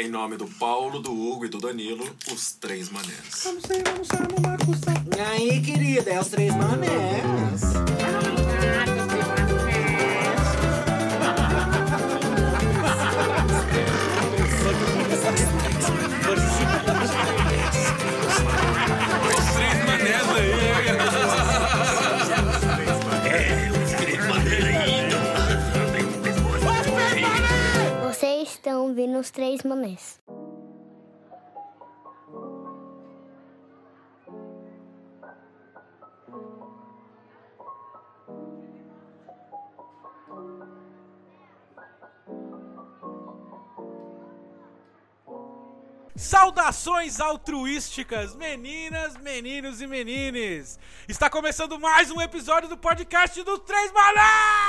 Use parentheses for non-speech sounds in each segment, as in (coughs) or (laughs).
Em nome do Paulo, do Hugo e do Danilo, os três manés. Vamos sair, vamos sair, vamos lá, E aí, querida, é os três manés. Estão ouvindo os três manés. Saudações altruísticas, meninas, meninos e menines! Está começando mais um episódio do podcast dos Três Manés!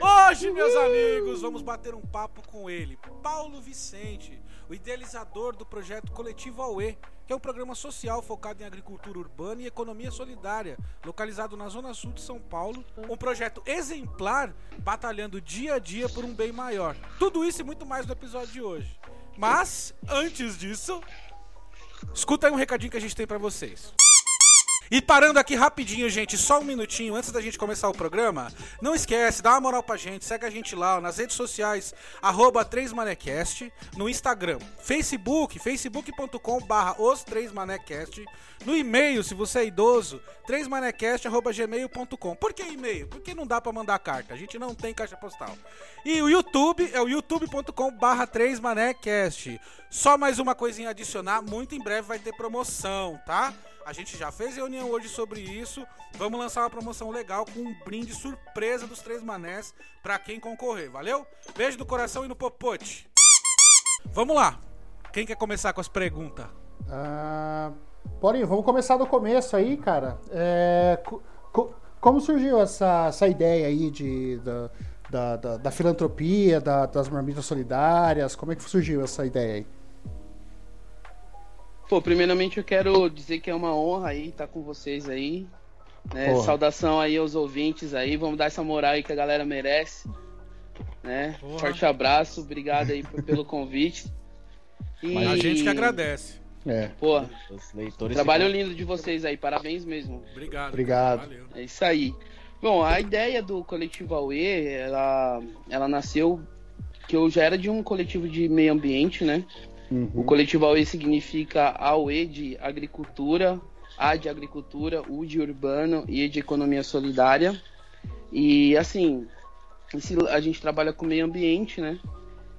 Hoje, meus amigos, vamos bater um papo com ele, Paulo Vicente, o idealizador do projeto Coletivo AUE, que é um programa social focado em agricultura urbana e economia solidária, localizado na Zona Sul de São Paulo. Um projeto exemplar, batalhando dia a dia por um bem maior. Tudo isso e muito mais no episódio de hoje. Mas, antes disso, escuta aí um recadinho que a gente tem pra vocês. E parando aqui rapidinho, gente, só um minutinho antes da gente começar o programa, não esquece, dá uma moral pra gente, segue a gente lá nas redes sociais, arroba 3manecast, no Instagram, Facebook, facebook.com barra os 3manecast, no e-mail, se você é idoso, 3manecast arroba gmail.com. Por que e-mail? Porque não dá pra mandar carta, a gente não tem caixa postal. E o YouTube é o youtube.com barra 3manecast. Só mais uma coisinha a adicionar, muito em breve vai ter promoção, tá? A gente já fez reunião hoje sobre isso. Vamos lançar uma promoção legal com um brinde surpresa dos três manés pra quem concorrer, valeu? Beijo do coração e no popote. Vamos lá. Quem quer começar com as perguntas? Ah, vamos começar do começo aí, cara. É, co- co- como surgiu essa, essa ideia aí de, da, da, da- da filantropia, da- das marmitas solidárias? Como é que surgiu essa ideia aí? Pô, primeiramente eu quero dizer que é uma honra aí estar com vocês aí. né? Saudação aí aos ouvintes aí. Vamos dar essa moral aí que a galera merece. Né? Porra. Forte abraço, obrigado aí pelo convite. E... A gente que agradece. É, Pô, Os leitores trabalho lindo de vocês aí, parabéns mesmo. Obrigado. Obrigado. Valeu. É isso aí. Bom, a ideia do coletivo AUE, ela, ela nasceu que eu já era de um coletivo de meio ambiente, né? O coletivo AUE significa AUE de agricultura, A de agricultura, U de urbano e E de economia solidária. E assim, a gente trabalha com meio ambiente, né?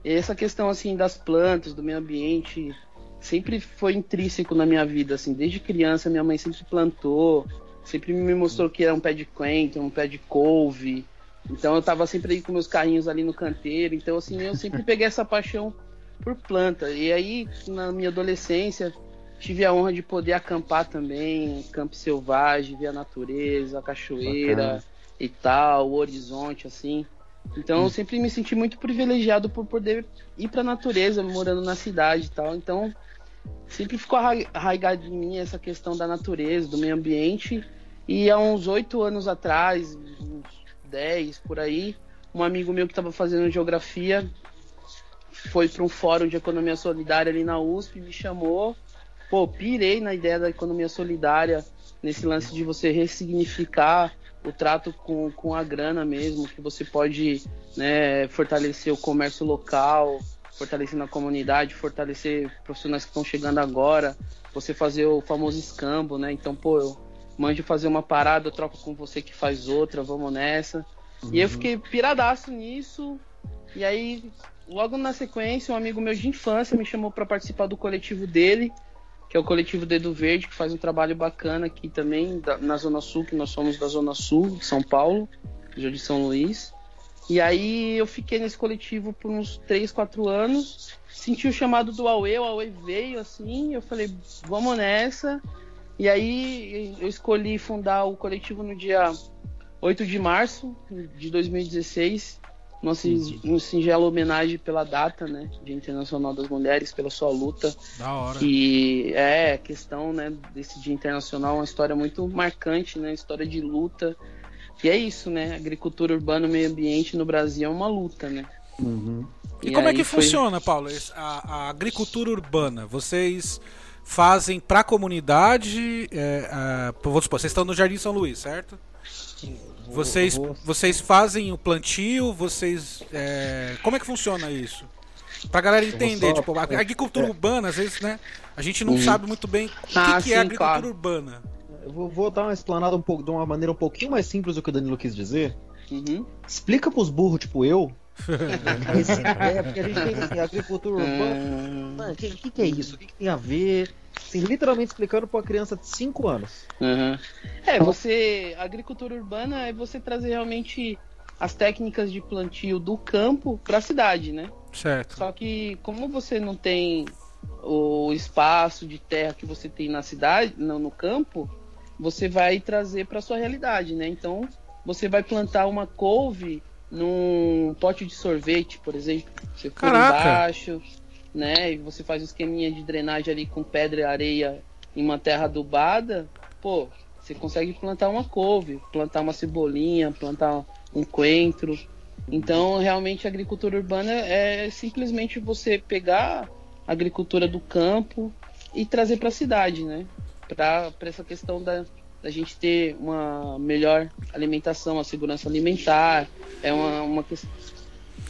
E essa questão assim das plantas, do meio ambiente, sempre foi intrínseco na minha vida, assim, desde criança minha mãe sempre plantou, sempre me mostrou que era um pé de coentro, um pé de couve. Então eu tava sempre aí com meus carrinhos ali no canteiro, então assim, eu sempre (laughs) peguei essa paixão por planta. E aí, na minha adolescência, tive a honra de poder acampar também, campo selvagem, ver a natureza, a cachoeira Bacana. e tal, o horizonte, assim. Então eu sempre me senti muito privilegiado por poder ir pra natureza, morando na cidade e tal. Então sempre ficou arra- arraigado em mim essa questão da natureza, do meio ambiente. E há uns oito anos atrás, uns dez por aí, um amigo meu que estava fazendo geografia foi para um fórum de economia solidária ali na USP, me chamou. Pô, pirei na ideia da economia solidária, nesse lance de você ressignificar o trato com, com a grana mesmo, que você pode né, fortalecer o comércio local, fortalecer na comunidade, fortalecer profissionais que estão chegando agora, você fazer o famoso escambo, né? Então, pô, eu manjo fazer uma parada, eu troco com você que faz outra, vamos nessa. E eu fiquei piradaço nisso. E aí, logo na sequência, um amigo meu de infância me chamou para participar do coletivo dele, que é o coletivo Dedo Verde, que faz um trabalho bacana aqui também da- na Zona Sul, que nós somos da Zona Sul de São Paulo, região de São Luís. E aí eu fiquei nesse coletivo por uns 3, 4 anos, senti o chamado do Aue, o Aue veio assim, eu falei, vamos nessa. E aí eu escolhi fundar o coletivo no dia 8 de março de 2016, uma, uma singela homenagem pela data, né, Dia Internacional das Mulheres, pela sua luta Da hora. que é a questão né, desse dia internacional, uma história muito marcante, né? História de luta. E é isso, né? Agricultura urbana e meio ambiente no Brasil é uma luta, né? E, como é que foi- funciona, Paulo, a, a agricultura urbana? Vocês fazem pra comunidade. É, a- vou supor, vocês estão no Jardim São Luís, certo? Vocês, vou- vocês fazem o plantio, vocês. é, como é que funciona isso? Pra galera entender, só- tipo, a agricultura urbana, às vezes, né? A gente não Uhum. sabe muito bem o que, Ah, que é sim, agricultura claro. urbana. Eu vou, vou dar uma explanada um pouco, de uma maneira um pouquinho mais simples do que o Danilo quis dizer. Uhum. Explica pros burros, tipo eu. (laughs) É, porque a gente tem assim, agricultura urbana. Mano, o que, que, que é isso? O que, que tem a ver? Assim, literalmente explicando pra uma criança de 5 anos. Uhum. É, você. A agricultura urbana é você trazer realmente as técnicas de plantio do campo para a cidade, né? Certo. Só que como você não tem o espaço de terra que você tem na cidade, no, no campo, você vai trazer para sua realidade, né? Então você vai plantar uma couve num pote de sorvete, por exemplo. Você for Caraca! embaixo, né? E você faz um esqueminha de drenagem ali com pedra e areia em uma terra adubada, pô, você consegue plantar uma couve, plantar uma cebolinha, plantar um coentro. Então, realmente, a agricultura urbana é simplesmente você pegar a agricultura do campo e trazer para a cidade, né? Para essa questão da, da gente ter uma melhor alimentação, a segurança alimentar. É uma, uma.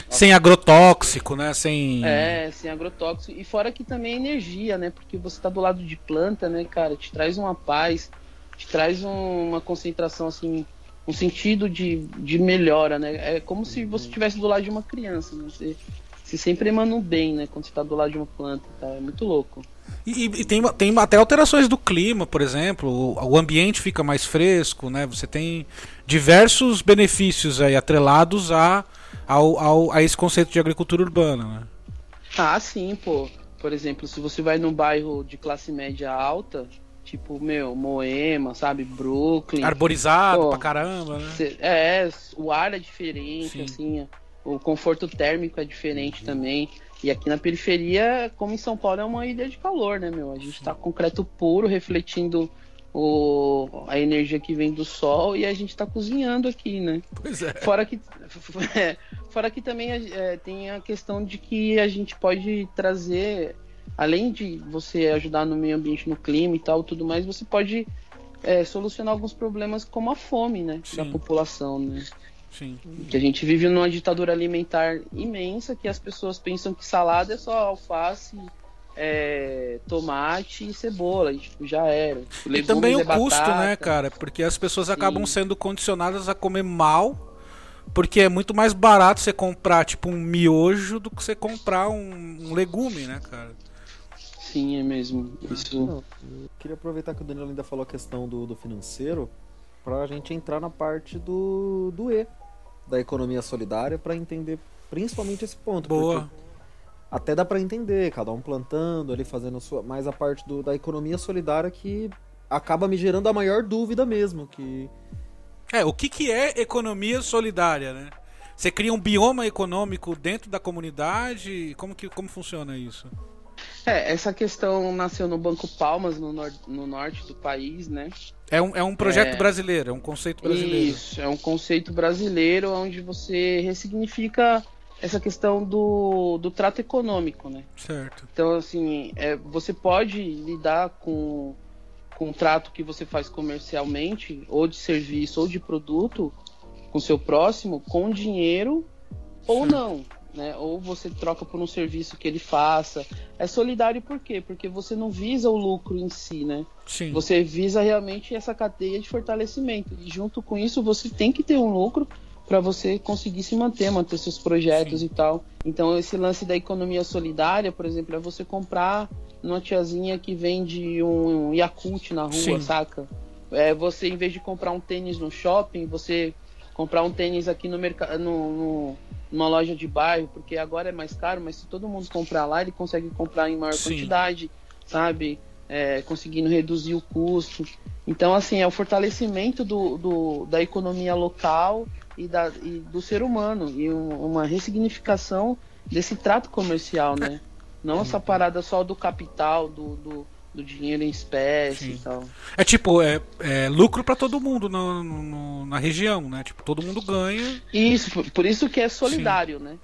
Sem agrotóxico, né? Sem. É, sem agrotóxico. E fora que também é energia, né? Porque você tá do lado de planta, né, cara? Te traz uma paz, te traz um- uma concentração, assim, um sentido de, de melhora, né? É como se você estivesse do lado de uma criança, né? Você, você sempre emana um bem, né? Quando você tá do lado de uma planta, tá? É muito louco. E, e tem, tem até alterações do clima, por exemplo, o, o ambiente fica mais fresco, né? Você tem diversos benefícios aí atrelados a, ao, ao- a esse conceito de agricultura urbana, né? Ah, sim, pô. Por exemplo, se você vai num bairro de classe média alta, tipo, meu, Moema, sabe? Brooklyn. Arborizado Pô. pra caramba, né? Cê- É, o ar é diferente, Sim. assim, o conforto térmico é diferente também. E aqui na periferia, como em São Paulo, é uma ilha de calor, né, meu? A gente tá com concreto puro, refletindo o, a energia que vem do sol e a gente tá cozinhando aqui, né? Pois é. Fora que, (laughs) é, fora que também é, tem a questão de que a gente pode trazer, além de você ajudar no meio ambiente, no clima e tal, tudo mais, você pode é, solucionar alguns problemas como a fome, né, da Sim. população, né? Sim. Que a gente vive numa ditadura alimentar imensa, que as pessoas pensam que salada é só alface, é, tomate e cebola, e tipo, já era. Tipo, E legumes também o é custo, batata. né, cara? Porque as pessoas Sim. acabam sendo condicionadas a comer mal, porque é muito mais barato você comprar, tipo, um miojo do que você comprar um, um legume, né, cara? Sim, é mesmo. Isso. Não, eu queria aproveitar que o Danilo ainda falou a questão do, do financeiro pra gente entrar na parte do, do E, da economia solidária, pra entender principalmente esse ponto. Boa. porque Até dá pra entender, cada um plantando ali, fazendo sua. Mas a parte do, da economia solidária que acaba me gerando a maior dúvida mesmo, que É, o que, que é economia solidária, né? Você cria um bioma econômico dentro da comunidade? Como que como funciona isso? É, essa questão nasceu no Banco Palmas, no, nor no norte do país, né? É um, é um projeto É. brasileiro, é um conceito brasileiro. Isso, é um conceito brasileiro onde você ressignifica essa questão do, do trato econômico, né? Certo. Então, assim, é, você pode lidar com, com o trato que você faz comercialmente, ou de serviço, ou de produto, com seu próximo, com dinheiro ou Certo. não. Né? Ou você troca por um serviço que ele faça. É solidário por quê? Porque você não visa o lucro em si, né? Sim. Você visa realmente essa cadeia de fortalecimento. E junto com isso, você tem que ter um lucro para você conseguir se manter, manter seus projetos Sim. e tal. Então, esse lance da economia solidária, por exemplo, é você comprar numa tiazinha que vende um Yakult na rua, Sim. saca? É você, em vez de comprar um tênis no shopping, você comprar um tênis aqui no mercado, no, no- numa loja de bairro, porque agora é mais caro, mas se todo mundo comprar lá, ele consegue comprar em maior Sim. quantidade, sabe? É, conseguindo reduzir o custo. Então, assim, é o fortalecimento do, do- da economia local e, da, e do ser humano, e um- uma ressignificação desse trato comercial, né? Não essa parada só do capital, do, do, do dinheiro em espécie Sim. e tal. É tipo, é, é lucro pra todo mundo no- no- na região, né? Tipo, todo mundo ganha. Isso, por, isso que é solidário, né?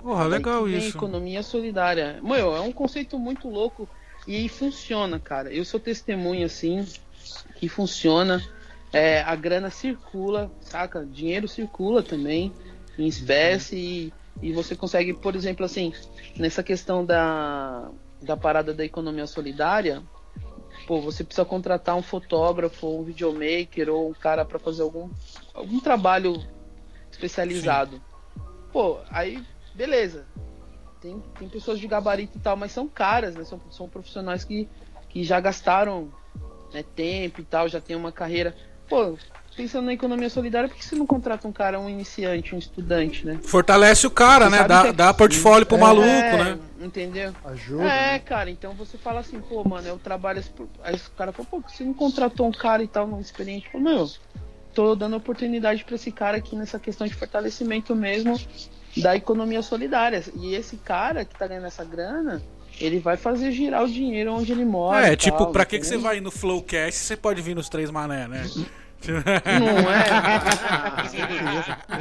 Porra, legal isso. Economia solidária. Meu, é um conceito muito louco e funciona, cara. Eu sou testemunha, assim, que funciona. É, a grana circula, saca? Dinheiro circula também, em espécie, e, e você consegue, por exemplo, assim, nessa questão da, da parada da economia solidária, pô, você precisa contratar um fotógrafo, um videomaker ou um cara para fazer algum, algum trabalho especializado. Pô, aí, beleza. Tem, tem pessoas de gabarito e tal, mas são caras, né? São, são profissionais que, que já gastaram né, tempo e tal, já tem uma carreira. Pô, pensando na economia solidária, por que você não contrata um cara, um iniciante, um estudante, né? Fortalece o cara, Você né? Dá, é- dá portfólio pro maluco, É, né? Entendeu? Ajuda. É, né? cara, então você fala assim, pô, mano, eu trabalho. Aí o cara falou, pô, por que você não contratou um cara e tal, não experiente? Falou, meu, tô dando oportunidade pra esse cara aqui nessa questão de fortalecimento mesmo da economia solidária. E esse cara que tá ganhando essa grana, ele vai fazer girar o dinheiro onde ele mora. É, tipo, tal, pra que, que você vai no Flowcast se você pode vir nos três mané, né? Não é?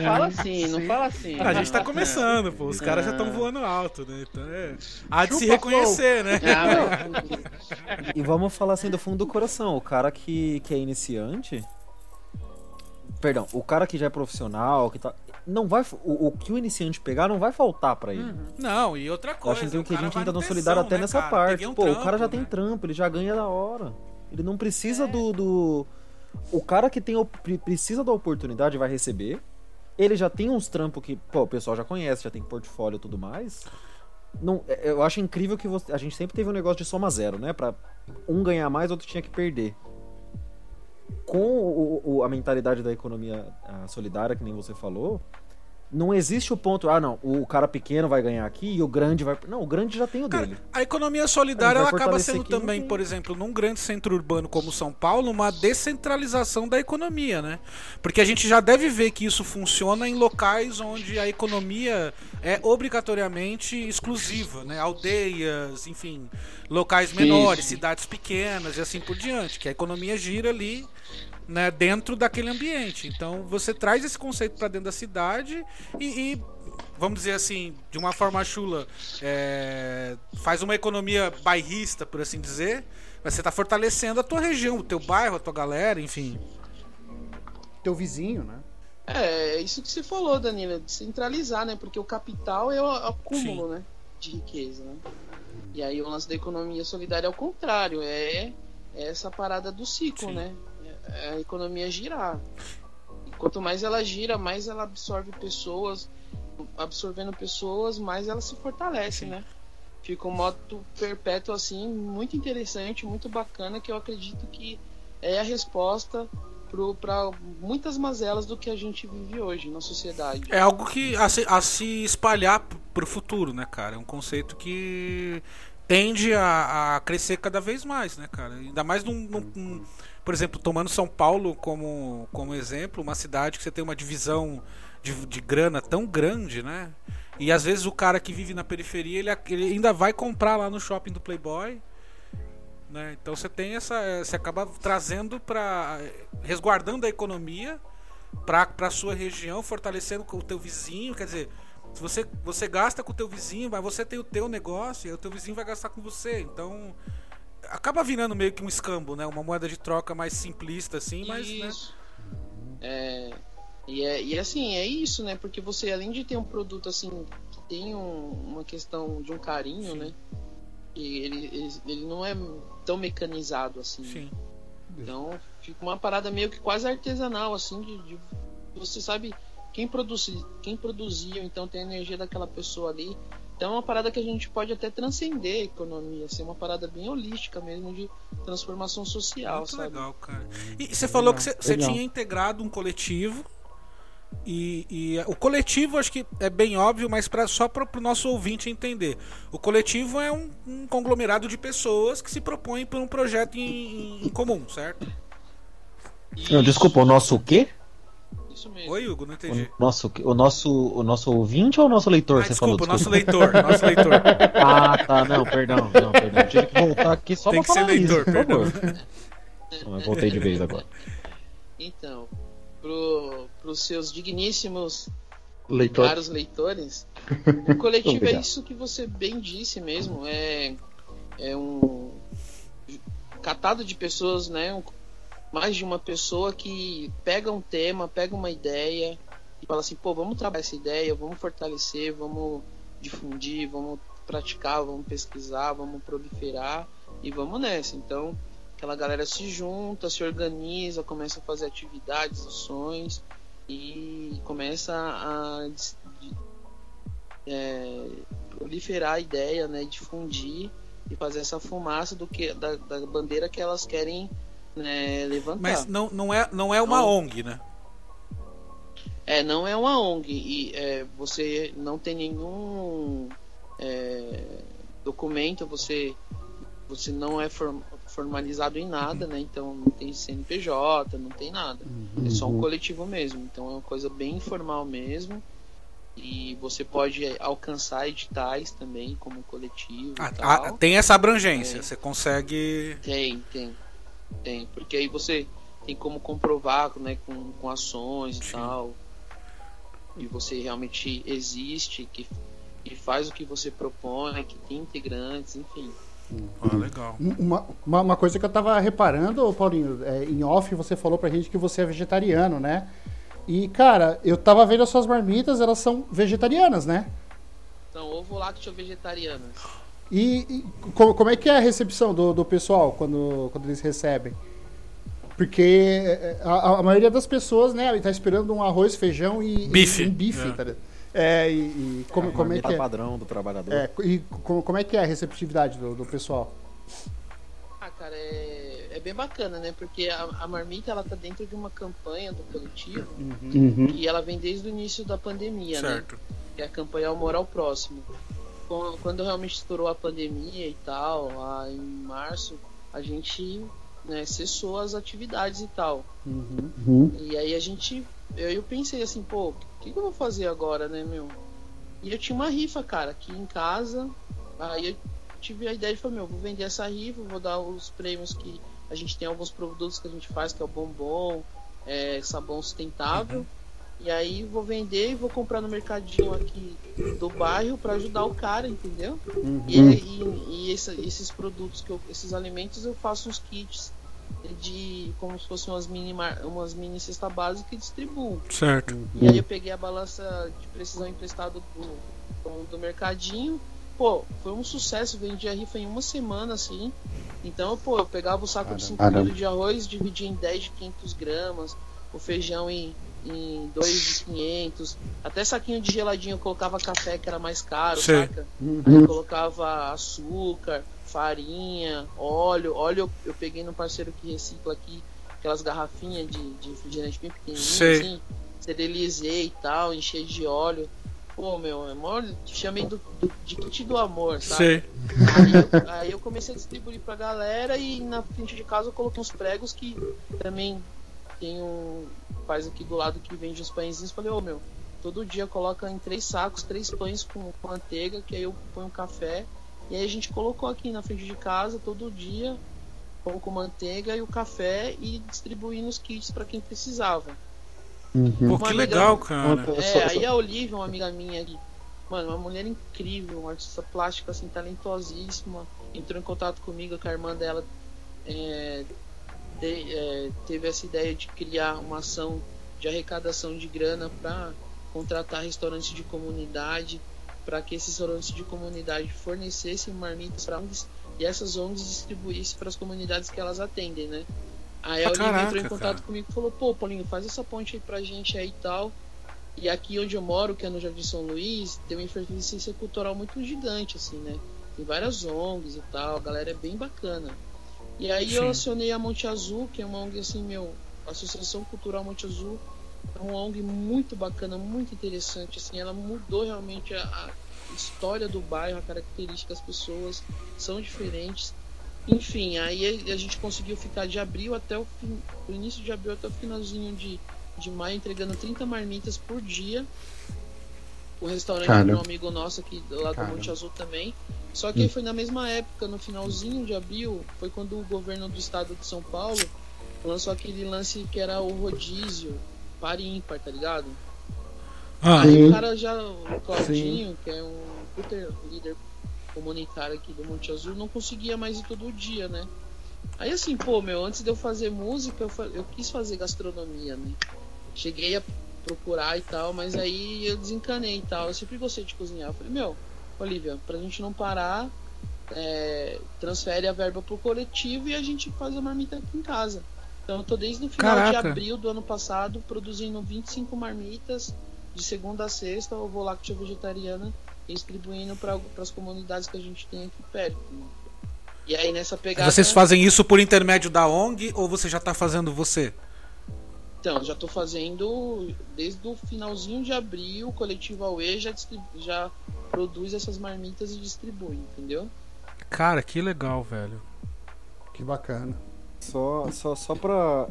(laughs) fala assim, não fala assim. A gente tá começando, pô. Os caras já estão voando alto, né? Então é. Há de se Chupa, reconhecer, né? Ah, E vamos falar assim do fundo do coração. O cara que, que é iniciante. Perdão, o cara que já é profissional, que tá. Não vai. O, o que o iniciante pegar não vai faltar pra ele. Não, e outra Eu coisa. acho então que a gente no tesão, solidário até né, nessa cara? parte. Um Pô, o cara trampo, já tem né? trampo, ele já ganha da hora. Ele não precisa do, do. O cara que tem, precisa da oportunidade vai receber. Ele já tem uns trampos que, pô, o pessoal já conhece, já tem portfólio e tudo mais. Não, é- eu acho incrível que você- a gente sempre teve um negócio de soma zero, né? Pra um ganhar mais, outro tinha que perder. Com o- o- a mentalidade da economia ah, solidária, que nem você falou, não existe o ponto, ah, não, o cara pequeno vai ganhar aqui e o grande vai. Não, o grande já tem o Cara, dele. a economia solidária ela acaba sendo também, por exemplo, num grande centro urbano como São Paulo, uma descentralização da economia, né? Porque a gente já deve ver que isso funciona em locais onde a economia é obrigatoriamente exclusiva, né? Aldeias, enfim, locais menores, Isso. cidades pequenas e assim por diante, que a economia gira ali né, dentro daquele ambiente. Então você traz esse conceito para dentro da cidade e, e, vamos dizer assim, de uma forma chula, é, faz uma economia bairrista, por assim dizer. Mas você está fortalecendo a tua região, o teu bairro, a tua galera, enfim. Teu vizinho, né? É, é isso que você falou, Danilo, descentralizar, né? Porque o capital é o acúmulo, né? De riqueza, né? E aí o lance da economia solidária é o contrário, é, é essa parada do ciclo, Sim. né? É a economia girar. E quanto mais ela gira, mais ela absorve pessoas, absorvendo pessoas, mais ela se fortalece, Sim. né? Fica um modo perpétuo assim, muito interessante, muito bacana, que eu acredito que é a resposta para muitas mazelas do que a gente vive hoje na sociedade. É algo que a se, a se espalhar p- pro futuro, né, cara? É um conceito que tende a, a crescer cada vez mais, né, cara? Ainda mais num- num- por exemplo, tomando São Paulo como, como exemplo, uma cidade que você tem uma divisão de, de grana tão grande, né? E às vezes o cara que vive na periferia, ele, ele ainda vai comprar lá no shopping do Playboy. Né? Então você tem essa. Você acaba trazendo para. resguardando a economia para a sua região, fortalecendo com o teu vizinho. Quer dizer, você, você gasta com o teu vizinho, mas você tem o teu negócio e o teu vizinho vai gastar com você. Então acaba virando meio que um escambo, né? Uma moeda de troca mais simplista assim, mas né? Isso. É, e, é, e assim, é isso, né? Porque você, além de ter um produto assim, que tem um- uma questão de um carinho, né? E ele, ele, ele não é tão mecanizado assim. Sim. Então fica uma parada meio que quase artesanal, assim, de, de- você sabe quem produzia, quem produzia, então tem a energia daquela pessoa ali. Então é uma parada que a gente pode até transcender a economia, ser uma parada bem holística mesmo de transformação social, Muito sabe? legal, cara. E você falou que você, tinha integrado um coletivo. E, e o coletivo acho que é bem óbvio, mas pra, só para o nosso ouvinte entender. O coletivo é um, um conglomerado de pessoas que se propõem por um projeto em, em comum, certo? Não, desculpa, o nosso o quê? Isso mesmo. Oi, Hugo, não entendi. O nosso, o nosso, o nosso ouvinte ou o nosso leitor? Ah, você falou, desculpa, o nosso leitor, nosso leitor. (laughs) Ah, tá, não, perdão, não, perdão. Tive que voltar aqui só Tem pra que ser falar isso, leitor, por perdão. favor. Não, eu voltei de vez agora. Então, pro, pros seus digníssimos Leitor. caros leitores. O coletivo é isso que você bem disse mesmo. É, é um catado de pessoas, né? um- mais de uma pessoa que pega um tema, pega uma ideia e fala assim, pô, vamos trabalhar essa ideia, vamos fortalecer, vamos difundir, vamos praticar, vamos pesquisar, vamos proliferar e vamos nessa. Então, aquela galera se junta, se organiza, começa a fazer atividades, ações e começa a é, proliferar a ideia, né, difundir e fazer essa fumaça do que da, da bandeira que elas querem né, levantar. Mas não, não, é, não é uma Não. ONG, né? É, não é uma ONG e é, você não tem nenhum é, documento, você, você não é form- formalizado em nada, né? Então não tem CNPJ, não tem nada. É só um coletivo mesmo. Então é uma coisa bem informal mesmo. E você pode alcançar editais também como coletivo Ah, e tal. ah, tem essa abrangência. É. Você consegue. Tem, tem. Tem. Porque aí você tem como comprovar né, com, com ações e Sim. tal. E você realmente existe, que, que faz o que você propõe, que tem integrantes, enfim. Ah, legal. Uma, uma, uma coisa que eu tava reparando, Paulinho, é, em off você falou pra gente que você é vegetariano, né? E, cara, eu tava vendo as suas marmitas, elas são vegetarianas, né? Então, ovo lácteo vegetariano. E, e co- como é que é a recepção do, do pessoal quando, quando eles recebem? Porque é, a, a maioria das pessoas, né, tá esperando um arroz, feijão e Bife. e um bife, É. tá ligado? É, e, e como, A como é marmita que é? padrão do trabalhador. É, e como, como é que é a receptividade do, do pessoal? Ah, cara, é, é bem bacana, né? Porque a, a marmita, ela tá dentro de uma campanha do coletivo Uhum. e ela vem desde o início da pandemia, né? Certo. que é a campanha Amor ao Próximo. Quando- realmente estourou a pandemia e tal, lá em março, a gente né, cessou as atividades e tal. Uhum. E aí a gente. Eu, eu pensei assim, pô, o que, que eu vou fazer agora, né, meu? E eu tinha uma rifa, cara, aqui em casa. Aí eu tive a ideia de falar, meu, vou vender essa rifa, vou dar os prêmios que a gente tem alguns produtos que a gente faz, que é o bombom, é, sabão sustentável. E aí vou vender e vou comprar no mercadinho aqui do bairro para ajudar o cara, entendeu? Uhum. E, e, e essa- esses produtos que eu, esses alimentos eu faço uns kits de como se fossem umas mini umas mini cesta básica e distribuo. Certo. E aí eu peguei a balança de precisão emprestada do, do, do mercadinho. Pô, foi um sucesso, vendi a rifa em uma semana, assim. Então, pô, eu pegava o saco de 5 Caramba. kg de arroz, dividia em 10 de 500 gramas, o feijão em, em 2 de 500. Até saquinho de geladinho eu colocava café, que era mais caro, saca? Uhum. Aí eu colocava açúcar, farinha, óleo. Óleo eu, eu peguei no parceiro que recicla aqui, aquelas garrafinhas de, de refrigerante bem pequenininhas, Sei. assim. Esterilizei e tal, enchei de óleo. Pô, meu, amor, te chamei do, do- de kit do amor, sabe? Sei. Aí eu, aí eu comecei a distribuir pra galera e na frente de casa eu coloquei uns pregos que também tem um faz aqui do lado que vende uns pãezinhos. Falei, ô meu, todo dia coloca em três sacos, três pães com, com manteiga, que aí eu ponho café. E aí a gente colocou aqui na frente de casa todo dia pão com manteiga e o café e distribuindo os kits pra quem precisava. Uhum. Pô, que amiga- legal, cara. É, aí a Olivia, uma amiga minha ali, mano, uma mulher incrível, uma artista plástica, assim, talentosíssima, entrou em contato comigo, que a irmã dela é, te- é, teve essa ideia de criar uma ação de arrecadação de grana para contratar restaurantes de comunidade, para que esses restaurantes de comunidade fornecessem marmitas para ONGs e essas ONGs distribuíssem para as comunidades que elas atendem, né? Aí a Ah, entrou em contato cara. comigo e falou, pô, Paulinho, faz essa ponte aí pra gente aí e tal. E aqui onde eu moro, que é no Jardim São Luís, tem uma efervescência cultural muito gigante, assim, né? Tem várias ONGs e tal, a galera é bem bacana. E aí eu Sim. acionei a Monte Azul, que é uma ONG assim, meu, Associação Cultural Monte Azul, é uma ONG muito bacana, muito interessante, assim, ela mudou realmente a, a história do bairro, a característica das pessoas são diferentes. Enfim, aí a gente conseguiu ficar de abril até o fim, do início de abril até o finalzinho de, de maio, entregando 30 marmitas por dia. O restaurante Cara. de um amigo nosso aqui lá do. Monte Azul também. Só que aí foi na mesma época, no finalzinho de abril, foi quando o governo do estado de São Paulo lançou aquele lance que era o rodízio par ímpar, tá ligado? Ah. Aí Sim. o cara já, o Claudinho, que é um puta líder comunitário aqui do Monte Azul, não conseguia mais ir todo dia, né? Aí assim, pô, meu, antes de eu fazer música, eu, fa- eu quis fazer gastronomia, né? Cheguei a procurar e tal, mas aí eu desencanei e tal. Eu sempre gostei de cozinhar. Eu falei, meu, Olivia, pra gente não parar, é, transfere a verba pro coletivo e a gente faz a marmita aqui em casa. Então eu tô desde o final Caraca. de abril do ano passado produzindo 25 marmitas de segunda a sexta, eu vou lá com vegetariana e distribuindo para as comunidades que a gente tem aqui perto. né? E aí nessa pegada. Vocês fazem isso por intermédio da ONG ou você já tá fazendo você? Então, já tô fazendo desde o finalzinho de abril, o coletivo AUE já, já produz essas marmitas e distribui, entendeu? Cara, que legal, velho. Que bacana. Só, só, só pra.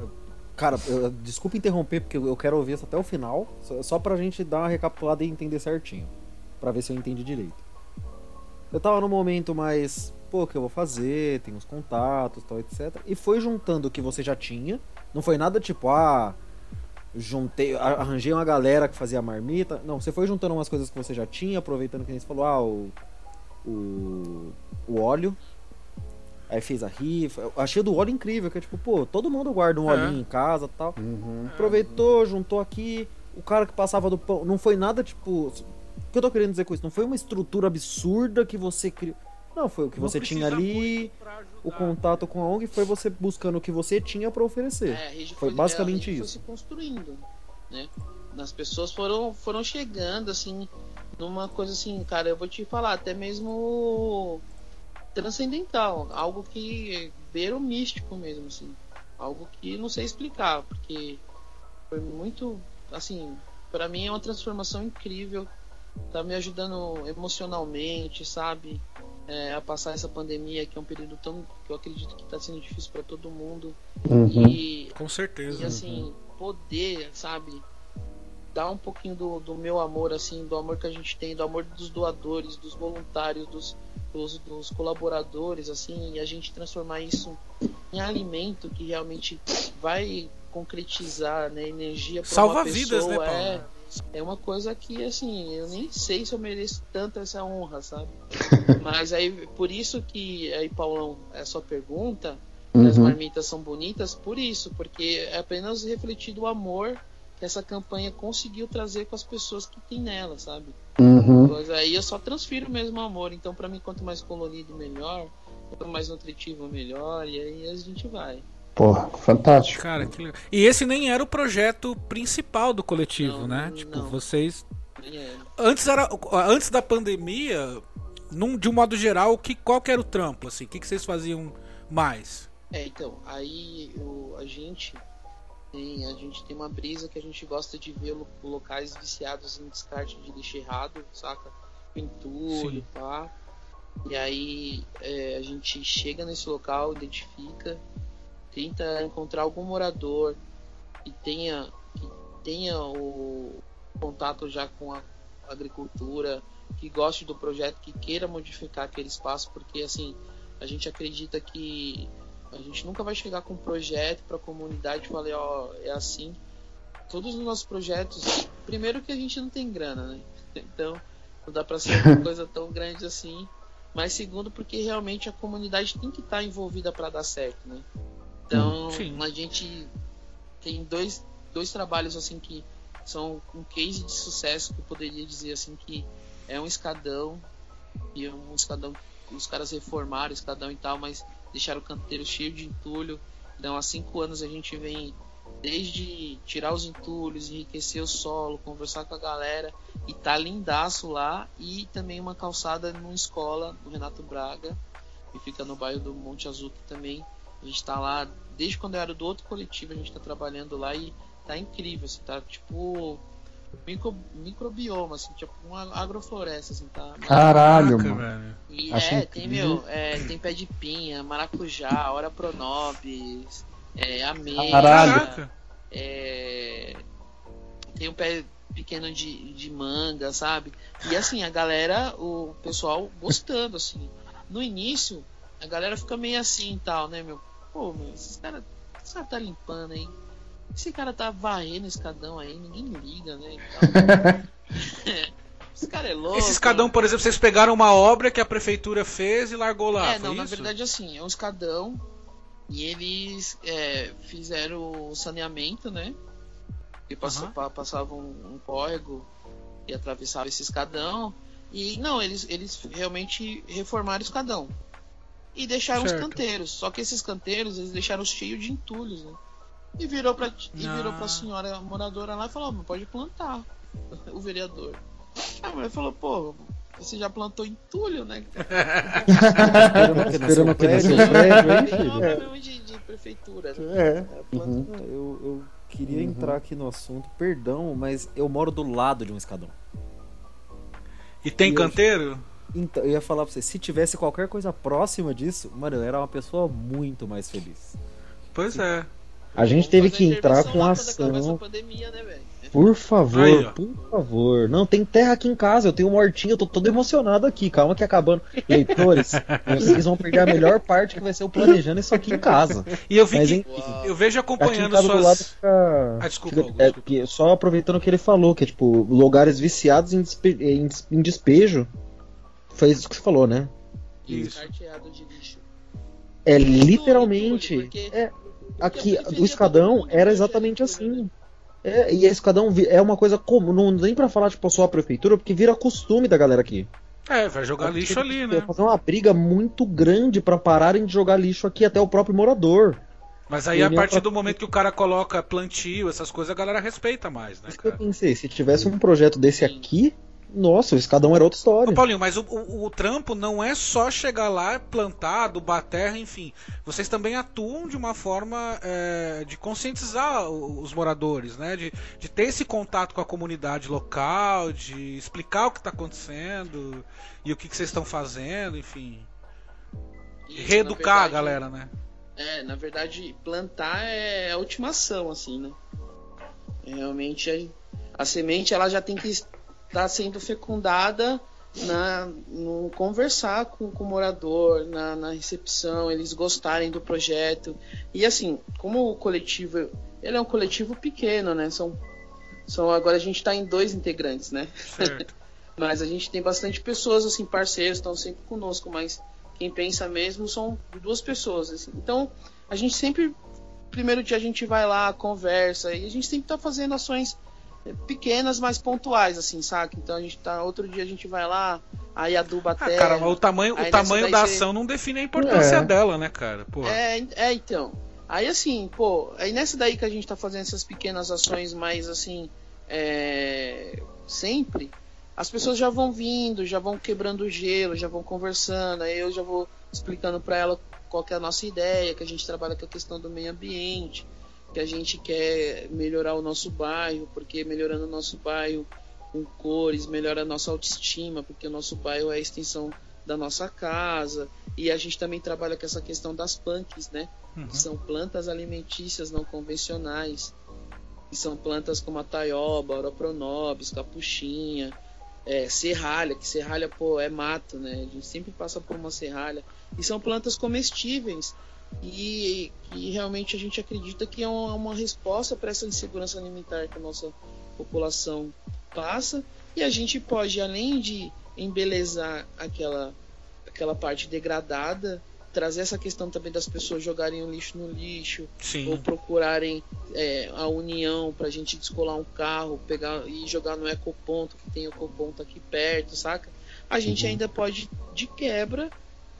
Cara, eu- desculpa interromper, porque eu quero ouvir isso até o final. Só, só pra gente dar uma recapitulada e entender certinho. Pra ver se eu entendi direito. Eu tava no momento mais. Pô, o que eu vou fazer? Tem uns contatos, tal, etc. E foi juntando o que você já tinha. Não foi nada tipo, ah. Juntei, a- arranjei uma galera que fazia marmita. Não, você foi juntando umas coisas que você já tinha, aproveitando que nem você falou, ah, o. O, o óleo. Aí fez a rifa. Eu achei o do óleo incrível, que é tipo, pô, todo mundo guarda um É. olhinho em casa e tal. Uhum. Aproveitou, juntou aqui. O cara que passava do pão. Não foi nada tipo. O que eu tô querendo dizer com isso? Não foi uma estrutura absurda que você criou. Não, foi o que Não você tinha ali. O contato com a ONG foi você buscando o que você tinha pra oferecer. É, a rede Foi é, basicamente a rede isso. Foi se construindo, né? As pessoas foram, foram chegando, assim, numa coisa assim, cara, eu vou te falar, até mesmo transcendental, algo que beira o místico mesmo, assim. Algo que não sei explicar, porque foi muito, assim, para mim é uma transformação incrível, tá me ajudando emocionalmente, sabe? É, a passar essa pandemia, que é um período tão que eu acredito que tá sendo difícil para todo mundo. Uhum. E Com certeza. e assim, poder, sabe, dar um pouquinho do, do meu amor, assim, do amor que a gente tem, do amor dos doadores, dos voluntários, dos, dos, dos colaboradores, assim, e a gente transformar isso em alimento que realmente vai concretizar, né, energia para Salva uma vidas, né, pessoa, Paulo? é, é uma coisa que, assim, eu nem sei se eu mereço tanto essa honra, sabe? (laughs) Mas aí, por isso que, aí, Paulão, é sua pergunta, as Uhum. marmitas são bonitas por isso, porque é apenas refletido o amor que essa campanha conseguiu trazer com as pessoas que tem nela, sabe? Uhum. Pois aí eu só transfiro mesmo o amor, então pra mim quanto mais colorido melhor, quanto mais nutritivo melhor, e aí a gente vai. Porra, fantástico. Cara, que legal. E esse nem era o projeto principal do coletivo, Não, né? Tipo, não. vocês. E é, Antes era. Antes da pandemia, num, de um modo geral, que, qual que era o trampo, assim? O que, que vocês faziam mais? É, então, aí o, a gente tem, a gente tem uma brisa que a gente gosta de ver lo- locais viciados em descarte de lixo errado, saca? Entulho, Sim. pá. E aí é, a gente chega nesse local, identifica, tenta encontrar algum morador que tenha, que tenha o contato já com a agricultura, que goste do projeto, que queira modificar aquele espaço, porque assim, a gente acredita que a gente nunca vai chegar com um projeto para a comunidade e falar, ó, é assim. Todos os nossos projetos, primeiro que a gente não tem grana, né? (laughs) Então, não dá para ser uma (laughs) coisa tão grande assim. Mas segundo, porque realmente a comunidade tem que estar envolvida para dar certo, né? Então, Sim. a gente tem dois, dois trabalhos assim que são um case de sucesso que eu poderia dizer assim que é um escadão e um escadão os caras reformaram o escadão e tal, mas deixaram o canteiro cheio de entulho. Então, há cinco anos a gente vem desde tirar os entulhos, enriquecer o solo, conversar com a galera e tá lindaço lá. E também uma calçada numa escola, no Renato Braga, que fica no bairro do Monte Azul, que também a gente tá lá desde quando eu era do outro coletivo, a gente tá trabalhando lá e tá incrível, assim, tá tipo micro, microbioma, assim, tipo uma agrofloresta, assim, tá Caralho, Caraca, mano. velho. e Acho é, tem, incrível. meu, é, tem pé de pinha, maracujá, ora pronobis, é, ameixa. Caraca. é, tem um pé pequeno de, de manga, sabe? E assim, a galera, o pessoal gostando, assim. No início, a galera fica meio assim e tal, né, meu? Pô, meu, esses caras esse cara tá limpando aí. esse cara tá varrendo escadão aí, ninguém liga, né? (laughs) esse cara é louco. Esse escadão, por exemplo, vocês pegaram uma obra que a prefeitura fez e largou lá. É, não, na isso? verdade assim, é um escadão e eles é, fizeram o saneamento, né? E passa, Aham. pa- passava um, um córrego e atravessava esse escadão. E não, eles, eles realmente reformaram o escadão. E deixaram os Certo. canteiros. Só que esses canteiros eles deixaram cheio de entulhos, né? E virou pra, e virou Ah. pra senhora moradora lá e falou, "Ó, pode plantar. (laughs) O vereador. A mulher falou, pô, você já plantou entulho, né? (laughs) Esperando que nasceu o nasceu prédio. hein, Tem filho? mesmo de, de prefeitura. né? É. É, Uhum. Eu, eu queria entrar aqui no assunto, perdão, mas eu moro do lado de um escadão. E tem E eu- canteiro? Então, eu ia falar pra você, se tivesse qualquer coisa próxima disso, mano, eu era uma pessoa muito mais feliz. Pois é. A gente Vamos teve que entrar com ação. pandemia, né? Por favor, Aí, por favor. Não, tem terra aqui em casa, eu tenho um hortinho, eu tô todo emocionado aqui. Calma que acabando. Leitores, (laughs) vocês vão perder a melhor parte que vai ser o planejando isso aqui em casa. E eu vi Mas que. enfim, Eu vejo acompanhando casa do lado suas. fica. Ah, desculpa, fica- Augusto, é, desculpa. que- só aproveitando o que ele falou, que é tipo, lugares viciados em, despe- em des- em despejo. Foi isso que você falou, né? Isso. É literalmente. é, aqui, o escadão era exatamente né? assim. É, e escadão é uma coisa comum, não nem pra falar tipo só a prefeitura, porque vira costume da galera aqui. É, vai jogar lixo ali, né? Fazer uma briga muito grande pra pararem de jogar lixo aqui até o próprio morador. Mas aí a partir do momento que o cara coloca plantio, essas coisas, a galera respeita mais, né, Isso que eu cara? pensei, se tivesse um projeto desse aqui, nossa, o escadão era outra Ô, história. Paulinho, mas o, o- o trampo não é só chegar lá, plantar, adubar a terra, enfim. Vocês também atuam de uma forma é, de conscientizar os moradores, né? De, de ter esse contato com a comunidade local, de explicar o que está acontecendo e o que, que vocês estão fazendo, enfim. Isso, Reeducar na a verdade, galera, né? É, na verdade, plantar é a última ação, assim, né? Realmente, a, a semente ela já tem que estar sendo fecundada na, no conversar com, com o morador, na, na recepção, eles gostarem do projeto. E assim, como o coletivo, ele é um coletivo pequeno, né? São, são agora a gente está em dois integrantes, né? (laughs) Mas a gente tem bastante pessoas, assim, parceiros, estão sempre conosco, mas quem pensa mesmo são duas pessoas, assim. Então, a gente sempre, primeiro dia a gente vai lá, conversa, e a gente sempre tá fazendo ações pequenas, mas pontuais, assim, saca? Então a gente tá, outro dia a gente vai lá, aí aduba a Ah, terra. cara, mas o tamanho, o tamanho da você- ação não define a importância É. dela, né, cara? Porra. É, é, então. Aí assim, pô, aí nessa daí que a gente tá fazendo essas pequenas ações mais assim, é, sempre, as pessoas já vão vindo, já vão quebrando o gelo, já vão conversando, aí eu já vou explicando pra ela qual que é a nossa ideia, que a gente trabalha com a questão do meio ambiente, que a gente quer melhorar o nosso bairro, porque melhorando o nosso bairro com cores, melhora a nossa autoestima, porque o nosso bairro é a extensão da nossa casa. E a gente também trabalha com essa questão das punks, né? Uhum. Que são plantas alimentícias não convencionais. Que são plantas como a taioba, oropronobis, capuchinha, é, serralha, que serralha, pô, é mato, né? A gente sempre passa por uma serralha. E são plantas comestíveis. E que realmente a gente acredita que é uma, uma resposta para essa insegurança alimentar que a nossa população passa. E a gente pode, além de embelezar aquela, aquela parte degradada, trazer essa questão também das pessoas jogarem o lixo no lixo, ou Sim. procurarem é, a união pra gente descolar um carro, pegar e jogar no ecoponto, que tem ecoponto aqui perto, saca? A gente ainda pode, de quebra,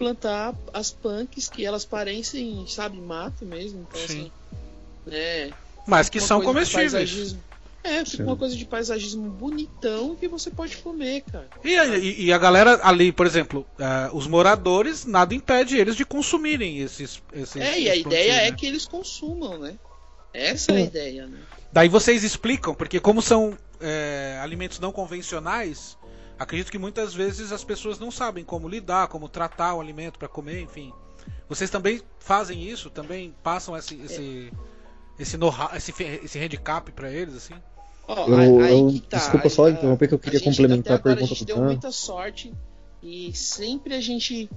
plantar as punks que elas parecem, sabe, mato mesmo. Então, Sim. assim, né? Mas que são comestíveis. É, fica Sim. uma coisa de paisagismo bonitão que você pode comer, cara. E, a- e- e a galera ali, por exemplo, ah, os moradores, nada impede eles de consumirem esses. esses É, e a ideia é né? que eles consumam, né? Essa é a ideia, né? Daí vocês explicam, porque como são é, alimentos não convencionais, acredito que muitas vezes as pessoas não sabem como lidar, como tratar o alimento para comer, enfim. Vocês também fazem isso? Também passam esse esse esse, know-how, esse, esse handicap para eles, assim? Ó, Eu- aí- eu- que tá, desculpa aí só tá. interromper que eu queria A gente, complementar até a pergunta A gente do deu muita sorte e sempre a gente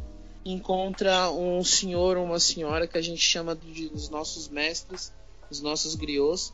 encontra um senhor ou uma senhora que a gente chama de, dos nossos mestres, os nossos griots.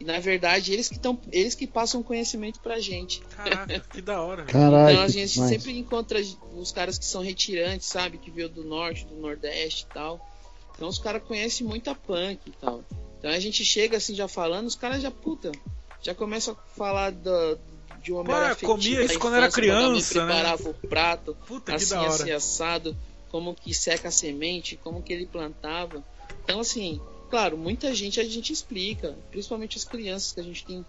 E na verdade, eles que estão, eles que passam conhecimento pra gente. Caraca, (laughs) que da hora. velho. Caralho. Então a gente demais. sempre encontra os caras que são retirantes, sabe? Que veio do norte, do nordeste e tal. Então os caras conhecem muita punk e tal. Então a gente chega assim já falando, os caras já, puta, já começam a falar da, de uma afetiva comia isso quando era criança, né? preparava o prato, Puta, que assim, da hora. assim, assado, como que seca a semente, como que ele plantava. Então, assim, claro, muita gente a gente explica, principalmente as crianças, que a gente tem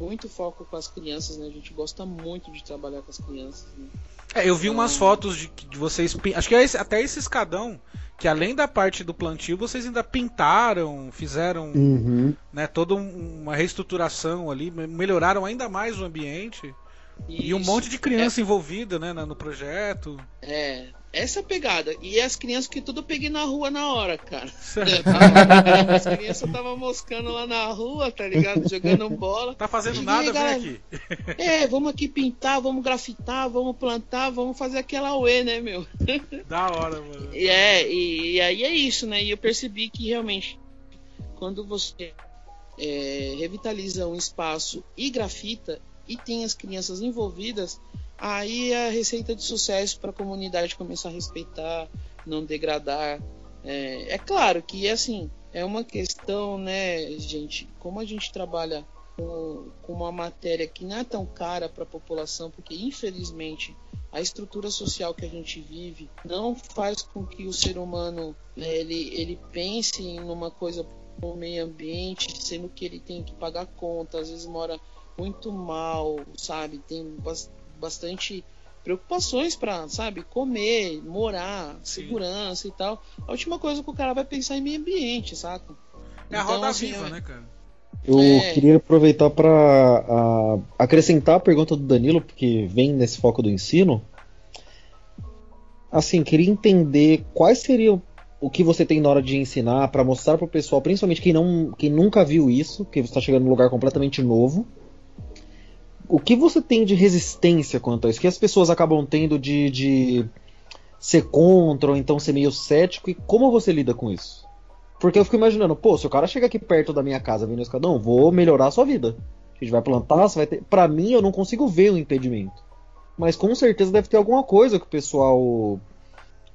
muito foco com as crianças, né? A gente gosta muito de trabalhar com as crianças, né? É, eu vi umas fotos de, de vocês. Acho que é esse- até esse escadão, que além da parte do plantio, vocês ainda pintaram, fizeram Uhum. né, toda um- uma reestruturação ali, me- melhoraram ainda mais o ambiente. E um Isso. monte de criança envolvida né, no projeto. É, essa pegada. E as crianças que tudo eu peguei na rua na hora, cara. (laughs) As crianças estavam moscando lá na rua, tá ligado? Jogando bola. Tá fazendo E nada, vem galera? aqui. (laughs) É, vamos aqui pintar, vamos grafitar, vamos plantar, vamos fazer aquela UE, né, meu? (laughs) Da hora, mano. E é, e, e aí é isso, né? E eu percebi que realmente, quando você é, revitaliza um espaço e grafita e tem as crianças envolvidas, aí a receita de sucesso para a comunidade começar a respeitar, não degradar. É, é claro que assim é uma questão, né, gente? Como a gente trabalha com, com uma matéria que não é tão cara para a população, porque infelizmente a estrutura social que a gente vive não faz com que o ser humano ele, ele pense em uma coisa o meio ambiente, sendo que ele tem que pagar conta, às vezes mora muito mal, sabe? Tem bas- bastante preocupações para, sabe, comer, morar, segurança e tal. A última coisa que o cara vai pensar é em meio ambiente, saca? É a Então, roda assim, viva, é- né, cara? Eu É. queria aproveitar para acrescentar a pergunta do Danilo, porque vem nesse foco do ensino. Assim, queria entender quais seriam o que você tem na hora de ensinar para mostrar para o pessoal, principalmente quem, não, quem nunca viu isso, que você está chegando num lugar completamente novo. O que você tem de resistência quanto a isso? Que as pessoas acabam tendo de, de ser contra ou então ser meio cético e como você lida com isso? Porque eu fico imaginando, pô, se o cara chega aqui perto da minha casa vindo escadão, vou melhorar a sua vida. A gente vai plantar, você vai ter. Pra mim, eu não consigo ver o impedimento. Mas com certeza deve ter alguma coisa que o pessoal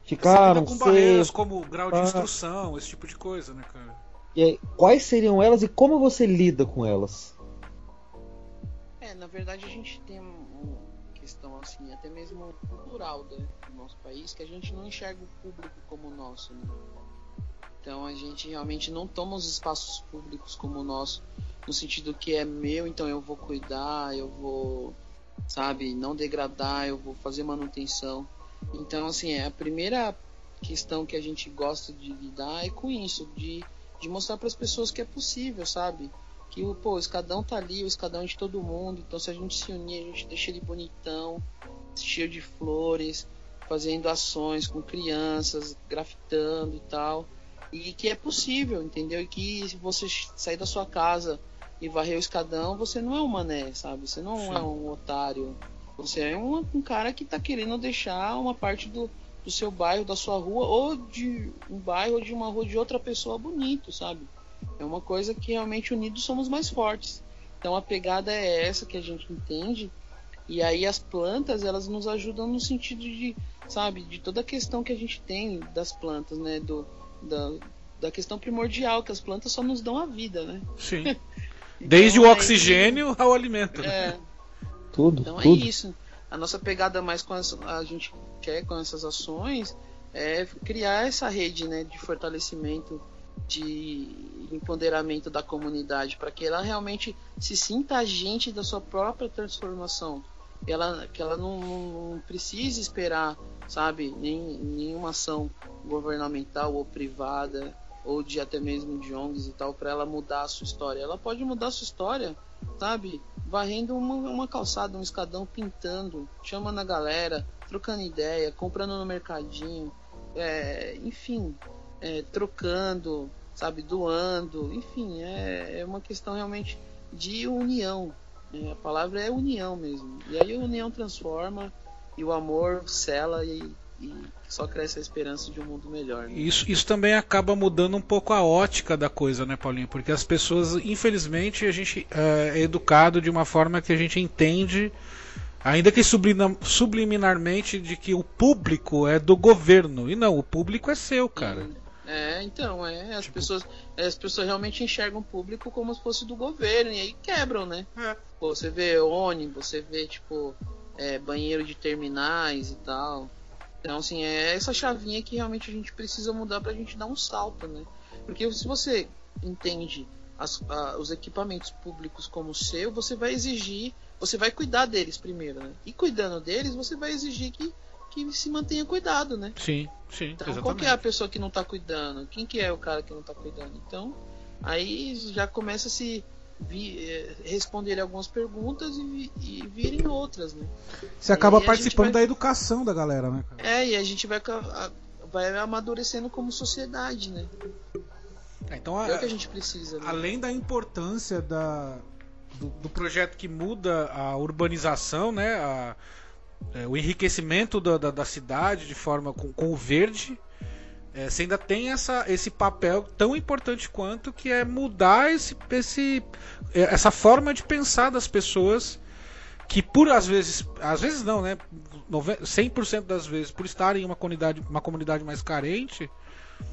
Você ficar, lida não com sei. barreiras como grau de Ah. instrução, esse tipo de coisa, né, cara? E aí, quais seriam elas e como você lida com elas? É, na verdade a gente tem um- uma questão assim, até mesmo cultural né, do nosso país, que a gente não enxerga o público como o nosso, né? Então a gente realmente não toma os espaços públicos como o nosso, no sentido que é meu, então eu vou cuidar, eu vou, sabe, não degradar, eu vou fazer manutenção. Então, assim, é a primeira questão que a gente gosta de lidar é com isso, de, de mostrar para as pessoas que é possível, sabe? Que o, pô, o escadão tá ali, o escadão é de todo mundo, então se a gente se unir, a gente deixa ele bonitão, cheio de flores, fazendo ações com crianças, grafitando e tal. E que é possível, entendeu? E que se você sair da sua casa e varrer o escadão, você não é um mané, sabe? Você não Sim. é um otário. Você é um, um cara que tá querendo deixar uma parte do, do seu bairro, da sua rua, ou de um bairro ou de uma rua de outra pessoa bonito, sabe? É uma coisa que realmente unidos somos mais fortes. Então a pegada é essa que a gente entende. E aí as plantas, elas nos ajudam no sentido de, sabe, de toda a questão que a gente tem das plantas, né? Do, da, da questão primordial, que as plantas só nos dão a vida, né? Sim. (laughs) Desde o Então, aí- oxigênio ao alimento. né? É, Tudo, então é tudo. isso. A nossa pegada mais com as, a gente quer com essas ações é criar essa rede, né, de fortalecimento, de empoderamento da comunidade, para que ela realmente se sinta agente da sua própria transformação. Ela, que ela não, não precise esperar, sabe, nem, nenhuma ação governamental ou privada ou de até mesmo de ONGs e tal para ela mudar a sua história. Ela pode mudar a sua história, sabe? Varrendo uma, uma calçada, um escadão, pintando, chamando a galera, trocando ideia, comprando no mercadinho, é, enfim, é, trocando, sabe, doando, enfim, é, é uma questão realmente de união. né? a palavra é união mesmo. E aí a união transforma e o amor cela e, e só cresce a esperança de um mundo melhor. Né? Isso, isso também acaba mudando um pouco a ótica da coisa, né, Paulinho? Porque as pessoas, infelizmente, a gente é, é educado de uma forma que a gente entende, ainda que subliminarmente, de que o público é do governo. E não, o público é seu, cara. É, então, é, as pessoas as pessoas realmente enxergam o público como se fosse do governo e aí quebram, né? É. Pô, você vê ônibus, você vê, tipo, é, banheiro de terminais e tal. Então, assim, é essa chavinha que realmente a gente precisa mudar pra gente dar um salto, né? Porque se você entende as- a- os equipamentos públicos como seu, você vai exigir, você vai cuidar deles primeiro, né? E cuidando deles, você vai exigir que, que se mantenha cuidado, né? Sim, sim, Então, qual exatamente. que é a pessoa que não tá cuidando? Quem que é o cara que não tá cuidando? Então, aí já começa a se vi, eh, responder algumas perguntas e, e virem outras, né? Você acaba participando vai- da educação da galera, né, cara? É, e a gente vai, vai amadurecendo como sociedade, né? É, Então, É o que a, a gente precisa, né? além da importância da, do, do projeto que muda a urbanização, né, a- é, o enriquecimento da, da, da cidade de forma com, com o verde, é, você ainda tem essa, esse papel tão importante quanto que é mudar esse, esse, é, essa forma de pensar das pessoas que por às vezes, às vezes não, né, nove- 100% das vezes, por estarem em uma comunidade, uma comunidade mais carente,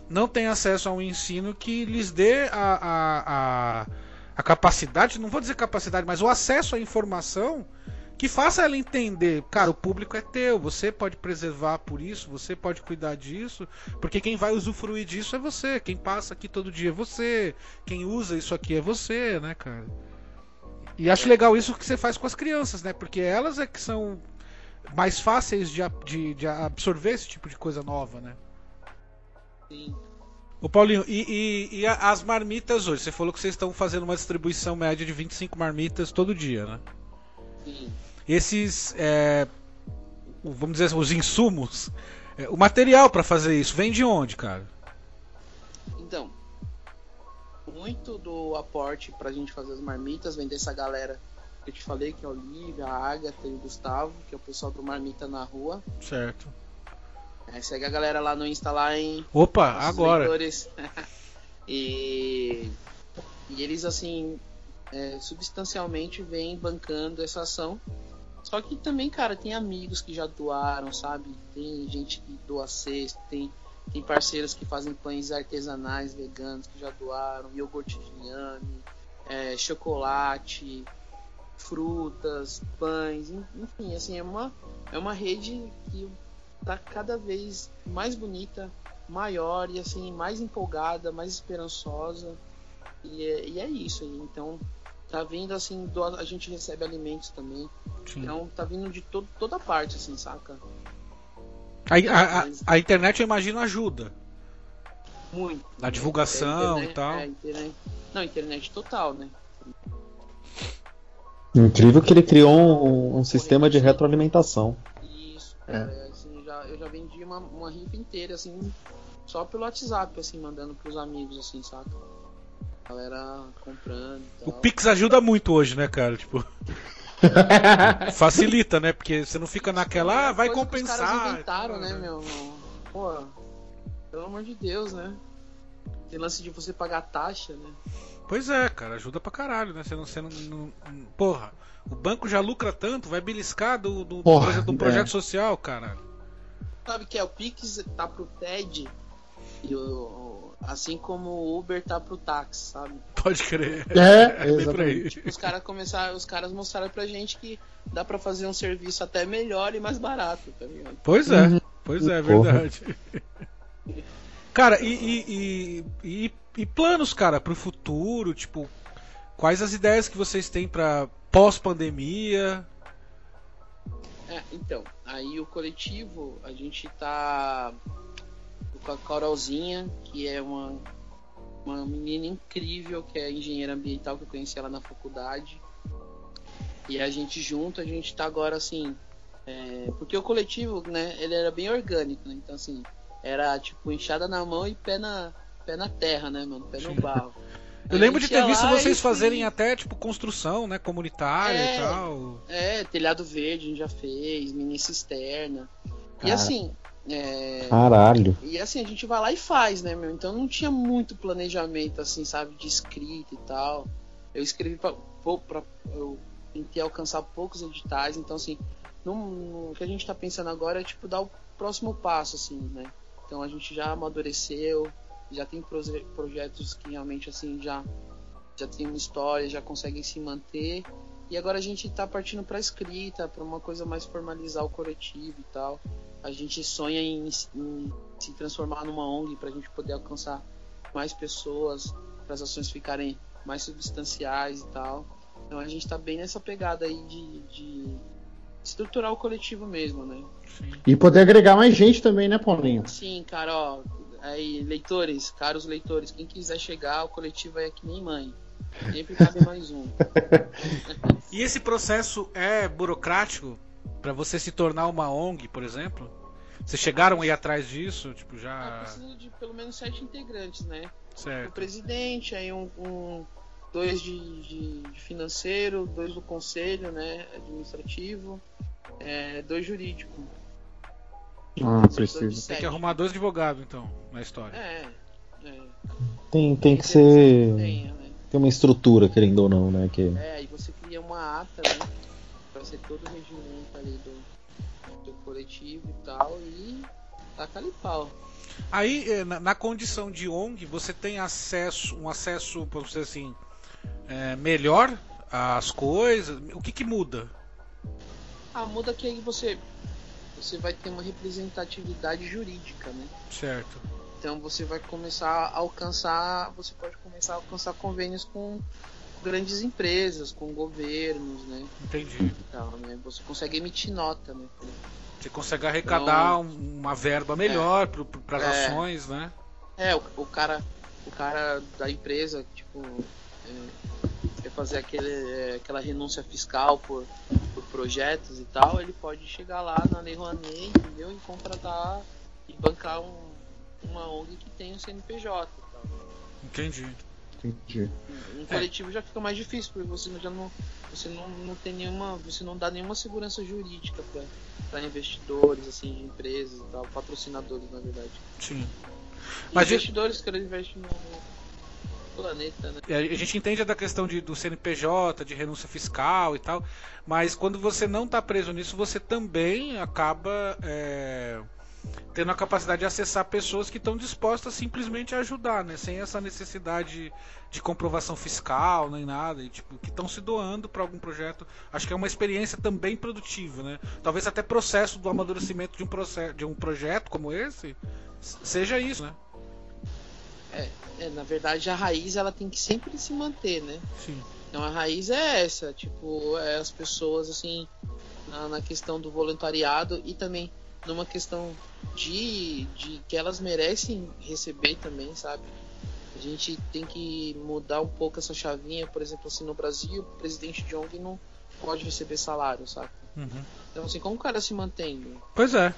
não tem acesso a um ensino que lhes dê a, a, a, a capacidade, não vou dizer capacidade, mas o acesso à informação que faça ela entender, cara, o público é teu, você pode preservar por isso, você pode cuidar disso, porque quem vai usufruir disso é você, quem passa aqui todo dia é você, quem usa isso aqui é você, né, cara? E acho legal isso que você faz com as crianças, né? Porque elas é que são mais fáceis de, de, de absorver esse tipo de coisa nova, né? Sim. Ô Paulinho, e, e- e as marmitas hoje? Você falou que vocês estão fazendo uma distribuição média de 25 marmitas todo dia, né? Sim. Esses, é, o- vamos dizer, os insumos, é, o material pra fazer isso, vem de onde, cara? Então, muito do aporte pra gente fazer as marmitas vem dessa galera que eu te falei, que é a Olivia, a Agatha e o Gustavo, que é o pessoal do Marmita na Rua. Certo. É, segue a galera lá no Insta lá em Opa, agora. (laughs) e, e eles assim é, substancialmente vêm bancando essa ação. Só que também, cara, tem amigos que já doaram, sabe? Tem gente que doa cesto, tem, tem parceiros que fazem pães artesanais veganos que já doaram, iogurte de inhame, é, chocolate, frutas, pães, en- enfim, assim, é uma, é uma rede que tá cada vez mais bonita, maior e assim, mais empolgada, mais esperançosa. E é, e é isso aí. Então, tá vindo assim, do- a gente recebe alimentos também. Sim. Então tá vindo de todo, toda parte, assim, saca? A, a- a- a internet, eu imagino, ajuda. Muito. Na divulgação É, internet- e tal. é, internet- não, internet total, né? Incrível que ele criou um, um sistema de retroalimentação. Isso, cara, assim, eu já, eu já vendi uma, uma rifa inteira, assim, só pelo WhatsApp, assim, mandando pros amigos, assim, saca? Galera comprando e O. Pix ajuda muito hoje, né, cara? Tipo. (laughs) Facilita, né? Porque você não fica naquela, ah, vai que Os compensar. caras inventaram, né, meu? Pô, pelo amor de Deus, né? Tem lance de você pagar taxa, né? Pois é, cara, ajuda pra caralho, né? Você não, você não, não- não- Porra, o banco já lucra tanto, vai beliscar do, do, Porra, projeto, do projeto é. social, cara. Sabe que é o Pix tá pro TED e o, assim como o Uber tá pro táxi, sabe? Pode crer. (laughs) É, aí. exatamente. Os caras começaram, os caras mostraram pra gente que dá pra fazer um serviço até melhor e mais barato, tá ligado? Pois é, Uhum. pois é, Porra. verdade. (laughs) Cara, e, e, e, e- e planos, cara, pro futuro? Tipo, quais as ideias que vocês têm pra pós-pandemia? É, então, aí o coletivo, a gente tá com a Carolzinha, que é uma, uma menina incrível, que é engenheira ambiental, que eu conheci ela na faculdade. E a gente junto, a gente tá agora assim. é, porque o coletivo, né, ele era bem orgânico, né? Então assim, era tipo enxada na mão e pé na, pé na terra, né, mano? Pé no barro. Eu A lembro de ter visto vocês e- fazerem até, tipo, construção, né? Comunitária e É. tal. É, telhado verde a gente já fez, mini cisterna. E Cara. assim, É, Caralho. E assim, a gente vai lá e faz, né, meu? Então não tinha muito planejamento, assim, sabe, de escrita e tal. Eu escrevi pra, pra- eu tentei alcançar poucos editais, então assim, não- o que a gente tá pensando agora é tipo dar o próximo passo, assim, né? Então a gente já amadureceu, já tem proje- projetos que realmente assim já já tem uma história, já conseguem se manter. E agora a gente tá partindo pra escrita, pra uma coisa mais formalizar o coletivo e tal. A gente sonha em, em se transformar numa ONG pra gente poder alcançar mais pessoas, para as ações ficarem mais substanciais e tal. Então a gente tá bem nessa pegada aí de, de estruturar o coletivo mesmo, né? E poder agregar mais gente também, né, Paulinho? Sim, cara, ó. Aí, leitores, caros leitores, quem quiser chegar, o coletivo é que nem mãe. Sempre cabe mais um. E esse processo é burocrático pra você se tornar uma ONG, por exemplo? Vocês chegaram a ir atrás disso? Tipo, Ah, já. precisa de pelo menos sete integrantes, né? O Certo. presidente, aí um, um- dois de, de- de financeiro, dois do conselho, né? Administrativo, é, dois jurídico. Ah, Precisa. Tem que arrumar dois advogados, então, na história. É, é. Tem, tem que Tem ser. Né? Tem uma estrutura, querendo ou não, né? Que... É, aí você cria uma ata, né? Pra ser todo o regimento ali do, do coletivo e tal, e taca ali pau. Aí, eh, na, na condição de ONG, você tem acesso, um acesso, vamos dizer assim, eh, melhor às coisas. O que, que muda? Ah, muda que aí você, você vai ter uma representatividade jurídica, né? Certo. Então você vai começar a alcançar, você pode começar a alcançar convênios com grandes empresas, com governos, né? Entendi. e tal, né? Você consegue emitir nota, né? Você consegue arrecadar um- uma verba melhor para as É. ações, né? É, o, o cara, o cara da empresa, tipo, é, quer fazer aquele, é, aquela renúncia fiscal por, por projetos e tal, ele pode chegar lá na Lei Rouanet, entendeu? E contratar e bancar um, uma ONG que tem um CNPJ e tal. Entendi. Entendi. Um coletivo já fica mais difícil, porque você já não, você não, não tem nenhuma, você não dá nenhuma segurança jurídica para investidores, assim, de empresas e tal, patrocinadores, na verdade. Sim. Mas investidores que investem no, no planeta, né? É, A gente entende da questão de, do CNPJ, de renúncia fiscal e tal, mas quando você não está preso nisso, você também acaba é, tendo a capacidade de acessar pessoas que estão dispostas simplesmente a ajudar, né? Sem essa necessidade de comprovação fiscal nem nada, e, tipo, que estão se doando para algum projeto. Acho que é uma experiência também produtiva, né? Talvez até processo do amadurecimento de um, processo, de um projeto como esse seja isso, né? É, na verdade a raiz ela tem que sempre se manter, né? Sim. Então a raiz é essa, tipo, é as pessoas assim na, na questão do voluntariado e também numa questão de, de que elas merecem receber também, sabe? A gente tem que mudar um pouco essa chavinha, por exemplo, assim no Brasil, o presidente de ONG não pode receber salário, sabe? Uhum. Então assim, como o cara se mantém? Pois é.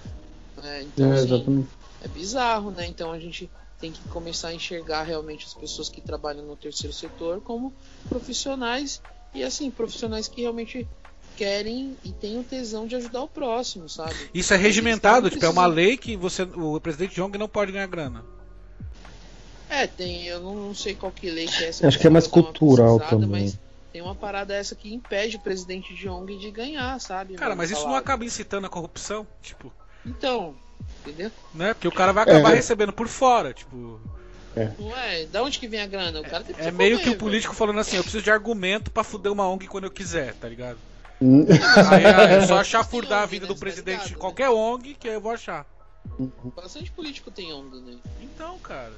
É, então É, assim, é bizarro, né? Então a gente tem que começar a enxergar realmente as pessoas que trabalham no terceiro setor como profissionais e assim, profissionais que realmente querem e têm o tesão de ajudar o próximo, sabe? Isso é regimentado, tipo, é uma lei que você, o presidente de ONG não pode ganhar grana. É, tem, eu não, não sei qual que lei que é essa. Acho que é mais cultural também. Mas tem uma parada essa que impede o presidente de ONG de ganhar, sabe? Cara, mas isso não acaba incitando a corrupção? Tipo, Então, entendeu? né? Porque o cara vai acabar É. recebendo por fora, tipo. Não é? Da onde que vem a grana? O cara tem que É meio que o velho. político falando assim, eu preciso de argumento pra fuder uma ONG quando eu quiser, tá ligado? Aí é só (laughs) achar Tem furdar a vida do presidente de qualquer ONG que eu vou achar. Bastante político tem ONG, né? Então, cara.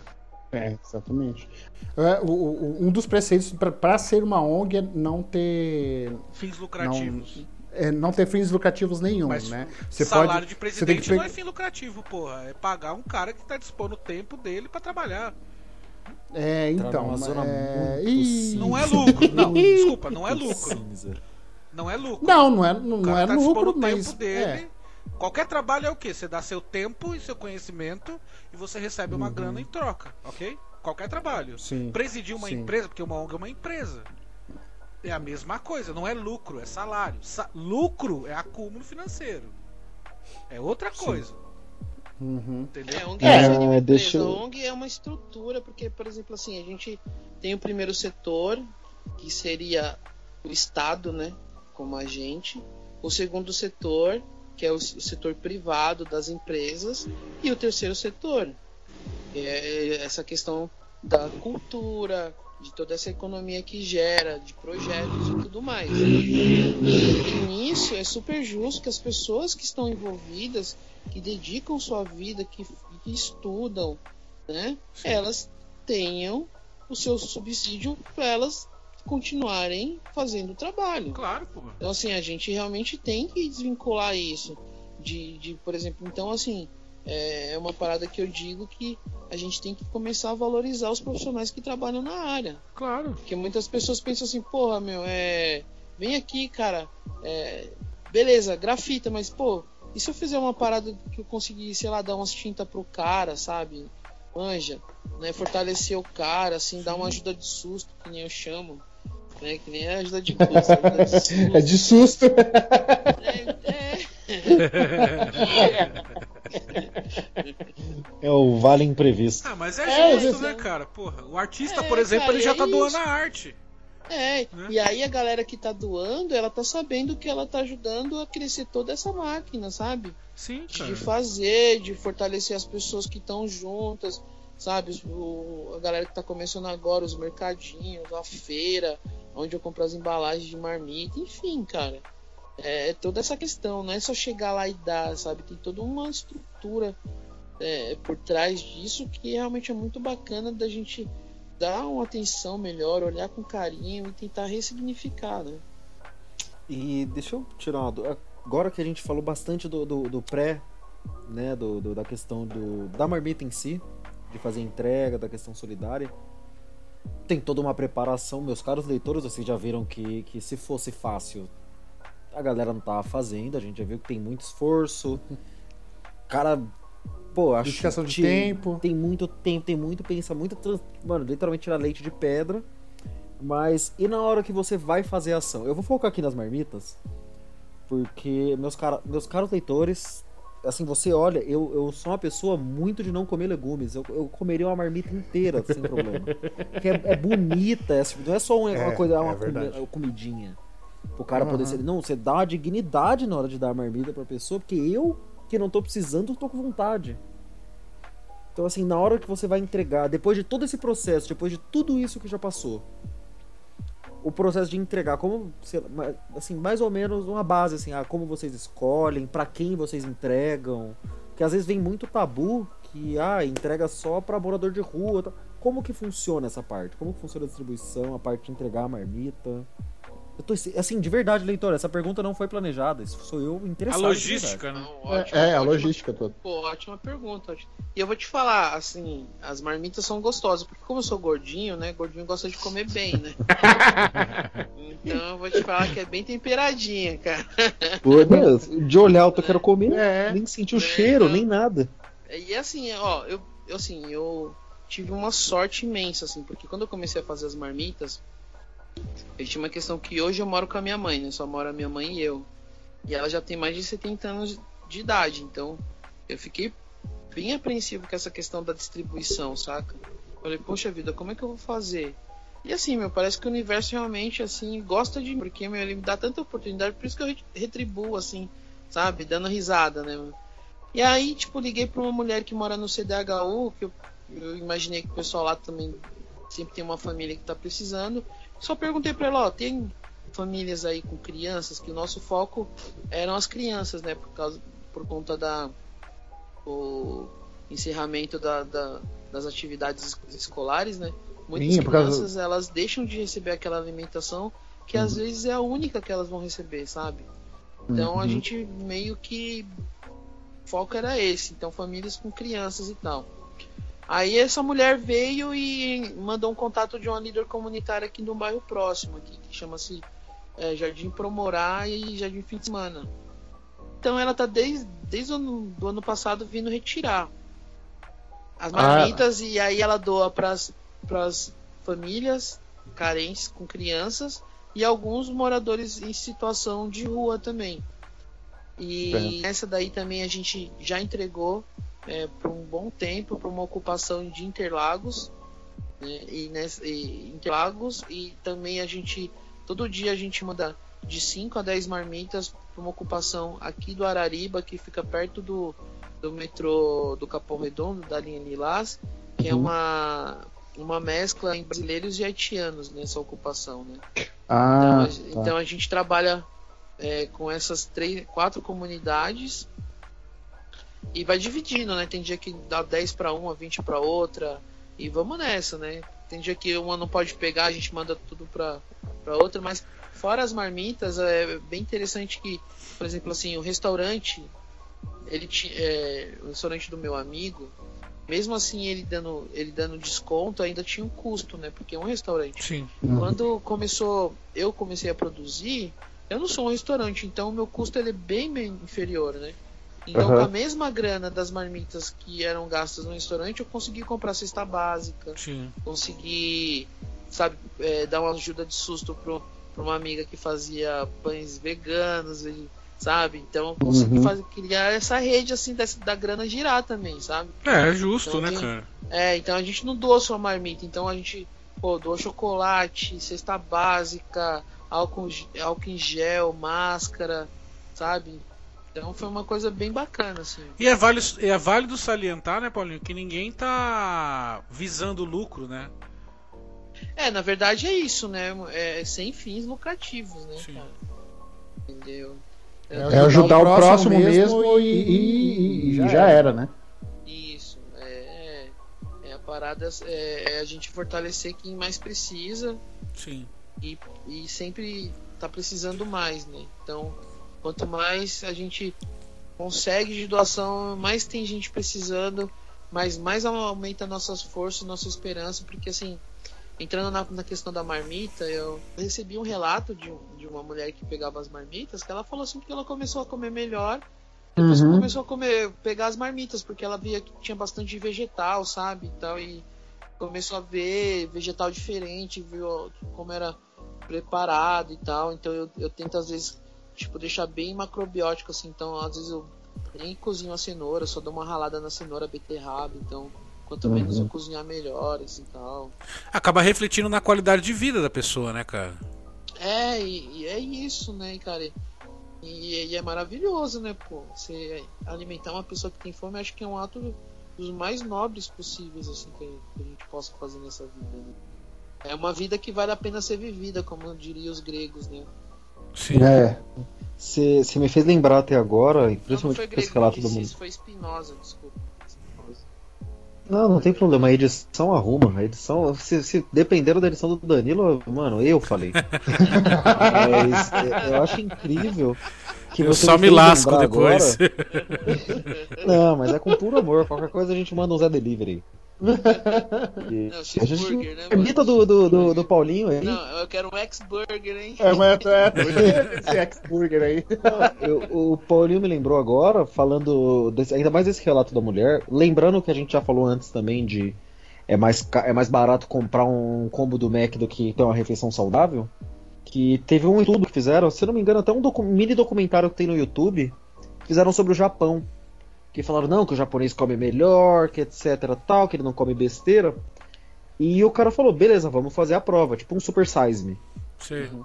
É, exatamente. É, o- o- um dos preceitos para ser uma ONG é não ter Fins lucrativos. é, não ter fins lucrativos nenhum, Mas né? Você salário pode, de você tem presidente que não é fim lucrativo, porra. É pagar um cara que tá dispondo o tempo dele pra trabalhar. É, então, é... Não é lucro, (laughs) não. Desculpa, não é lucro. cinza. Não é lucro. Não, não é, não, O não cara é tá dispondo lucro, o mas tempo dele. é. Qualquer trabalho é o quê? Você dá seu tempo e seu conhecimento e você recebe uma Uhum. grana em troca, ok? Qualquer trabalho. Sim. Presidir uma Sim. empresa, porque uma ONG é uma empresa. É a mesma coisa, não é lucro, é salário. Sa- lucro é acúmulo financeiro. É outra coisa. Uhum. Entendeu? É, ONG É, empresa. deixa eu- ONG é uma estrutura, porque, por exemplo, assim, a gente tem o primeiro setor, que seria o Estado, né? Como agente. O segundo setor, que é o, o setor privado das empresas. E o terceiro setor, que é essa questão da cultura, de toda essa economia que gera, de projetos e tudo mais. E nisso é super justo que as pessoas que estão envolvidas, que dedicam sua vida, que, que estudam, né, elas tenham o seu subsídio para elas continuarem fazendo o trabalho. Claro, pô. Então, assim, a gente realmente tem que desvincular isso. De, de por exemplo, então, assim, é uma parada que eu digo que a gente tem que começar a valorizar os profissionais que trabalham na área. Claro. Porque muitas pessoas pensam assim, porra, meu, é. Vem aqui, cara. é, Beleza, grafita, mas, pô, e se eu fizer uma parada que eu conseguir, sei lá, dar umas tintas pro cara, sabe? Manja, né? Fortalecer o cara, assim, dar uma ajuda de susto, que nem eu chamo. Né? Que nem ajuda de custo, ajuda de (laughs) susto. É de susto. É, É o vale imprevisto. Ah, mas é, É, justo, isso- né, cara? Porra, o artista, É, por exemplo, cara, ele já é tá doando isso. a arte. É, Né? e aí a galera que tá doando, ela tá sabendo que ela tá ajudando a crescer toda essa máquina, sabe? Sim, De cara. fazer, de fortalecer as pessoas que estão juntas, sabe? O, a galera que tá começando agora, os mercadinhos, a feira, onde eu compro as embalagens de marmita, enfim, cara. É, é toda essa questão, não é só chegar lá e dar, sabe? Tem toda uma estrutura é, por trás disso que realmente é muito bacana da gente dar uma atenção melhor, olhar com carinho e tentar ressignificar, né? E deixa eu tirar uma. Agora que a gente falou bastante do, do, do pré, né? Do, do- da questão do, da marmita em si, de fazer entrega, da questão solidária. Tem toda uma preparação, meus caros leitores, vocês já viram que, que se fosse fácil, a galera não tava fazendo, a gente já viu que tem muito esforço. Cara, pô, acho Dedicação de que tempo. tem muito tempo, tem muito, pensa muito, trans- mano, literalmente tirar leite de pedra. Mas e na hora que você vai fazer a ação? Eu vou focar aqui nas marmitas, porque meus, cara, meus caros leitores, assim, você olha, eu, eu sou uma pessoa muito de não comer legumes. Eu, eu comeria uma marmita inteira, sem problema. Porque é, é bonita, é, não é só uma, É, coisa, é uma, comi- uma comidinha. O cara poder Aham. ser. Não, você dá uma dignidade na hora de dar a marmita pra pessoa, porque eu, que não tô precisando, tô com vontade. Então, assim, na hora que você vai entregar, depois de todo esse processo, depois de tudo isso que já passou, o processo de entregar, como, assim, mais ou menos uma base, assim, ah, como vocês escolhem, pra quem vocês entregam, porque às vezes vem muito tabu que, ah, entrega só pra morador de rua, tá? como que funciona essa parte? Como que funciona a distribuição, a parte de entregar a marmita? Eu tô, assim, de verdade, leitor, essa pergunta não foi planejada, isso sou eu A interessado. de logística, né? Não, ótimo, É, é a logística toda. Pô, ótima pergunta. ótimo. E eu vou te falar, assim, as marmitas são gostosas, porque como eu sou gordinho, né? Gordinho gosta de comer bem, né? (laughs) então eu vou te falar que é bem temperadinha, cara. Pô, meu, de olhar eu quero comer, É. nem sentir o É, cheiro, então. nem nada. E assim, ó, eu, eu assim, eu tive uma sorte imensa, assim, porque quando eu comecei a fazer as marmitas, eu tinha uma questão que hoje eu moro com a minha mãe, né? Só mora minha mãe e eu. E ela já tem mais de 70 anos de idade, então eu fiquei bem apreensivo com essa questão da distribuição, saca? Falei, poxa vida, como é que eu vou fazer? E assim, meu, parece que o universo realmente, assim, gosta de mim, porque, meu, ele me dá tanta oportunidade, por isso que eu re- retribuo, assim, sabe? Dando risada, né? E aí, tipo, liguei pra uma mulher que mora no CDHU, que eu, eu imaginei que o pessoal lá também sempre tem uma família que tá precisando. Só perguntei pra ela, ó, tem famílias aí com crianças, que o nosso foco eram as crianças, né? Por, causa, por conta da o encerramento da, da- das atividades es- escolares, né? Muitas Sim, causa- crianças elas deixam de receber aquela alimentação que às vezes é a única que elas vão receber, sabe? Então a Uhum. gente meio que o foco era esse, então famílias com crianças e tal. Aí essa mulher veio e mandou um contato de uma líder comunitária aqui no bairro próximo, aqui, que chama-se é, Jardim Promorá e Jardim Fim de Semana. Então ela tá desde, desde o ano, do ano passado vindo retirar as marmitas e aí ela doa para as famílias carentes com crianças e alguns moradores em situação de rua também. E Certo. essa daí também a gente já entregou é, por um bom tempo para uma ocupação de Interlagos né, e, nessa, e Interlagos e também a gente todo dia a gente manda de 5 a 10 marmitas para uma ocupação aqui do Arariba que fica perto do, do metrô do Capão Redondo da linha Lilás que é Uhum. uma uma mescla em brasileiros e haitianos nessa ocupação né Ah, então, a, tá. então a gente trabalha é, com essas três, quatro comunidades e vai dividindo, né? Tem dia que dá 10 para uma, 20 para outra e vamos nessa, né? Tem dia que uma não pode pegar, a gente manda tudo para outra, mas fora as marmitas é bem interessante que, por exemplo, assim, o restaurante ele é, o restaurante do meu amigo, mesmo assim ele dando ele dando desconto, ainda tinha um custo, né? Porque é um restaurante. Sim. Quando começou, eu comecei a produzir, eu não sou um restaurante, então o meu custo ele é bem inferior, né? Então, Aham. com a mesma grana das marmitas que eram gastas no restaurante, eu consegui comprar cesta básica, Sim. consegui, sabe, é, dar uma ajuda de susto pro, pra uma amiga que fazia pães veganos, e, sabe? Então, eu consegui Uhum. fazer, criar essa rede, assim, dessa, da grana girar também, sabe? É, é justo, Então, né, tem- cara? É, então a gente não doa só marmita, então a gente pô, doa chocolate, cesta básica, álcool, álcool em gel, máscara, sabe? Então foi uma coisa bem bacana, assim. E é válido, é válido salientar, né, Paulinho, que ninguém tá visando lucro, né? É, na verdade é isso, né? É sem fins lucrativos, né, Sim. cara? Entendeu? É ajudar o próximo mesmo e, e- e já era, né? Isso, é, é a parada é, é a gente fortalecer quem mais precisa Sim. e, e sempre tá precisando mais, né? Então, quanto mais a gente consegue de doação, mais tem gente precisando, mas mais aumenta nossas forças, nossa esperança, porque assim, entrando na, na questão da marmita, eu recebi um relato de, de uma mulher que pegava as marmitas, que ela falou assim que ela começou a comer melhor depois Uhum. começou a comer, pegar as marmitas, porque ela via que tinha bastante vegetal, sabe? E tal, e começou a ver vegetal diferente, viu como era preparado e tal. Então eu, eu tento às vezes, tipo, deixar bem macrobiótico, assim. Então às vezes eu nem cozinho a cenoura, só dou uma ralada na cenoura, beterraba. Então quanto menos Uhum. eu cozinhar, melhor, assim e tal. Acaba refletindo na qualidade de vida da pessoa, né, cara? É, e, e é isso, né, cara? E, e é maravilhoso, né, pô? Você alimentar uma pessoa que tem fome, acho que é um ato dos mais nobres possíveis, assim, que, que a gente possa fazer nessa vida. Né? É uma vida que vale a pena ser vivida, como diriam os gregos, né? Sim. É. Você me fez lembrar até agora, e Não, não principalmente foi com esse grego, relato que do disse mundo. isso, foi Spinoza, desculpa. Não, não tem problema, a edição arruma. A edição, se, se dependendo da edição do Danilo, mano, eu falei. Mas (laughs) é, eu acho incrível que Eu você só me lasco depois. agora- (laughs) Não, mas é com puro amor. Qualquer coisa a gente manda um Zé Delivery. E Não, a gente né, mano? do, do, do, do Paulinho aí. Não, eu quero um ex-burger, hein? É, mas é, (laughs) esse ex-burger aí. Eu- o Paulinho me lembrou agora, falando desse- ainda mais desse relato da mulher, lembrando que a gente já falou antes também de é mais, é mais barato comprar um combo do Mac do que ter uma refeição saudável. Que teve um estudo que fizeram, se eu não me engano, até um docu- mini documentário que tem no YouTube, que fizeram sobre o Japão. Que falaram, não, que o japonês come melhor, que etc, tal, que ele não come besteira. E o cara falou, beleza, vamos fazer a prova, tipo um Super Size Me. Sim.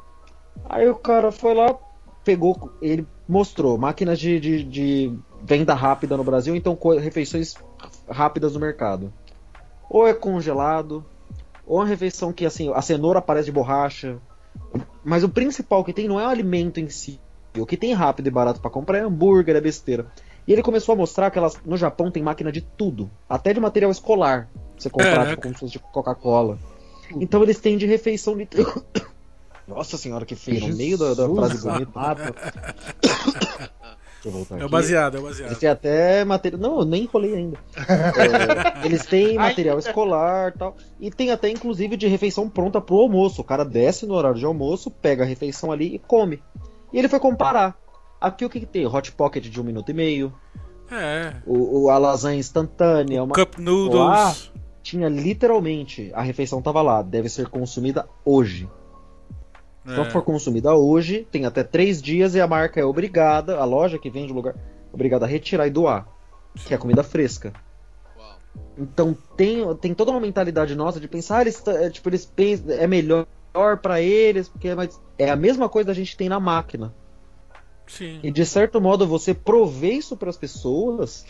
Aí o cara foi lá, pegou, ele mostrou máquinas de, de, de venda rápida no Brasil, então refeições rápidas no mercado. Ou é congelado, ou é uma refeição que assim, a cenoura parece de borracha. Mas o principal que tem não é o alimento em si. O que tem rápido e barato pra comprar é hambúrguer, é besteira. E ele começou a mostrar que elas, no Japão tem máquina de tudo, até de material escolar. Você comprar Caraca. tipo, como se fosse de Coca-Cola. Então eles têm de refeição de (coughs) Nossa senhora, que feio, no meio da, da frase bonita. amado. Deixa eu voltar É o baseado, é o baseado. Eles têm até material. Não, eu nem enrolei ainda. (laughs) É, eles têm material escolar tal. E tem até, inclusive, de refeição pronta pro almoço. O cara desce no horário de almoço, pega a refeição ali e come. E ele foi comparar. Aqui o que, que tem? Hot Pocket de um minuto e meio. É. O, o- a lasanha instantânea. Uma... Cup Lá noodles. tinha literalmente. A refeição tava lá. Deve ser consumida hoje. Se não É. for consumida hoje, tem até três dias e a marca é obrigada, a loja que vende o lugar, é obrigada a retirar e doar. que é a comida fresca. Uau. Então tem, tem toda uma mentalidade nossa de pensar, ah, eles, é, tipo, eles pensam, é melhor pra eles, porque é mais... é a mesma coisa que a gente tem na máquina. Sim. E de certo modo você provê isso para as pessoas,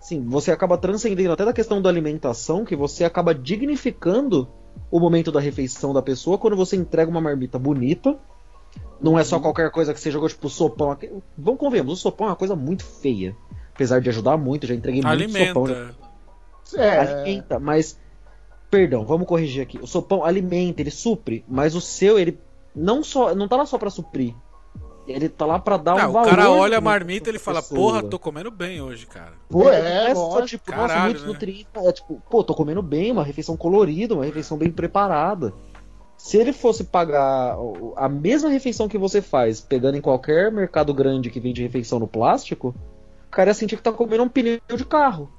sim, você acaba transcendendo até da questão da alimentação, que você acaba dignificando o momento da refeição da pessoa quando você entrega uma marmita bonita. Não é só qualquer coisa que você jogou, tipo sopão. Vamos convenhamos, o sopão é uma coisa muito feia. Apesar de ajudar muito, já entreguei muito sopão. Alimenta. É, Alimenta, mas. Perdão, vamos corrigir aqui. O sopão alimenta, ele supre, mas o seu, ele não só não tá lá só pra suprir. Ele tá lá pra dar Ah, um o valor. cara olha a marmita e ele fala, pessoa. porra, tô comendo bem hoje, cara. pô, É, é, é só, tipo, nossa, Caralho, muitos né? nutrientes. É tipo, pô, tô comendo bem, uma refeição colorida, uma refeição bem preparada. Se ele fosse pagar o- a mesma refeição que você faz, pegando em qualquer mercado grande que vende refeição no plástico, o cara ia sentir que tá comendo um pneu de carro.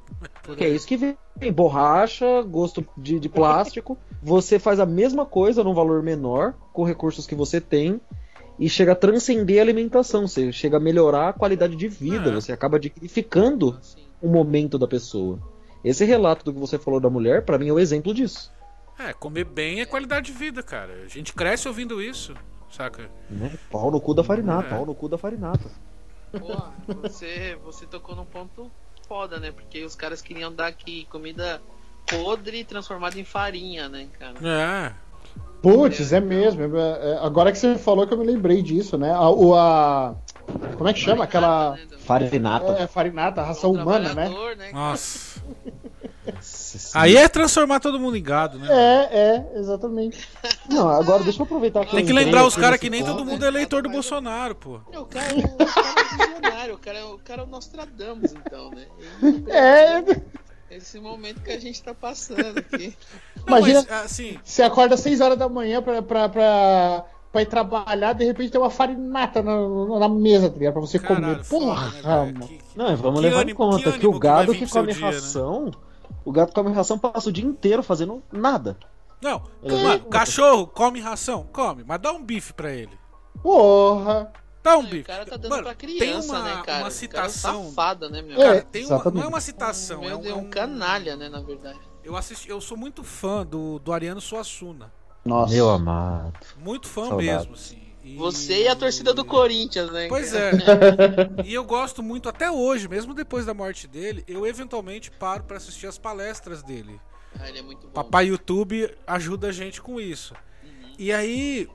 Que é isso que vem. Borracha, gosto de, de plástico. Você faz a mesma coisa num valor menor, com recursos que você tem, e chega a transcender a alimentação. Você chega a melhorar a qualidade de vida. É. Você acaba dignificando o momento da pessoa. Esse relato do que você falou da mulher, pra mim é o exemplo disso. É, comer bem é qualidade de vida, cara. A gente cresce ouvindo isso, saca? Né? Pau no cu da farinata, É. pau no cu da farinata. Porra, você, você tocou num ponto foda, né? Porque os caras queriam dar aqui comida podre transformada em farinha, né, cara? É. Putz, é mesmo. é- é- agora que você falou que eu me lembrei disso, né? A, o, a- como é que chama? Aquela. Né, Farinata. É, farinata, a ração humana, né? né? Nossa. Aí é transformar todo mundo em gado, né? É, é, exatamente. Não, agora deixa eu aproveitar que Tem que lembrar os caras que nem todo mundo é eleitor do Bolsonaro, pô. É, O cara, o cara é visionário, o cara, é- o cara é o Nostradamus, então, né? É, Esse momento que a gente tá passando aqui. (laughs) Não, Imagina- mas, assim, você acorda às 6 horas da manhã pra, pra, pra, pra ir trabalhar, de repente tem uma farinata na, na mesa, tá ligado? Pra você caralho, comer. foda, Porra, né, velho? mano. Que- Não, vamos Que levar ânimo- em conta que que, o que vai gado que come dia, né? ração, o gado que come ração passa o dia inteiro fazendo nada. Não, Ele- mano, cachorro come ração? Come, mas dá um bife pra ele. Porra. Dá um O bife. cara tá dando Mano, pra tem criança, uma, né, cara? uma O cara é citação. safado, né, meu? Cara, É, tem uma, não é uma citação, é Meu um, é um canalha, né, na verdade. Eu assisti, eu sou muito fã do, do Ariano Suassuna. Nossa. Meu amado. Muito fã Saudades. mesmo, assim. E- Você e a torcida do Corinthians, né? Pois é. (laughs) e eu gosto muito até hoje, mesmo depois da morte dele, eu eventualmente paro pra assistir as palestras dele. Ah, ele é muito bom. Papai YouTube ajuda a gente com isso. E aí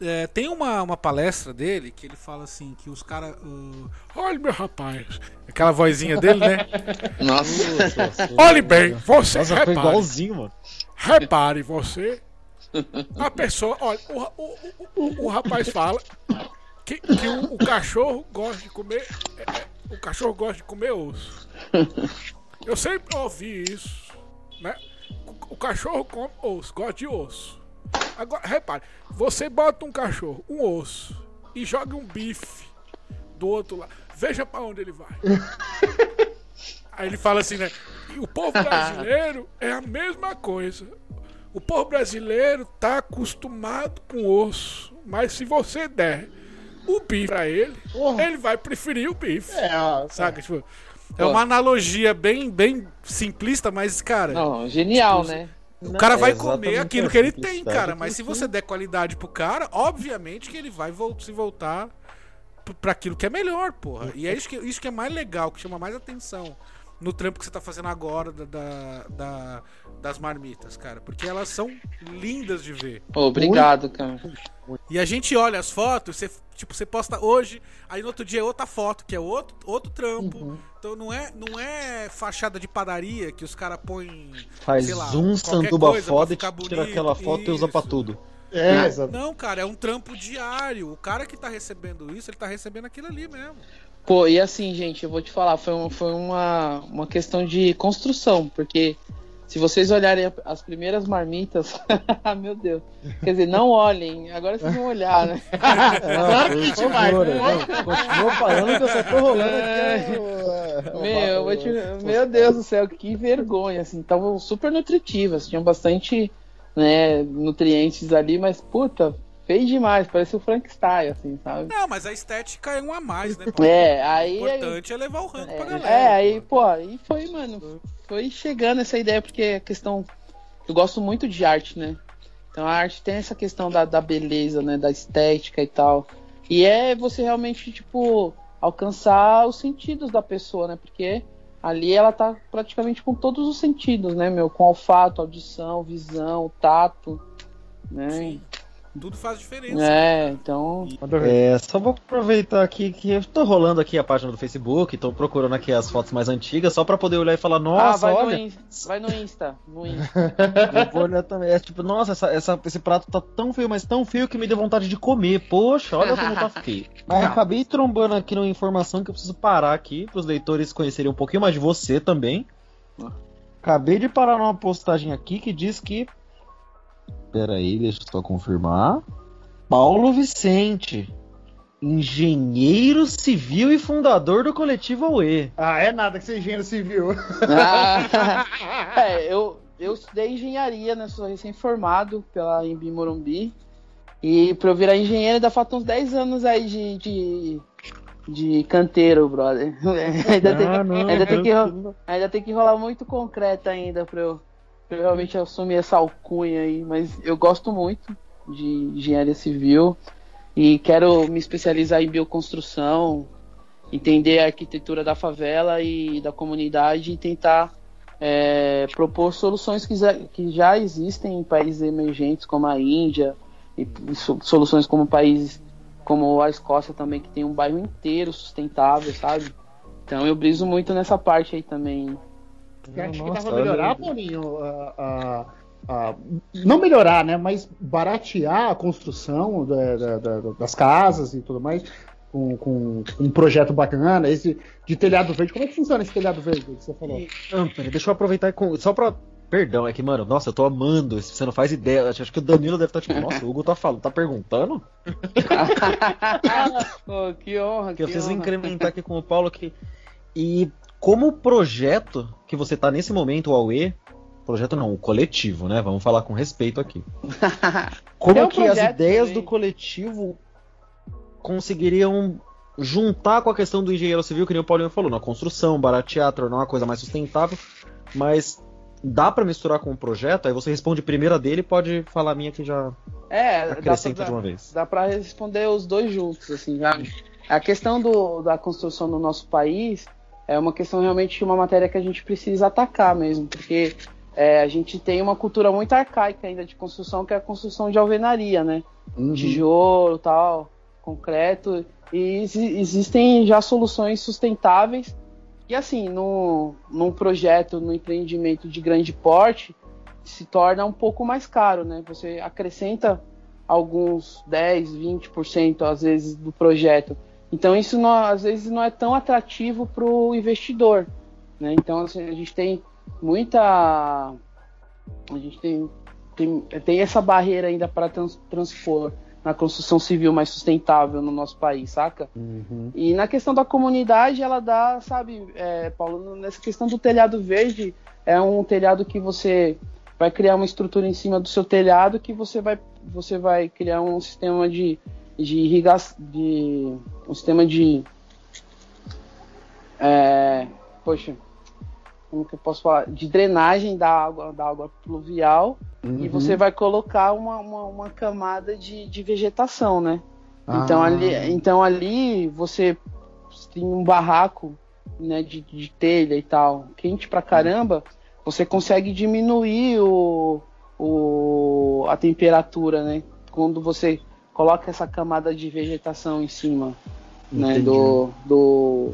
é, tem uma, uma palestra dele que ele fala assim que os caras. Olha meu rapaz. Aquela vozinha dele, né? (laughs) Nossa. Olhe bem, você Nossa, foi repare, igualzinho, mano. repare você. A pessoa, olha, o, o, o, o rapaz fala que, que o, o cachorro gosta de comer. é, é, o cachorro gosta de comer osso. Eu sempre ouvi isso, né? O, o cachorro come osso, gosta de osso. Agora, repare, você bota um cachorro, um osso, e joga um bife do outro lado. Veja pra onde ele vai. (laughs) Aí ele fala assim, né? E o povo brasileiro é a mesma coisa. O povo brasileiro tá acostumado com osso, mas se você der o bife pra ele, Porra. ele vai preferir o bife. É, Saca? Tipo, é uma analogia bem, bem simplista, mas, cara, Não, genial, né? O cara é vai exatamente comer aquilo que ele tem, cara. Mas se você- der qualidade pro cara, obviamente que ele vai se voltar p- pra aquilo que é melhor, porra. E é isso que, isso que é mais legal, que chama mais atenção no trampo que você tá fazendo agora da, da- da- das marmitas, cara. Porque elas são lindas de ver. Obrigado, cara. E a gente olha as fotos, você, tipo, você posta hoje, aí no outro dia é outra foto, que é outro, outro trampo. Então não é, não é fachada de padaria que os caras põem. Faz sei lá, um sanduba foda e tira aquela foto e usa pra isso. tudo. É, exato. Não, cara, é um trampo diário. O cara que tá recebendo isso, ele tá recebendo aquilo ali mesmo. Pô, e assim, gente, eu vou te falar, foi, um- foi uma, uma questão de construção, porque se vocês olharem as primeiras marmitas, meu Deus, quer dizer, não olhem, agora vocês vão olhar, né? Claro que a gente vai. Continua falando que eu só tô rolando É. aqui. Meu, eu vou te... meu Deus do céu, que vergonha, assim, estavam super nutritivas, tinham bastante, né, nutrientes ali, mas puta, feio demais, parece o Frankenstein, assim, sabe? Não, mas a estética é um a mais, né? É, aí. O importante é levar o rango pra galera. É, aí, pô, aí foi, mano, foi chegando essa ideia, porque a questão. Eu gosto muito de arte, né? Então a arte tem essa questão da, da beleza, né? Da estética e tal. E é você realmente, tipo, alcançar os sentidos da pessoa, né? Porque ali ela tá praticamente com todos os sentidos, né, meu? Com olfato, audição, visão, tato, né? Sim. Tudo faz diferença. É, então. É, só vou aproveitar aqui que eu tô rolando aqui a página do Facebook, tô procurando aqui as fotos mais antigas, só pra poder olhar e falar, ah, nossa, vai, olha. no Insta, vai no Insta. No Insta. (laughs) Eu vou olhar também. É tipo, nossa, essa, essa- esse prato tá tão feio, mas tão feio que me deu vontade de comer. Poxa, olha como tá (laughs) feio. Mas acabei trombando aqui numa informação que eu preciso parar aqui, pros leitores conhecerem um pouquinho mais de você também. Acabei de parar numa postagem aqui que diz que. Pera aí, deixa eu só confirmar. Paulo Vicente. Engenheiro civil e fundador do coletivo AUE. Ah, é nada que você é engenheiro civil. Ah, (laughs) é, eu, eu estudei engenharia, né? Sou recém-formado pela Embi Morumbi. E pra eu virar engenheiro ainda faltam uns 10 anos aí de, de, de canteiro, brother. (laughs) ainda, tem, Ah, não, ainda, tem que, ainda tem que rolar muito concreto ainda pra eu, eu realmente assumir essa alcunha aí. Mas eu gosto muito de engenharia civil e quero me especializar em bioconstrução, entender a arquitetura da favela e da comunidade e tentar é, propor soluções que já, que já existem em países emergentes como a Índia e so- soluções como países como a Escócia também que tem um bairro inteiro sustentável, sabe? Então eu briso muito nessa parte aí também. Você acha que pra melhorar, Paulinho? a- a- a- não melhorar, né? Mas baratear a construção da- da- da- das casas e tudo mais. Com, com um projeto bacana, esse de telhado verde. Como é que funciona esse telhado verde que você falou? Ah, peraí, deixa eu aproveitar e com- só pra. Perdão, é que, mano, nossa, eu tô amando. Você não faz ideia. Acho que o Danilo deve estar tipo, nossa, o Hugo tá falando, tá perguntando? (laughs) Pô, que honra, Que eu que preciso honra. incrementar aqui com o Paulo que. E como projeto que você tá nesse momento, o AUE, projeto não, o coletivo, né? Vamos falar com respeito aqui. (laughs) Como um que as ideias também. do coletivo conseguiriam juntar com a questão do engenheiro civil, que nem o Paulinho falou, na construção, baratear, tornar uma coisa mais sustentável, mas dá pra misturar com o projeto? Aí você responde primeiro a dele e pode falar a minha que já É, dá acrescenta pra, de uma vez. dá pra responder os dois juntos, assim, sabe? A questão do, da construção no nosso país é uma questão realmente uma matéria que a gente precisa atacar mesmo, porque é, a gente tem uma cultura muito arcaica ainda de construção, que é a construção de alvenaria, né? Tijolo, tal, concreto, e exi- existem já soluções sustentáveis. E assim, no, num projeto, no empreendimento de grande porte, se torna um pouco mais caro, né? Você acrescenta alguns 10, 20% às vezes do projeto. Então isso não- às vezes não é tão atrativo para o investidor, né? Então assim, a gente tem muita a gente tem tem, tem essa barreira ainda para trans, transpor na construção civil mais sustentável no nosso país, saca? E na questão da comunidade, ela dá, sabe, é, Paulo, nessa questão do telhado verde, é um telhado que você vai criar uma estrutura em cima do seu telhado que você vai, você vai criar um sistema de, de irrigação, de, um sistema de, é, poxa, como que eu posso falar? De drenagem da água, da água pluvial e você vai colocar uma, uma, uma camada de, de vegetação, né? Então, Ah. ali, então ali você tem um barraco né, de, de telha e tal, quente pra caramba, você consegue diminuir o, o, a temperatura, né? Quando você coloca essa camada de vegetação em cima né, do, do,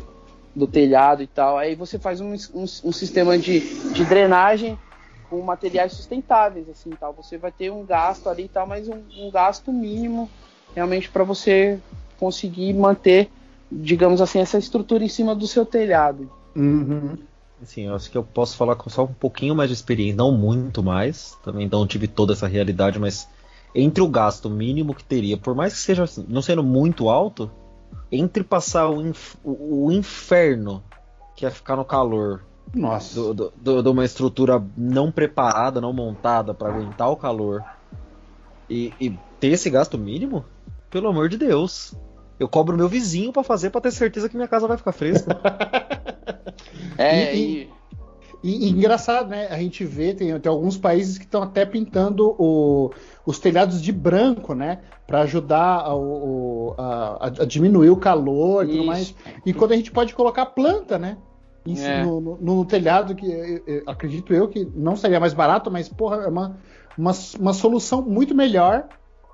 do telhado e tal. Aí você faz um, um, um sistema de, de drenagem com materiais sustentáveis, assim, tal. Você vai ter um gasto ali e tal, mas um, um gasto mínimo realmente para você conseguir manter, digamos assim, essa estrutura em cima do seu telhado. Uhum. Assim, eu acho que eu posso falar com só um pouquinho mais de experiência, não muito mais. Também não tive toda essa realidade, mas entre o gasto mínimo que teria, por mais que seja assim, não sendo muito alto, entre passar o, inf- o- o inferno que é ficar no calor Nossa. do- do- do- de uma estrutura não preparada, não montada para aguentar o calor, E, e ter esse gasto mínimo? Pelo amor de Deus. Eu cobro meu vizinho pra fazer pra ter certeza que minha casa vai ficar fresca. (laughs) É, E- e, E, e engraçado, né? A gente vê, tem, tem alguns países que estão até pintando o- os telhados de branco, né? Para ajudar a, o- a- a diminuir o calor e tudo Isso. mais. E quando a gente pode colocar planta, né? Si- É. no, no- no telhado, que eu- eu- acredito eu que não seria mais barato, mas, porra, é uma, uma, uma solução muito melhor,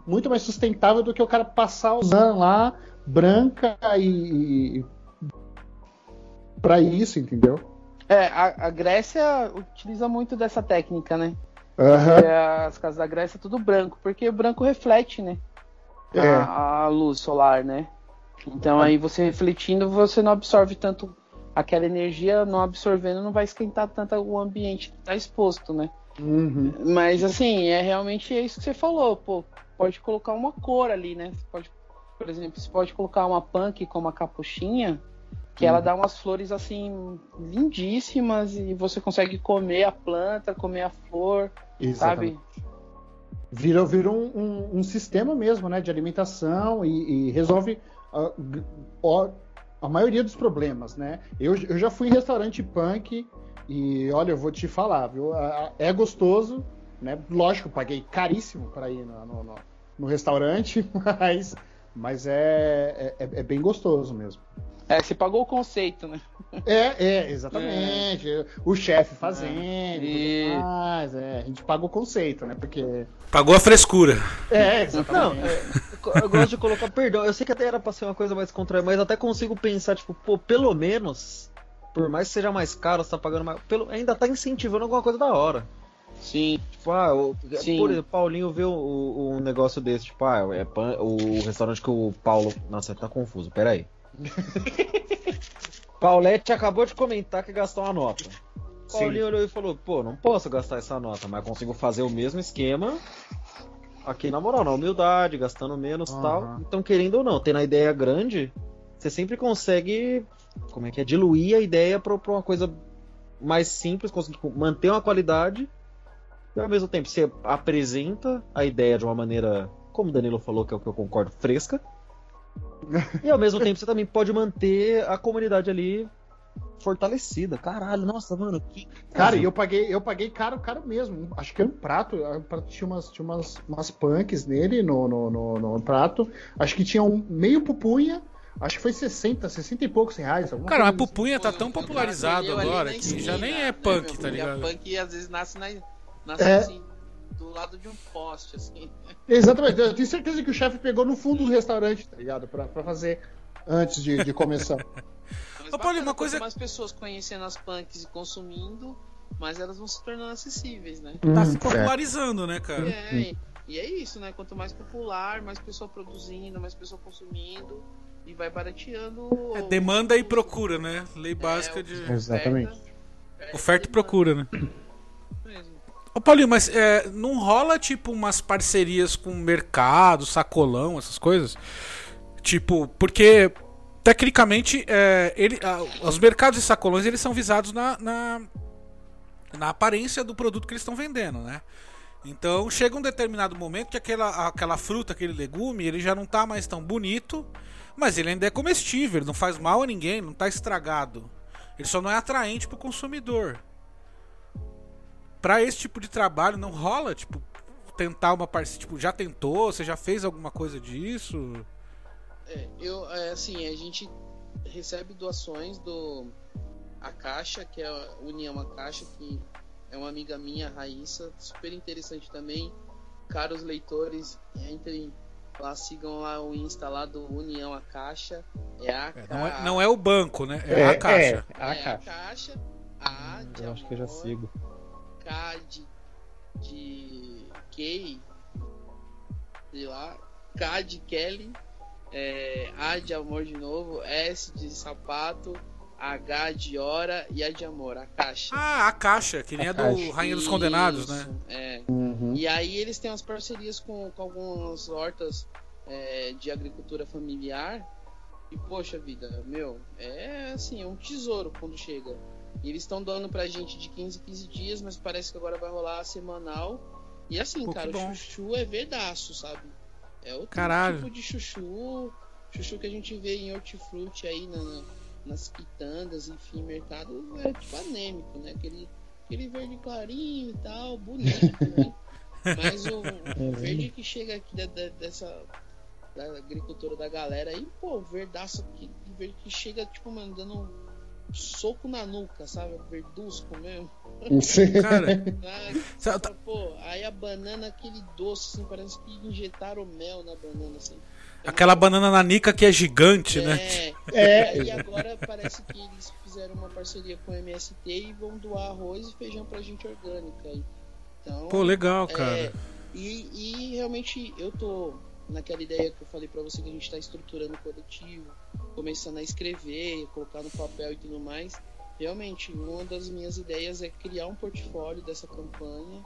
muito mais sustentável do que o cara passar usando lá branca e. e para isso, entendeu? É, a, a Grécia utiliza muito dessa técnica, né? É, as casas da Grécia é tudo branco, porque o branco reflete, né? É. A, a luz solar, né? Então aí você refletindo, você não absorve tanto aquela energia, não absorvendo, não vai esquentar tanto o ambiente que tá exposto, né? Uhum. Mas assim, é realmente isso que você falou, pô. Pode colocar uma cor ali, né? Você pode, por exemplo, você pode colocar uma punk com uma capuchinha, que ela dá umas flores assim lindíssimas e você consegue comer a planta, comer a flor, Exatamente. sabe? Virou, virou um, um- um sistema mesmo, né, de alimentação e, e resolve a, a maioria dos problemas, né? Eu, eu já fui em restaurante punk e olha, eu vou te falar, viu? É gostoso, né? Lógico, paguei caríssimo para ir no, no- no- no restaurante, (laughs) mas, mas é, é, é bem gostoso mesmo. É, você pagou o conceito, né? É, é, exatamente. O chefe fazendo, E- e tudo mais, é, a gente paga o conceito, né? Porque. Pagou a frescura. É, Não, exatamente. é, eu gosto de colocar perdão. Eu sei que até era pra ser uma coisa mais contra, mas até consigo pensar, tipo, pô, pelo menos, por mais que seja mais caro, você tá pagando mais. Pelo, ainda tá incentivando alguma coisa da hora. Sim. Tipo, ah, o, Sim. por exemplo, Paulinho vê o- o- um negócio desse, tipo, ah, é pan- o restaurante que o Paulo. Nossa, tá confuso, peraí. (laughs) Paulette acabou de comentar que gastou uma nota. Paulinho olhou e falou, pô, não posso gastar essa nota, mas consigo fazer o mesmo esquema aqui na moral, na humildade, gastando menos e Aham. tal. Então, querendo ou não, tendo a ideia grande, você sempre consegue, como é que é, diluir a ideia pra uma coisa mais simples, conseguir manter uma qualidade e ao mesmo tempo você apresenta a ideia de uma maneira, como o Danilo falou, que é o que eu concordo, fresca. (laughs) e ao mesmo tempo você também pode manter a comunidade ali fortalecida. Caralho, nossa, mano, que. Cara, e eu paguei, eu paguei caro, caro mesmo. Acho que era um prato. O prato tinha umas, tinha umas, umas punks nele no, no, no, no prato. Acho que tinha um meio pupunha. Acho que foi 60, 60 e poucos reais. Cara, a assim. pupunha tá tão popularizado agora que já nem é punk, tá ligado? A punk às vezes nasce, na, nasce É. assim, do lado de um poste, assim. Exatamente. Eu tenho certeza que o chefe pegou no fundo do restaurante, tá ligado? Pra, pra fazer antes de, de começar. Mas Paulinho, bacana, uma coisa- quanto mais pessoas conhecendo as punks e consumindo, mais elas vão se tornando acessíveis, né? Tá se Hum, popularizando, né, cara? É, e, e é isso, né? Quanto mais popular, mais pessoa produzindo, mais pessoa consumindo e vai barateando. É o- demanda e procura, né? Lei básica é, de oferta, Exatamente. é, oferta e demanda procura, né? mesmo. Ô Paulinho, mas é, não rola tipo umas parcerias com mercado, sacolão, essas coisas? Tipo, porque tecnicamente é, ele, ah, os mercados e sacolões eles são visados na, na, na aparência do produto que eles estão vendendo, né? Então chega um determinado momento que aquela, aquela fruta, aquele legume, ele já não tá mais tão bonito, mas ele ainda é comestível, ele não faz mal a ninguém, não tá estragado. Ele só não é atraente pro consumidor. Pra esse tipo de trabalho não rola, tipo, tentar uma parceria, tipo, já tentou, você já fez alguma coisa disso? É, eu, é, assim, a gente recebe doações do a Caixa, que é a União a Caixa, que é uma amiga minha, Raíssa, super interessante também. Caros leitores, entrem lá, sigam lá o Insta lá do União a Caixa. É a É, não, é, não é o banco, né? É, É, a caixa. é, a é caixa. a Caixa. A de Eu acho que eu já amor, sigo. K de, de Kay, sei lá, K de Kelly, é, A de amor de novo, S de sapato, H de hora e A de amor, a caixa. Ah, a caixa, que nem a, A do caixa. Rainha dos Condenados, né? Isso, É. Uhum. E aí eles têm umas parcerias com, com algumas hortas é, de agricultura familiar. E poxa vida, meu, é assim, é um tesouro quando chega. E eles estão dando pra gente de 15 em 15 dias, mas parece que agora vai rolar semanal. E assim, Pô, cara, que o chuchu é verdaço, sabe? É Caralho. tipo de chuchu. Chuchu que a gente vê em hortifruti aí na, na- nas quitandas, enfim, mercado é tipo anêmico, né? Aquele, aquele verde clarinho e tal, bonito, né? (laughs) Mas o, o verde que chega aqui da, da- dessa da agricultura da galera aí, pô, o verdaço aqui, verde que chega, tipo, mano, dando um soco na nuca, sabe? Verdusco mesmo. Cara, (laughs) Ah, você fala, pô, aí a banana, aquele doce, assim, parece que injetaram mel na banana, assim. É aquela banana nanica que é gigante, né? É, E agora parece que eles fizeram uma parceria com o MST e vão doar arroz e feijão pra gente orgânica. aí. Então, Pô, legal, é, cara. e, e realmente eu tô naquela ideia que eu falei pra você que a gente tá estruturando o coletivo, começando a escrever, colocar no papel e tudo mais. Realmente, uma das minhas ideias é criar um portfólio dessa campanha,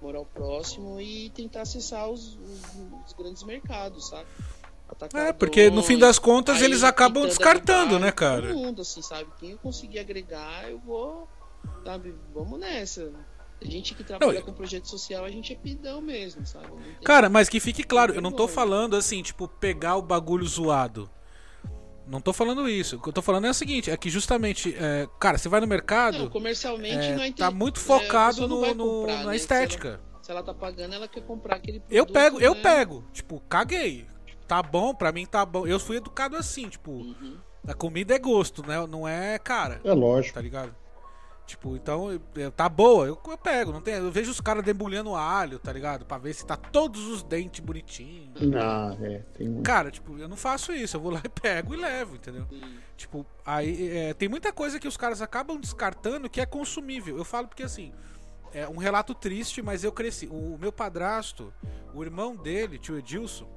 moral próximo e tentar acessar os, os- os grandes mercados, sabe? É, porque no fim das contas eles acabam descartando, do né, cara? Todo mundo, assim, sabe? Quem eu conseguir agregar, eu vou, sabe? Vamos nessa. A gente que trabalha Não, com projeto social, a gente é pidão mesmo, sabe? Cara, mas que fique claro, eu não tô falando assim, tipo, pegar o bagulho zoado. Não tô falando isso. O que eu tô falando é o seguinte, é que justamente, é, cara, você vai no mercado, Não, comercialmente é, não é tá muito é, focado não no, no- comprar, na né? Se estética. ela- Se ela tá pagando, ela quer comprar aquele produto. Eu pego, eu né? pego. Tipo, caguei. Tá bom, pra mim tá bom. Eu fui educado assim, tipo, Uhum. a comida é gosto, né? Não é cara. É lógico. Tá ligado? Tipo, então, eu- eu- tá boa, eu, eu pego. Não tem, eu vejo os caras debulhando alho, tá ligado? Pra ver se tá todos os dentes bonitinhos. Ah, é. Tem um... Cara, tipo, eu não faço isso. Eu vou lá e pego e levo, entendeu? Tipo, aí é, tem muita coisa que os caras acabam descartando que é consumível. Eu falo porque assim, é um relato triste, mas eu cresci. O meu padrasto, o irmão dele, tio Edilson,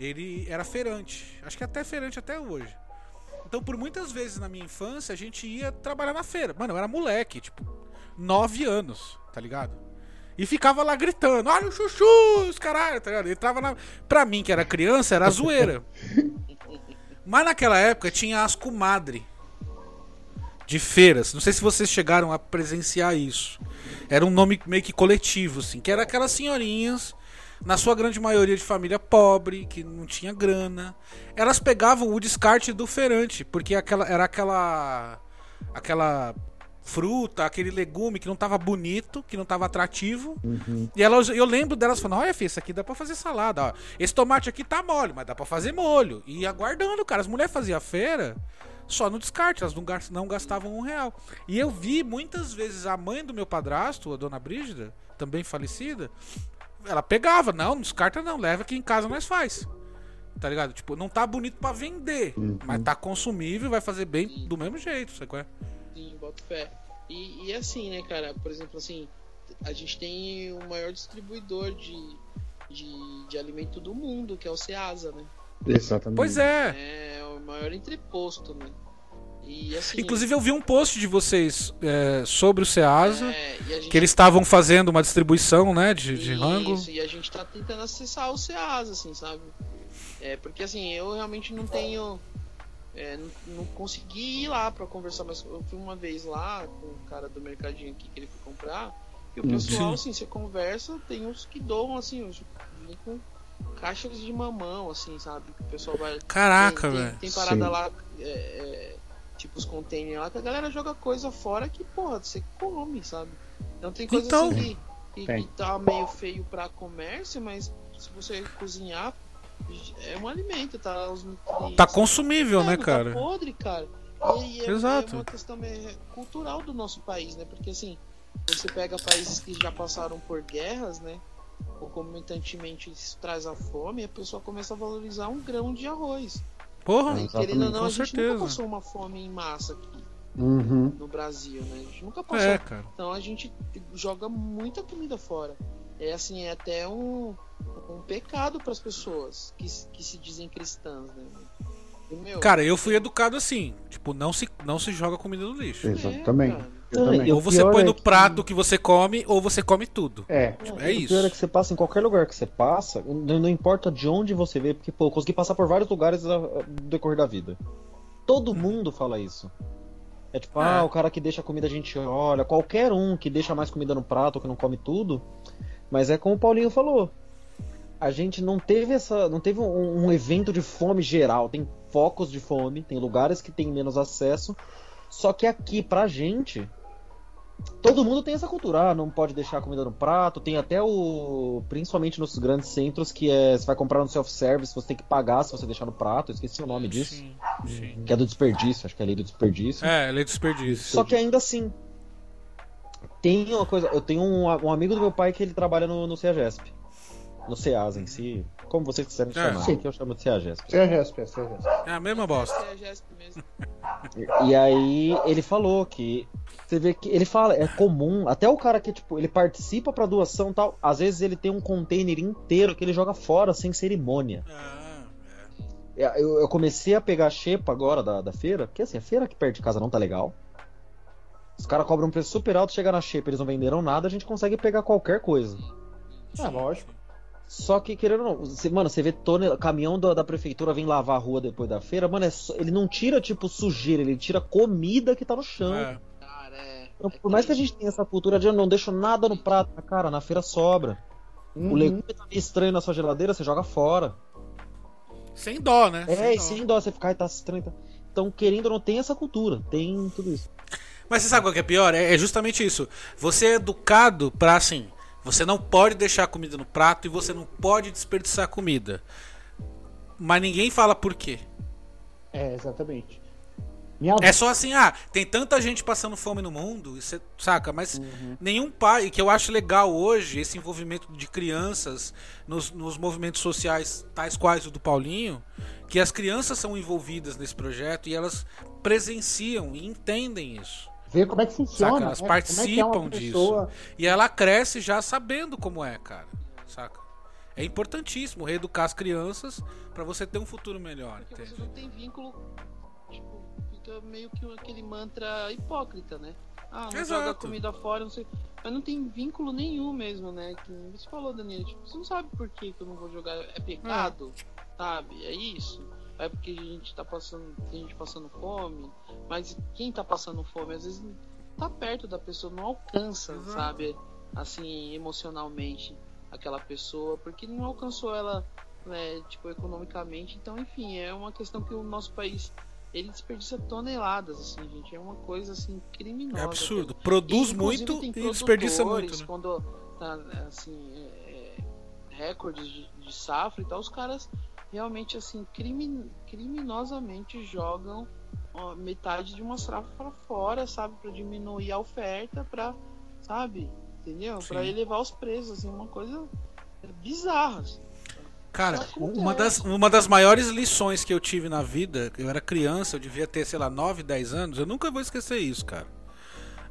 ele era feirante. Acho que até feirante até hoje. Então, por muitas vezes na minha infância, a gente ia trabalhar na feira. Mano, eu era moleque, tipo, nove anos, tá ligado? E ficava lá gritando, olha o chuchu, os caralho, tá ligado? Ele tava na... Pra mim, que era criança, era zoeira. (laughs) Mas naquela época tinha as comadre de feiras. Não sei se vocês chegaram a presenciar isso. Era um nome meio que coletivo, assim, que era aquelas senhorinhas, na sua grande maioria de família pobre, que não tinha grana. Elas pegavam o descarte do feirante, porque aquela era aquela aquela fruta, aquele legume que não tava bonito, que não tava atrativo. E elas, eu lembro delas falando: Olha, filho, isso aqui dá pra fazer salada. Ó. Esse tomate aqui tá mole, mas dá pra fazer molho. E aguardando, cara. As mulheres faziam feira só no descarte, elas não gastavam um real. E eu vi muitas vezes a mãe do meu padrasto, a dona Brígida, também falecida, ela pegava: Não, não descarta não, leva aqui em casa nós faz. Tá ligado? Tipo, não tá bonito pra vender, mas tá consumível e vai fazer bem do mesmo jeito, sabe qual é? Sim, boto fé. E, e assim, né, cara, por exemplo, assim, a gente tem o maior distribuidor de, de, de alimento do mundo, que é o Ceasa, né? Exatamente. Pois é. É o maior entreposto, né? E assim. Inclusive eu vi um post de vocês é, sobre o Ceasa, é, gente que eles estavam fazendo uma distribuição, né, de, de rango. Isso, e a gente tá tentando acessar o Ceasa, assim, sabe? É, porque assim, eu realmente não tenho. é, não, não consegui ir lá pra conversar, mas eu fui uma vez lá com o cara do mercadinho aqui que ele foi comprar. E o pessoal, assim, você conversa, tem uns que doam, assim, uns com caixas de mamão, assim, sabe? Que o pessoal vai. Caraca, tem, tem- velho. Tem parada Sim. lá, é, é, tipo os containers lá, que a galera joga coisa fora que, porra, você come, sabe? Então tem coisa Então. assim que, que, tá meio feio pra comércio, mas se você cozinhar, é um alimento, tá? Os nutrientes. Tá consumível, É, né, não cara? Tá podre, cara. E, e é, Exato. é uma questão meio cultural do nosso país, né? Porque assim, você pega países que já passaram por guerras, né? Concomitantemente isso traz a fome, e a pessoa começa a valorizar um grão de arroz. Porra, E querendo ou não, com a gente certeza. nunca passou uma fome em massa aqui Uhum. no Brasil, né? A gente nunca passou. É, cara. Então a gente joga muita comida fora. É assim, é até um, um pecado para as pessoas que, que se dizem cristãs, né? Meu, Cara, eu fui educado assim, tipo, não se, não se joga comida no lixo. Exatamente. É, Ou você põe é no que- prato que você come, ou você come tudo. É. Tipo, O é isso. pior é que você passa em qualquer lugar que você passa, não, não importa de onde você vê, porque, pô, eu consegui passar por vários lugares no decorrer da vida. Todo mundo fala isso. É tipo, É. ah, o cara que deixa a comida a gente olha, qualquer um que deixa mais comida no prato ou que não come tudo, Mas é como o Paulinho falou. A gente não teve essa. não teve um, um evento de fome geral. Tem focos de fome, tem lugares que tem menos acesso. Só que aqui, pra gente, todo mundo tem essa cultura. Ah, não pode deixar a comida no prato. Tem até o. Principalmente nos grandes centros, que é. Você vai comprar no self-service, você tem que pagar se você deixar no prato. Eu esqueci o nome disso. Sim, sim. Que é do desperdício, acho que é a lei do desperdício. É, lei do desperdício. Só que ainda assim. Tem uma coisa. Eu tenho um, um amigo do meu pai que ele trabalha no, no CEAGESP. No CEAS em si. Como vocês quiserem É. chamar. Sim. Aqui eu chamo de CEAGESP. CEAGESP, é CEAGESP. É a mesma bosta. É a Jéssica mesmo. E aí ele falou que você vê que ele fala, é comum, até o cara que tipo, ele participa pra doação e tal, às vezes ele tem um container inteiro que ele joga fora sem cerimônia. Ah, É, Eu, eu comecei a pegar a xepa agora da, da feira, porque assim, a feira aqui perto de casa não tá legal. Os caras cobram um preço super alto, chega na xepa, eles não venderam nada, a gente consegue pegar qualquer coisa. É, lógico. Só que, querendo ou não, você, mano, você vê tonel, caminhão da, da prefeitura vem lavar a rua depois da feira, mano, é só- ele não tira, tipo, sujeira, ele tira comida que tá no chão. é. Cara, é. Então, é por mais que a gente tenha essa cultura de eu não deixo nada no prato, cara, na feira sobra. Uhum. O legume tá meio estranho na sua geladeira, você joga fora. Sem dó, né? É, e dó. sem dó, você ficar, "Ai, tá estranho. tá-" Então, querendo ou não, tem essa cultura, tem tudo isso. Mas você sabe qual que é pior? É, é justamente isso. Você é educado pra assim. Você não pode deixar a comida no prato e você não pode desperdiçar comida. Mas ninguém fala por quê. É, exatamente. Minha. É só assim, ah, tem tanta gente passando fome no mundo, você saca? Mas nenhum pai, que eu acho legal hoje, esse envolvimento de crianças nos, nos movimentos sociais, tais quais o do Paulinho, que as crianças são envolvidas nesse projeto e elas presenciam e entendem isso. Ver como é que funciona. Saca? Elas né? Como é é participam disso. pessoa- E ela cresce já sabendo como é, cara. Saca? É importantíssimo reeducar as crianças pra você ter um futuro melhor, Porque entende? você não tem vínculo. Tipo, fica meio que aquele mantra hipócrita, né? Ah, não Exato. joga comida fora, não sei. Mas não tem vínculo nenhum mesmo, né? Que você falou, Daniel, tipo, você não sabe por que, que eu não vou jogar. É pecado, sabe? É isso. É porque a gente tá passando. Tem gente passando fome. Mas quem tá passando fome, às vezes tá perto da pessoa, não alcança, sabe? Assim, emocionalmente aquela pessoa, porque não alcançou ela, né, tipo, economicamente. Então, enfim, é uma questão que o nosso país ele desperdiça toneladas, assim, gente. É uma coisa assim criminosa. É absurdo. cara. Produz E, muito e desperdiça muito, né? Quando tá, assim, é, é, recordes de, de safra e tal, os caras realmente, assim, crimin, criminosamente jogam ó, metade de uma safra pra fora, sabe? Pra diminuir a oferta, pra, sabe? Entendeu? Pra Sim. elevar os preços, assim, uma coisa bizarra. Assim. Cara, uma das, uma das maiores lições que eu tive na vida, eu era criança, eu devia ter, sei lá, 9, 10 anos, eu nunca vou esquecer isso, cara.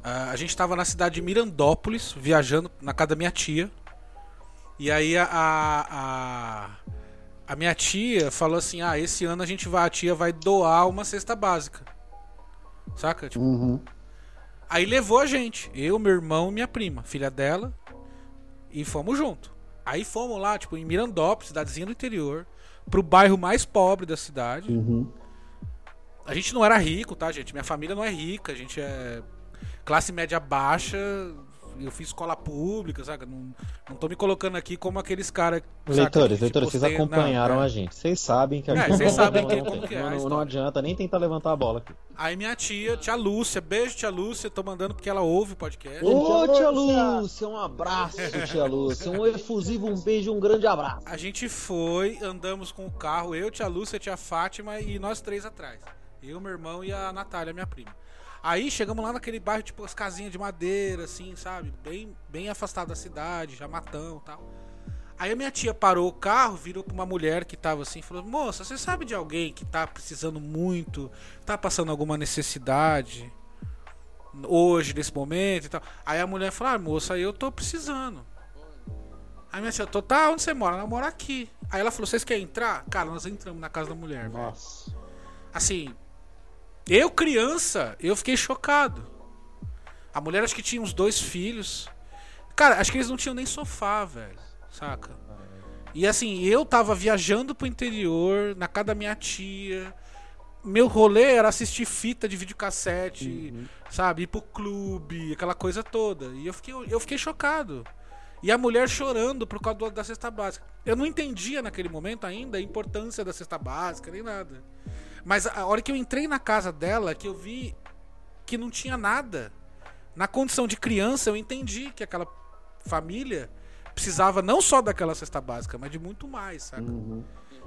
Ah, a gente tava na cidade de Mirandópolis, viajando na casa da minha tia. E aí a, a, a, minha tia falou assim: Ah, esse ano a gente vai, a tia vai doar uma cesta básica. Saca? Tipo, Uhum. Aí levou a gente, eu, meu irmão e minha prima, filha dela, e fomos junto. Aí fomos lá, tipo, em Mirandópolis, cidadezinha do interior, pro bairro mais pobre da cidade. Uhum. A gente não era rico, tá, gente? Minha família não é rica, a gente é classe média baixa. Eu fiz escola pública, saca? Não, não tô me colocando aqui como aqueles caras. Leitores, leitores, vocês acompanharam a gente. Vocês sabem que a É, gente vocês não- sabem não, que- não como que é a Não- não, adianta nem tentar levantar a bola aqui. Aí minha tia, tia Lúcia, beijo, tia Lúcia, tô mandando porque ela ouve o podcast. Ô, tia Lúcia! Lúcia, um abraço, tia Lúcia. Um efusivo, um beijo, um grande abraço. A gente foi, andamos com o carro, eu, tia Lúcia, tia Fátima e nós três atrás. Eu, meu irmão e a Natália, minha prima. Aí chegamos lá naquele bairro, tipo, as casinhas de madeira, assim, sabe? Bem, bem afastado da cidade, já matão e tal. Aí a minha tia parou o carro, virou pra uma mulher que tava assim, e falou: Moça, você sabe de alguém que tá precisando muito, tá passando alguma necessidade hoje, nesse momento e tal? Aí a mulher falou: Ah, moça, eu tô precisando. Aí minha tia, tô, tá, onde você mora? Ela mora aqui. Aí ela falou, vocês querem entrar? Cara, nós entramos na casa da mulher, velho. Nossa. Assim, eu criança, eu fiquei chocado. A mulher acho que tinha uns dois filhos. Cara, acho que eles não tinham nem sofá, velho. Saca? E assim, eu tava viajando pro interior, na casa da minha tia. Meu rolê era assistir fita de videocassete, sabe? Ir pro clube, aquela coisa toda. E eu fiquei, eu fiquei chocado. E a mulher chorando por causa do- da cesta básica. Eu não entendia naquele momento ainda a importância da cesta básica, nem nada. Mas a hora que eu entrei na casa dela, que eu vi que não tinha nada. Na condição de criança, eu entendi que aquela família precisava não só daquela cesta básica, mas de muito mais, saca?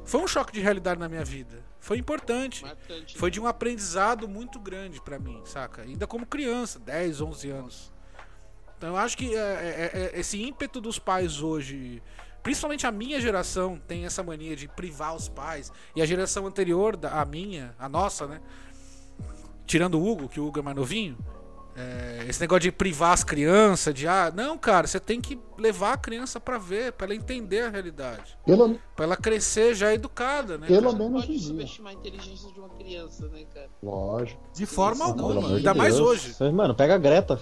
Foi um choque de realidade na minha vida. Foi importante. Marcante. Foi de um aprendizado muito grande pra mim, saca? Ainda como criança, 10, 11 anos. Então eu acho que é, é, é, esse ímpeto dos pais hoje, principalmente a minha geração, tem essa mania de privar os pais. E a geração anterior, da, a minha, a nossa, né? Tirando o Hugo, que o Hugo é mais novinho. é, esse negócio de privar as crianças, de ah, não, cara, você tem que levar a criança pra ver, pra ela entender a realidade. Pelo, Pra ela crescer já educada, né? pelo cara? menos Pode dia. subestimar a inteligência de uma criança, né, cara? Lógico. De forma Isso, alguma, ainda de mais hoje. Mano, pega a Greta.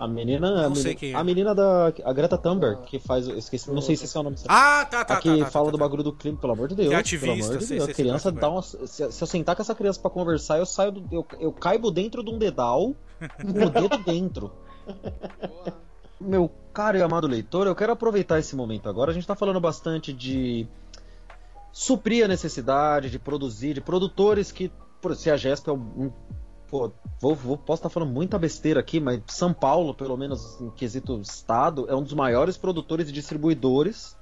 A menina. a Não sei quem é. A menina da. A Greta Thunberg, que faz. eu Esqueci, não sei se esse é o nome certo. Ah, tá, tá, a que tá, tá, fala tá, do tá. bagulho do clima, pelo amor de Deus. Que é ativista, pelo amor de sei, Deus. sei, a sei, criança sei, dá uma. Se, se eu sentar com essa criança pra conversar, eu saio do. Eu, eu caibo dentro de um dedal, com o dedo (laughs) dentro. Meu caro e amado leitor, eu quero aproveitar esse momento agora. A gente tá falando bastante de suprir a necessidade, de produzir, de produtores que. por- Se a GESP é um. Pô, vou, vou- posso estar falando muita besteira aqui, mas São Paulo, pelo menos em quesito estado, é um dos maiores produtores e distribuidores.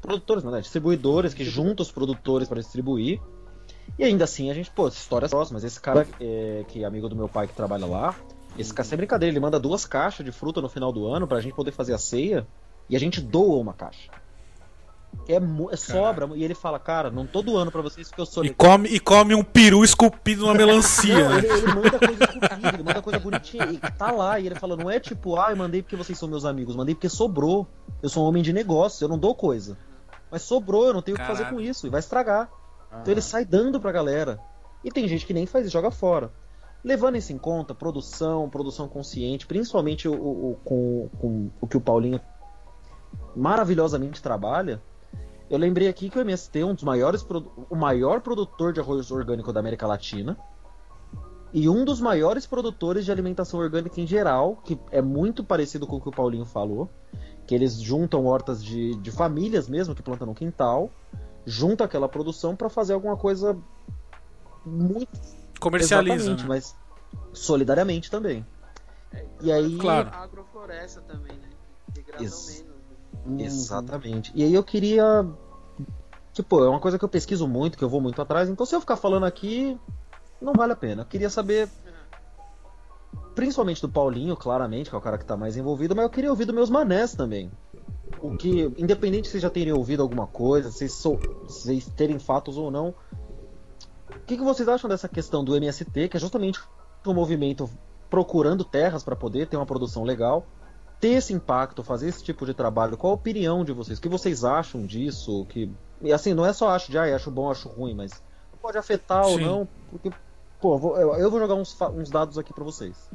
Produtores, não é? Distribuidores que juntam os produtores para distribuir. E ainda assim, a gente, pô, histórias próximas. Esse cara é, que é amigo do meu pai que trabalha lá, esse cara sem brincadeira, ele manda duas caixas de fruta no final do ano pra gente poder fazer a ceia e a gente doa uma caixa. É, é sobra. E ele fala, cara, não tô doando pra vocês porque eu sou E come, e come um peru esculpido numa (laughs) melancia. não, né? ele, ele manda coisa esculpida, ele manda coisa bonitinha. E tá lá, e ele fala, não é tipo, ah, eu mandei porque vocês são meus amigos, mandei porque sobrou. Eu sou um homem de negócio, eu não dou coisa. Mas sobrou, eu não tenho o que fazer com isso, e vai estragar. Então ele sai dando pra galera. E tem gente que nem faz isso, joga fora. Levando isso em conta, produção, produção consciente, principalmente o, o- o- com, com o que o Paulinho maravilhosamente trabalha. Eu lembrei aqui que o MST é um dos maiores, o maior produtor de arroz orgânico da América Latina e um dos maiores produtores de alimentação orgânica em geral, que é muito parecido com o que o Paulinho falou, que eles juntam hortas de, de famílias mesmo que plantam no quintal, junta aquela produção para fazer alguma coisa muito Comercializa. né? mas solidariamente também. E aí, Claro. A agrofloresta também, né? Né? Uhum. Exatamente. E aí eu queria. Tipo, é uma coisa que eu pesquiso muito, que eu vou muito atrás, então se eu ficar falando aqui, não vale a pena. Eu queria saber. Principalmente do Paulinho, claramente, que é o cara que tá mais envolvido, mas eu queria ouvir dos meus manés também. O que, independente se vocês já terem ouvido alguma coisa, se vocês, sou, se vocês terem fatos ou não, o que, que vocês acham dessa questão do MST, que é justamente um movimento procurando terras para poder ter uma produção legal, ter esse impacto, fazer esse tipo de trabalho? Qual a opinião de vocês? O que vocês acham disso? Que e assim, não é só acho de ah, acho bom, acho ruim, mas pode afetar ou Sim. não, porque pô, vou- eu, eu vou jogar uns, uns dados aqui para vocês.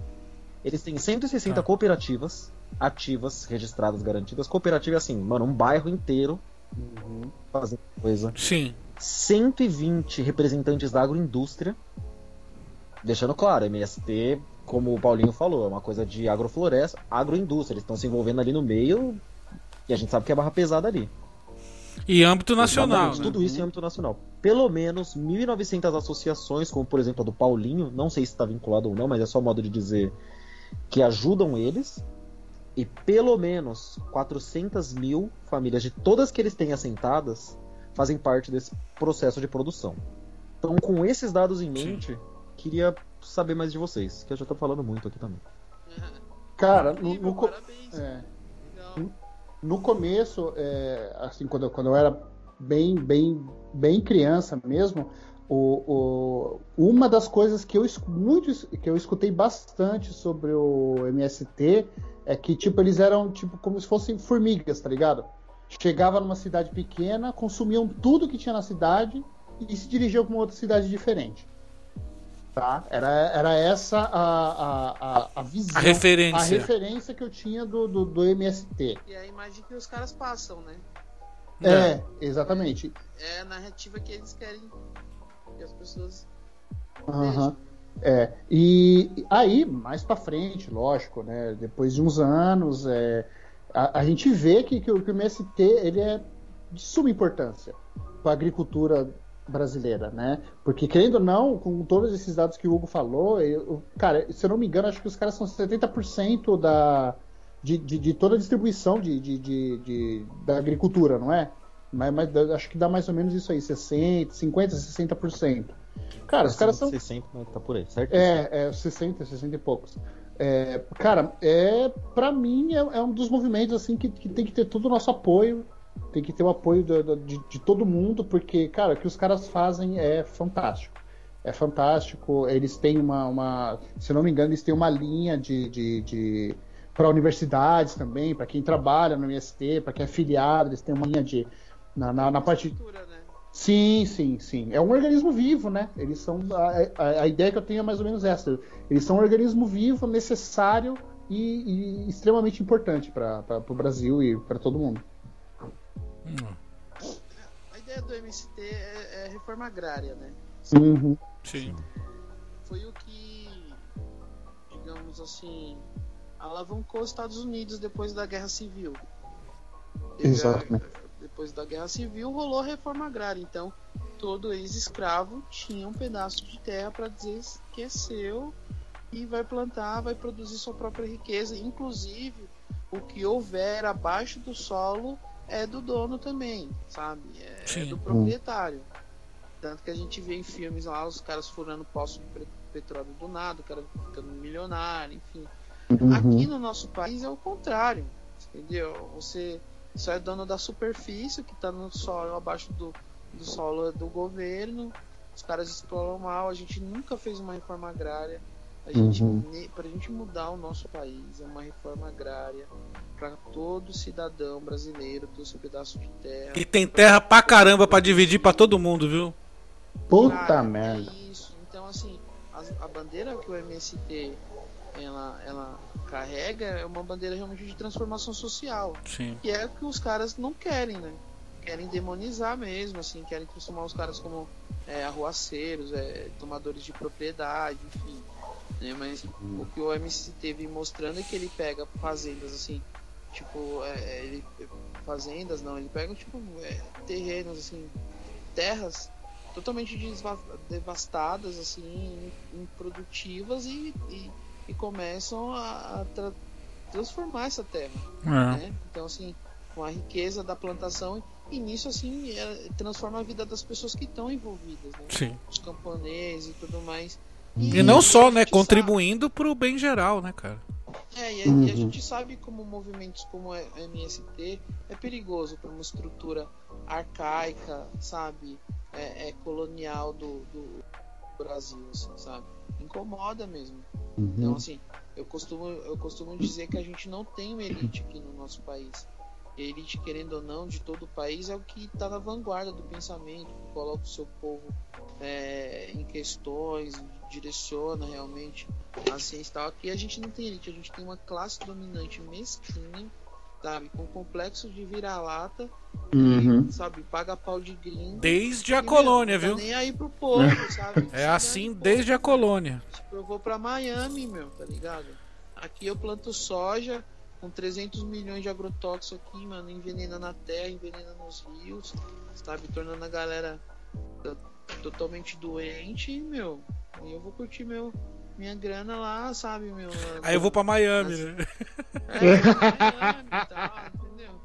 Eles têm 160 Tá. cooperativas ativas, registradas, garantidas. Cooperativa é assim, mano, um bairro inteiro fazendo coisa. Sim. 120 representantes da agroindústria. Deixando claro, MST, como o Paulinho falou, é uma coisa de agrofloresta, agroindústria. Eles estão se envolvendo ali no meio e a gente sabe que é barra pesada ali. E âmbito nacional. Né? Tudo isso em âmbito nacional. Pelo menos 1.900 associações, como por exemplo a do Paulinho, não sei se está vinculado ou não, mas é só modo de dizer que ajudam eles. E pelo menos 400 mil famílias de todas que eles têm assentadas fazem parte desse processo de produção. Então, com esses dados em mente, queria saber mais de vocês, que eu já tô falando muito aqui também. Cara, no, no co- parabéns. é, no começo, é, assim, quando, eu- quando eu era bem, bem, bem criança mesmo, o, o- uma das coisas que eu, muito, que eu escutei bastante sobre o MST é que, tipo, eles eram, tipo, como se fossem formigas, tá ligado? Chegava numa cidade pequena, consumiam tudo que tinha na cidade e se dirigiam para uma outra cidade diferente. Tá? Era, era essa a, a, a, a visão. A referência. A referência que eu tinha do, do, do MST. E é a imagem que os caras passam, né? É, exatamente. É a narrativa que eles querem que as pessoas Aham. É, e aí, mais pra frente, lógico, né? Depois de uns anos, é, a, a gente vê que, que, o, que o MST ele é de suma importância para a agricultura brasileira, né? Porque, querendo ou não, com todos esses dados que o Hugo falou, eu, cara, se eu não me engano, acho que os caras são 70% da, de, de, de, toda a distribuição de, de, da agricultura, não é? Mas, mas, acho que dá mais ou menos isso aí, 60, 50, 60%. Cara, os caras são. 60, tá por aí, certo? É, é 60, 60 e poucos. É, cara, é, para mim é, é, um dos movimentos assim que, que, tem que ter todo o nosso apoio, tem que ter o apoio do, de, de, todo mundo, porque, cara, o que os caras fazem é fantástico. É fantástico. Eles têm uma, uma se não me engano, eles têm uma linha de, de, de para universidades também, para quem trabalha no MST, para quem é filiado, eles têm uma linha de na, na, na parte né? Sim, sim, sim. É um organismo vivo, né? Eles são. A, a, a, ideia que eu tenho é mais ou menos essa. Eles são um organismo vivo, necessário e, e extremamente importante para o Brasil e para todo mundo. Hum. A ideia do MST é, é reforma agrária, né? Uhum. Sim. Foi o que, digamos assim, alavancou os Estados Unidos depois da Guerra Civil. Exatamente depois da Guerra Civil, rolou a reforma agrária. Então, todo ex-escravo tinha um pedaço de terra para dizer que é seu e vai plantar, vai produzir sua própria riqueza. Inclusive, o que houver abaixo do solo é do dono também, sabe? É, é do proprietário. Tanto que a gente vê em filmes lá os caras furando poço de petróleo do nada, o cara ficando milionário, enfim. Uhum. Aqui no nosso país é o contrário, entendeu? Você só é dono da superfície, que está no solo, abaixo do, do solo do governo. Os caras exploram mal. A gente nunca fez uma reforma agrária. A gente, uhum. Para a gente mudar o nosso país, é uma reforma agrária para todo cidadão brasileiro ter o seu pedaço de terra. E tem terra pra caramba para dividir para todo mundo, viu? Puta Cara, merda. Isso. Então, assim, a, a bandeira que o MST ela, ela carrega é uma bandeira realmente de transformação social. Sim. Que é o que os caras não querem, né? Querem demonizar mesmo, assim, querem transformar os caras como é, arruaceiros, é, tomadores de propriedade, enfim. Né? Mas o que o MC teve mostrando é que ele pega fazendas assim, tipo, é, é ele, fazendas não, ele pega tipo é, terrenos assim, terras totalmente devastadas, assim, improdutivas e, e e começam a, a tra transformar essa terra. É. Né? Então, assim, com a riqueza da plantação, e nisso, assim, é, transforma a vida das pessoas que estão envolvidas, né? Sim. Os camponeses e tudo mais. E, e não só, né? Contribuindo para o bem geral, né, cara? É, e a, uhum. e a, gente sabe como movimentos como a MST é perigoso para uma estrutura arcaica, sabe? É, é colonial do, do Brasil, assim, sabe? Incomoda mesmo. Uhum. Então, assim, eu costumo, eu costumo dizer que a gente não tem uma elite aqui no nosso país. E a elite, querendo ou não, de todo o país é o que está na vanguarda do pensamento, que coloca o seu povo é, em questões, direciona realmente a ciência e tal. Aqui a gente não tem elite, a gente tem uma classe dominante mesquinha sabe? Com complexo de vira-lata, uhum. sabe? Paga pau de gringo. Desde a colônia, meu, viu? Tá nem aí pro povo, sabe? É assim desde a colônia. Tipo, eu vou pra Miami, meu, tá ligado? Aqui eu planto soja com 300 milhões de agrotóxicos aqui, mano, envenenando a terra, envenenando os rios, sabe? Tornando a galera totalmente doente, meu. E eu vou curtir meu minha grana lá, sabe, meu. Aí eu vou pra Miami, né? É, (laughs) Miami e tal, entendeu?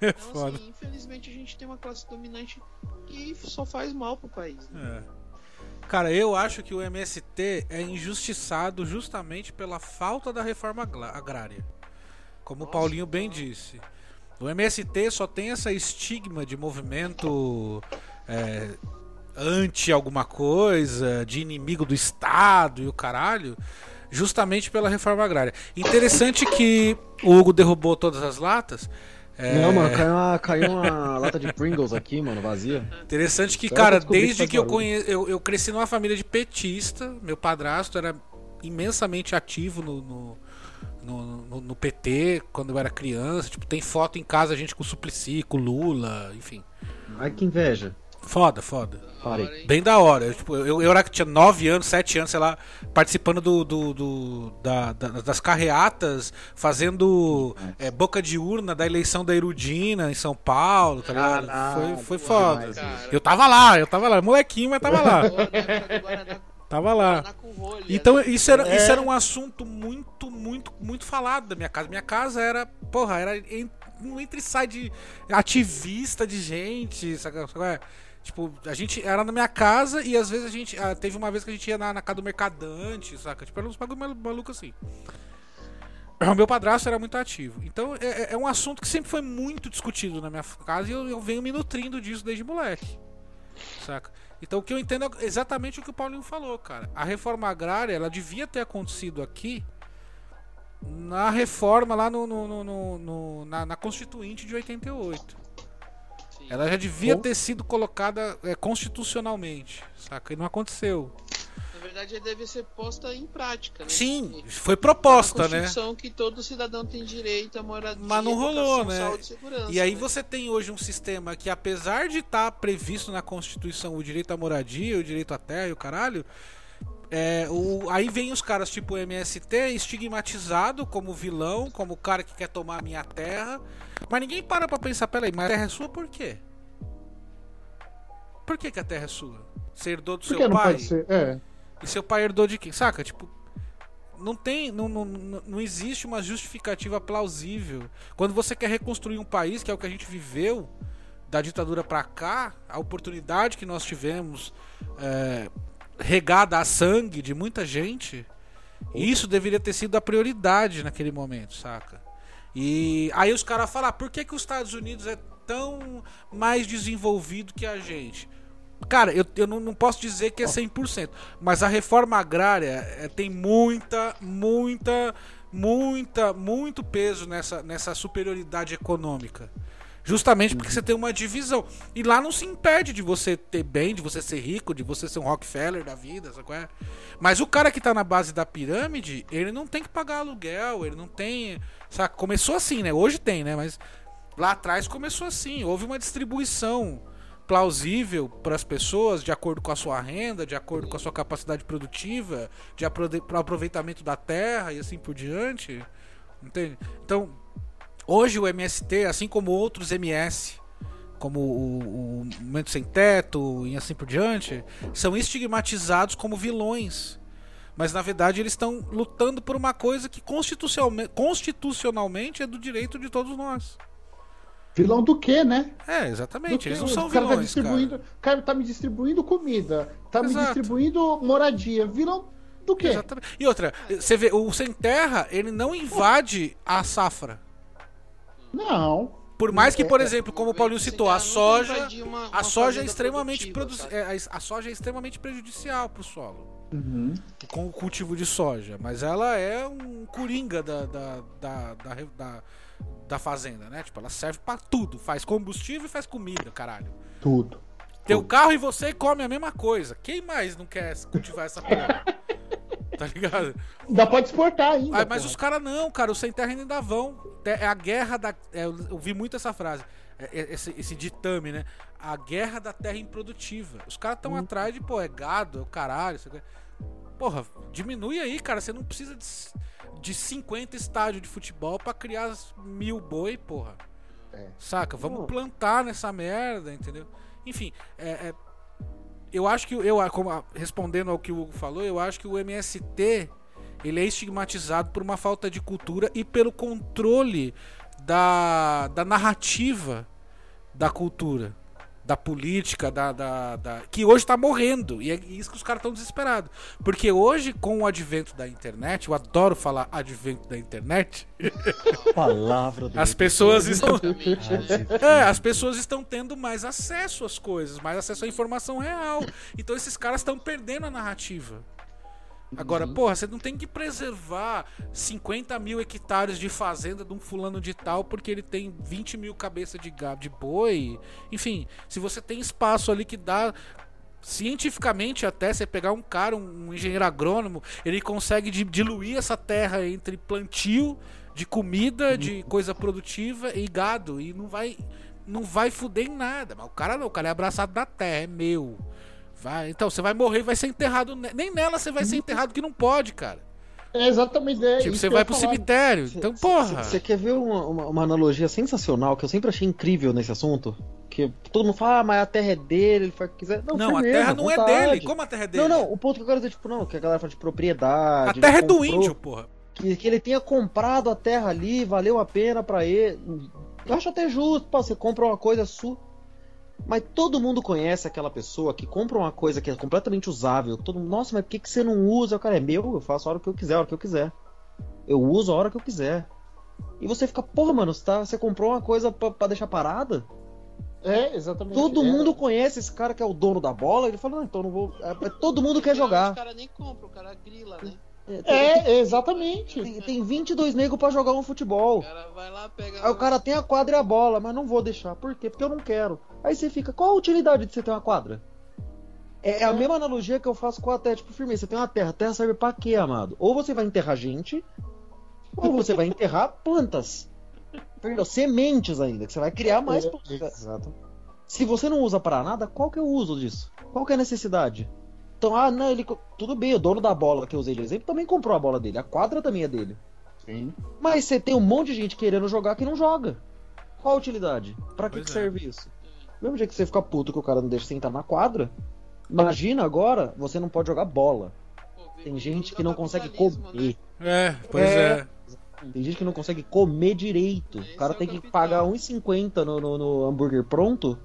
É então, foda. assim, infelizmente a gente tem uma classe dominante que só faz mal pro país. Né? É. Cara, eu acho que o MST é injustiçado justamente pela falta da reforma agrária. Como Nossa, o Paulinho bem disse. O MST só tem essa estigma de movimento é, anti alguma coisa, de inimigo do Estado e o caralho, justamente pela reforma agrária. Interessante que o Hugo derrubou todas as latas. É... Não, mano, caiu uma, caiu uma lata de Pringles aqui, mano, vazia. Interessante que, cara, desde que, que eu, conhe... eu, eu cresci numa família de petista, meu padrasto era imensamente ativo no, no, no, no, PT quando eu era criança. Tipo, tem foto em casa a gente com o Suplicy, com o Lula, enfim. Ai, que inveja. Foda, foda. Parei. Bem da hora. Eu, tipo, eu, eu era que tinha 9 anos, 7 anos, sei lá, participando do, do, do- da- da- das carreatas, fazendo é, boca de urna da eleição da Erudina em São Paulo, tá ligado? Caralho, foi foi foda. cara. Eu tava lá, eu tava lá, molequinho, mas tava lá. Guaraná- Tava lá. Com rolha, Então né? isso era, É. isso era um assunto muito, muito, muito falado da minha casa. Minha casa era, porra, era um entre e sai de ativista de gente, sabe, é? Tipo, a gente era na minha casa e às vezes a gente. ah, teve uma vez que a gente ia na, na casa do mercadante, saca? Tipo, era uns bagulho malu- maluco assim. O meu padrasto era muito ativo. Então é, é- é um assunto que sempre foi muito discutido na minha casa e eu, eu venho me nutrindo disso desde moleque. Saca? Então o que eu entendo é exatamente o que o Paulinho falou, cara. A reforma agrária, ela devia ter acontecido aqui na reforma lá no- no- no- no- na, na Constituinte de 88. Ela já devia ter sido colocada é, constitucionalmente, saca? E não aconteceu. Na verdade, ele deve ser posta em prática, né? Sim, Porque foi tá proposta, na né? Constituição que todo cidadão tem direito a moradia, Mas não rolou, né? saúde e aí né? você tem hoje um sistema que, apesar de estar previsto na Constituição o direito à moradia, o direito à terra e o caralho, é, o, aí vem os caras tipo MST estigmatizado como vilão, como o cara que quer tomar a minha terra. Mas ninguém para pra pensar, peraí, mas a terra é sua por quê? Por que, que a terra é sua? Você herdou do Por seu pai? É. E seu pai herdou de quem? Saca? Tipo, não tem. Não, não, não existe uma justificativa plausível. Quando você quer reconstruir um país, que é o que a gente viveu, da ditadura pra cá, a oportunidade que nós tivemos é, regada a sangue de muita gente, isso deveria ter sido a prioridade naquele momento, saca? E aí os caras falam, ah, por que, que os Estados Unidos é tão mais desenvolvido que a gente? Cara, eu, eu não, não posso dizer que é 100%, mas a reforma agrária é, tem muita, muita, muita, muito peso nessa, nessa superioridade econômica. Justamente porque você tem uma divisão. E lá não se impede de você ter bem, de você ser rico, de você ser um Rockefeller da vida, sabe qual é? Mas o cara que tá na base da pirâmide, ele não tem que pagar aluguel, ele não tem. Sabe? Começou assim, né? Hoje tem, né? Mas lá atrás começou assim. Houve uma distribuição plausível para as pessoas de acordo com a sua renda, de acordo com a sua capacidade produtiva, de aprove- pro aproveitamento da terra e assim por diante. Entende? Então, hoje o MST, assim como outros MS, como o, o Momento Sem Teto e assim por diante, são estigmatizados como vilões. Mas na verdade eles estão lutando por uma coisa que constitucionalmente, constitucionalmente é do direito de todos nós. Vilão do quê, né? É, exatamente. Eles não o são cara tá vilões, distribuindo, cara. O cara tá me distribuindo comida, tá me Exato. distribuindo moradia. Vilão do quê? Exatamente. E outra, você vê, o Sem Terra, ele não invade a safra. Não. Por mais que, É, por é. exemplo, como o Paulinho citou, a soja, a soja é extremamente é, a soja é extremamente prejudicial pro solo. Uhum. com o cultivo de soja, mas ela é um coringa da, da, da, da, da, da fazenda, né? Tipo, ela serve pra tudo, faz combustível e faz comida, caralho. Tudo. Teu carro e você come a mesma coisa. Quem mais não quer cultivar essa porra? (laughs) tá ligado? Ainda pode exportar ainda. Ah, mas porra. os caras não, cara, os sem terra ainda vão. É a guerra da. é, eu ouvi muito essa frase, é, é, esse, esse ditame, né? A guerra da terra improdutiva. Os caras estão atrás de, pô, é gado, é o caralho. aqui. Porra, diminui aí, cara. Você não precisa de, de 50 estádios de futebol pra criar mil boi, porra. É. Saca? Vamos plantar nessa merda, entendeu? Enfim, é, é, eu acho que eu respondendo ao que o Hugo falou, eu acho que o MST ele é estigmatizado por uma falta de cultura e pelo controle da, da narrativa da cultura, da política, da, da, da- que hoje tá morrendo. E é isso que os caras estão desesperados. Porque hoje, com o advento da internet, eu adoro falar advento da internet, (laughs) Palavra do as pessoas estão. É, as pessoas estão tendo mais acesso às coisas, mais acesso à informação real. Então esses caras estão perdendo a narrativa. Agora, porra, você não tem que preservar 50 mil hectares de fazenda de um fulano de tal porque ele tem 20 mil cabeças de gado, de boi. Enfim, se você tem espaço ali que dá. Cientificamente, até você pegar um cara, um engenheiro agrônomo, ele consegue di- diluir essa terra entre plantio de comida, de coisa produtiva e gado. E não vai não vai fuder em nada. Mas o cara não, o cara é abraçado da terra, é meu. Vai, então você vai morrer e vai ser enterrado. ne- Nem nela você vai ser enterrado que não pode, cara. É exatamente. É, Tipo, isso você que eu vai pro falar. cemitério. Então, porra. Você quer ver uma, uma- uma analogia sensacional que eu sempre achei incrível nesse assunto? Que todo mundo fala, ah, mas a terra é dele, ele faz o que quiser. Não, Não, a terra não é vontade. dele. Como a terra é dele? Não, não, o ponto que eu quero dizer, tipo, não, que a galera fala de propriedade. A terra é do comprou- índio, porra. Que, que ele tenha comprado a terra ali, valeu a pena pra ele. Eu acho até justo, pô, você compra uma coisa sua. Mas todo mundo conhece aquela pessoa que compra uma coisa que é completamente usável. Todo mundo, nossa, mas por que, que você não usa? O cara é meu, eu faço a hora que eu quiser, a hora que eu quiser. Eu uso a hora que eu quiser. E você fica, porra, mano, você, tá, você comprou uma coisa pra, pra deixar parada? É, exatamente. Todo é. mundo conhece esse cara que é o dono da bola. Ele fala, não, então não vou. é, é, todo mundo quer Os jogar. caras nem compram, o cara grila, né? É, exatamente. Tem, tem 22 negros pra jogar um futebol. O cara vai lá, pega. Aí o cara tem a quadra e a bola, mas não vou deixar. Por quê? Porque eu não quero. Aí você fica, qual a utilidade de você ter uma quadra? É, é a mesma analogia que eu faço com a terra. Tipo, firmeza, você tem uma terra. A terra serve pra quê, amado? Ou você vai enterrar gente, ou você vai enterrar plantas. Perdão, sementes ainda, que você vai criar mais É, plantas. Exato. Se você não usa pra nada, qual que é o uso disso? Qual que é a necessidade? Então, ah, não, ele. Tudo bem, o dono da bola que eu usei de exemplo também comprou a bola dele. A quadra também é dele. Sim. Mas você tem um monte de gente querendo jogar que não joga. Qual a utilidade? Pra que, que é. serve isso? Do mesmo jeito que você fica puto que o cara não deixa você entrar na quadra, imagina agora você não pode jogar bola. Tem gente que não consegue capitalismo, comer. É, pois é. É. Tem gente que não consegue comer direito. O cara é tem que pagar 1,50 no, no, no hambúrguer pronto.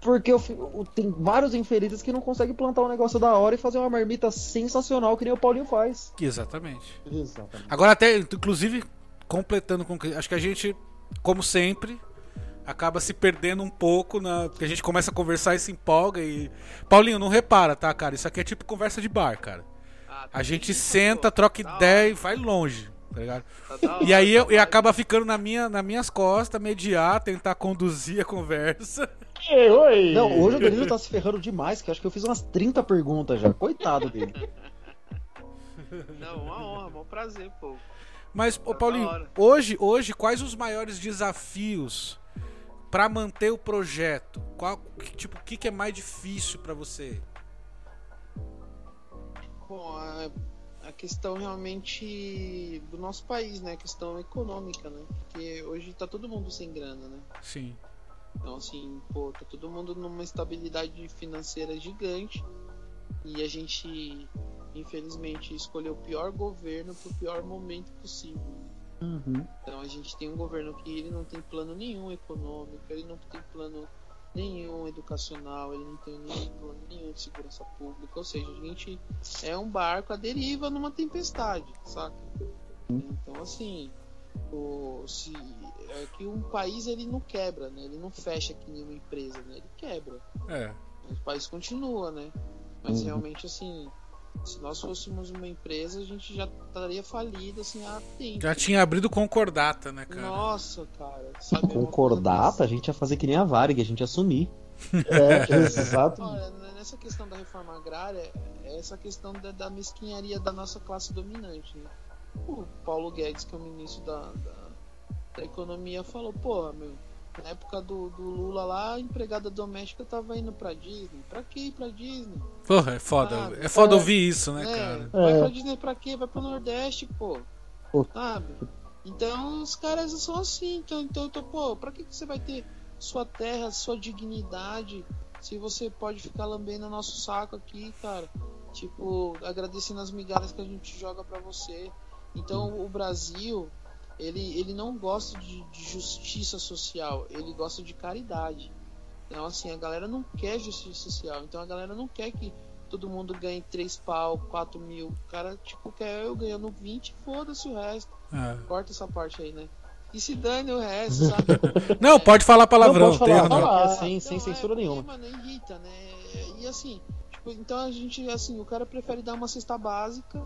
Porque o- tem vários infelizes que não conseguem plantar um negócio da hora e fazer uma marmita sensacional que nem o Paulinho faz. Exatamente. Exatamente. Agora até, inclusive, completando com que acho que a gente, como sempre, acaba se perdendo um pouco na porque a gente começa a conversar e se empolga e Paulinho, não repara, tá, cara? Isso aqui é tipo conversa de bar, cara. Ah, A gente isso, senta, pô, troca da ideia e vai longe, tá tá E aí eu, tá e da acaba ficando na minha, nas minhas costas, mediar, tentar conduzir a conversa. Ei, oi. Não, hoje o Danilo tá se ferrando demais, que eu acho que eu fiz umas 30 perguntas já. Coitado dele. (laughs) Não, uma honra, bom prazer, pô. Mas, ô da Paulinho, hoje, hoje, quais os maiores desafios pra manter o projeto? Qual, tipo, o que, que é mais difícil pra você? Bom, a, a questão realmente do nosso país, né? A questão econômica, né? Porque hoje tá todo mundo sem grana, né? Sim. Então, assim, pô, tá todo mundo numa estabilidade financeira gigante e a gente, infelizmente, escolheu o pior governo pro pior momento possível. Uhum. Então, a gente tem um governo que ele não tem plano nenhum econômico, ele não tem plano nenhum educacional, ele não tem nenhum plano nenhum de segurança pública, ou seja, a gente é um barco à deriva numa tempestade, saca? Então, assim, o, se, é que um país ele não quebra, né? Ele não fecha que nem uma empresa, né? Ele quebra. É. O país continua, né? Mas Uhum. realmente, assim, se nós fôssemos uma empresa, a gente já estaria falido, assim, há tempo. Já tinha abrido concordata, né, cara? Nossa, cara. Sabe, é Concordata, coisa a gente ia fazer que nem a Varig, a gente ia assumir. (laughs) É, exato. Olha, n- nessa questão da reforma agrária, é essa questão da, da mesquinharia da nossa classe dominante, né? O Paulo Guedes, que é o ministro da, da, da economia, falou, porra, meu, na época do, do Lula lá, a empregada doméstica tava indo pra Disney. Pra que ir pra Disney? Porra, é foda. Ah, É foda é. ouvir isso, né, É, cara? Vai É. pra Disney pra quê? Vai pro Nordeste, pô. Pô. Sabe? Então os caras são assim. Então, então, então, pô, pra que, que você vai ter sua terra, sua dignidade, se você pode ficar lambendo nosso saco aqui, cara? Tipo, agradecendo as migalhas que a gente joga pra você. Então o Brasil, ele, ele não gosta de, de justiça social, ele gosta de caridade. Então, assim, a galera não quer justiça social. Então a galera não quer que todo mundo ganhe 3 pau, 4 mil. O cara, tipo, quer eu ganhando 20, foda-se o resto. É. Corta essa parte aí, né? E se dane o resto, (laughs) sabe? Não, pode falar palavrão. Não, pode falar, tem- fala. falar. sem, sem Então, censura é, porque, nenhuma. Mano, irrita, né? E assim, tipo, então a gente, assim, o cara prefere dar uma cesta básica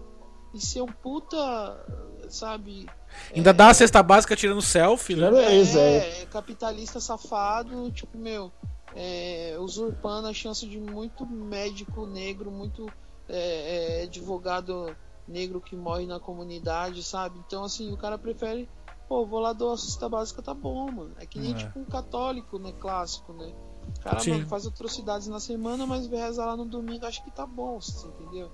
e ser um puta, sabe? Ainda dá a cesta básica tirando selfie, né? É, isso, é. É, é capitalista safado, tipo, meu, é, usurpando a chance de muito médico negro, muito é, é, advogado negro que morre na comunidade, sabe? Então, assim, o cara prefere Pô, vou lá dou a cesta básica, tá bom, mano. É que nem É. tipo um católico, né? Clássico, né? O cara, Sim. mano, faz atrocidades na semana, mas vai rezar lá no domingo, acho que tá bom, você entendeu?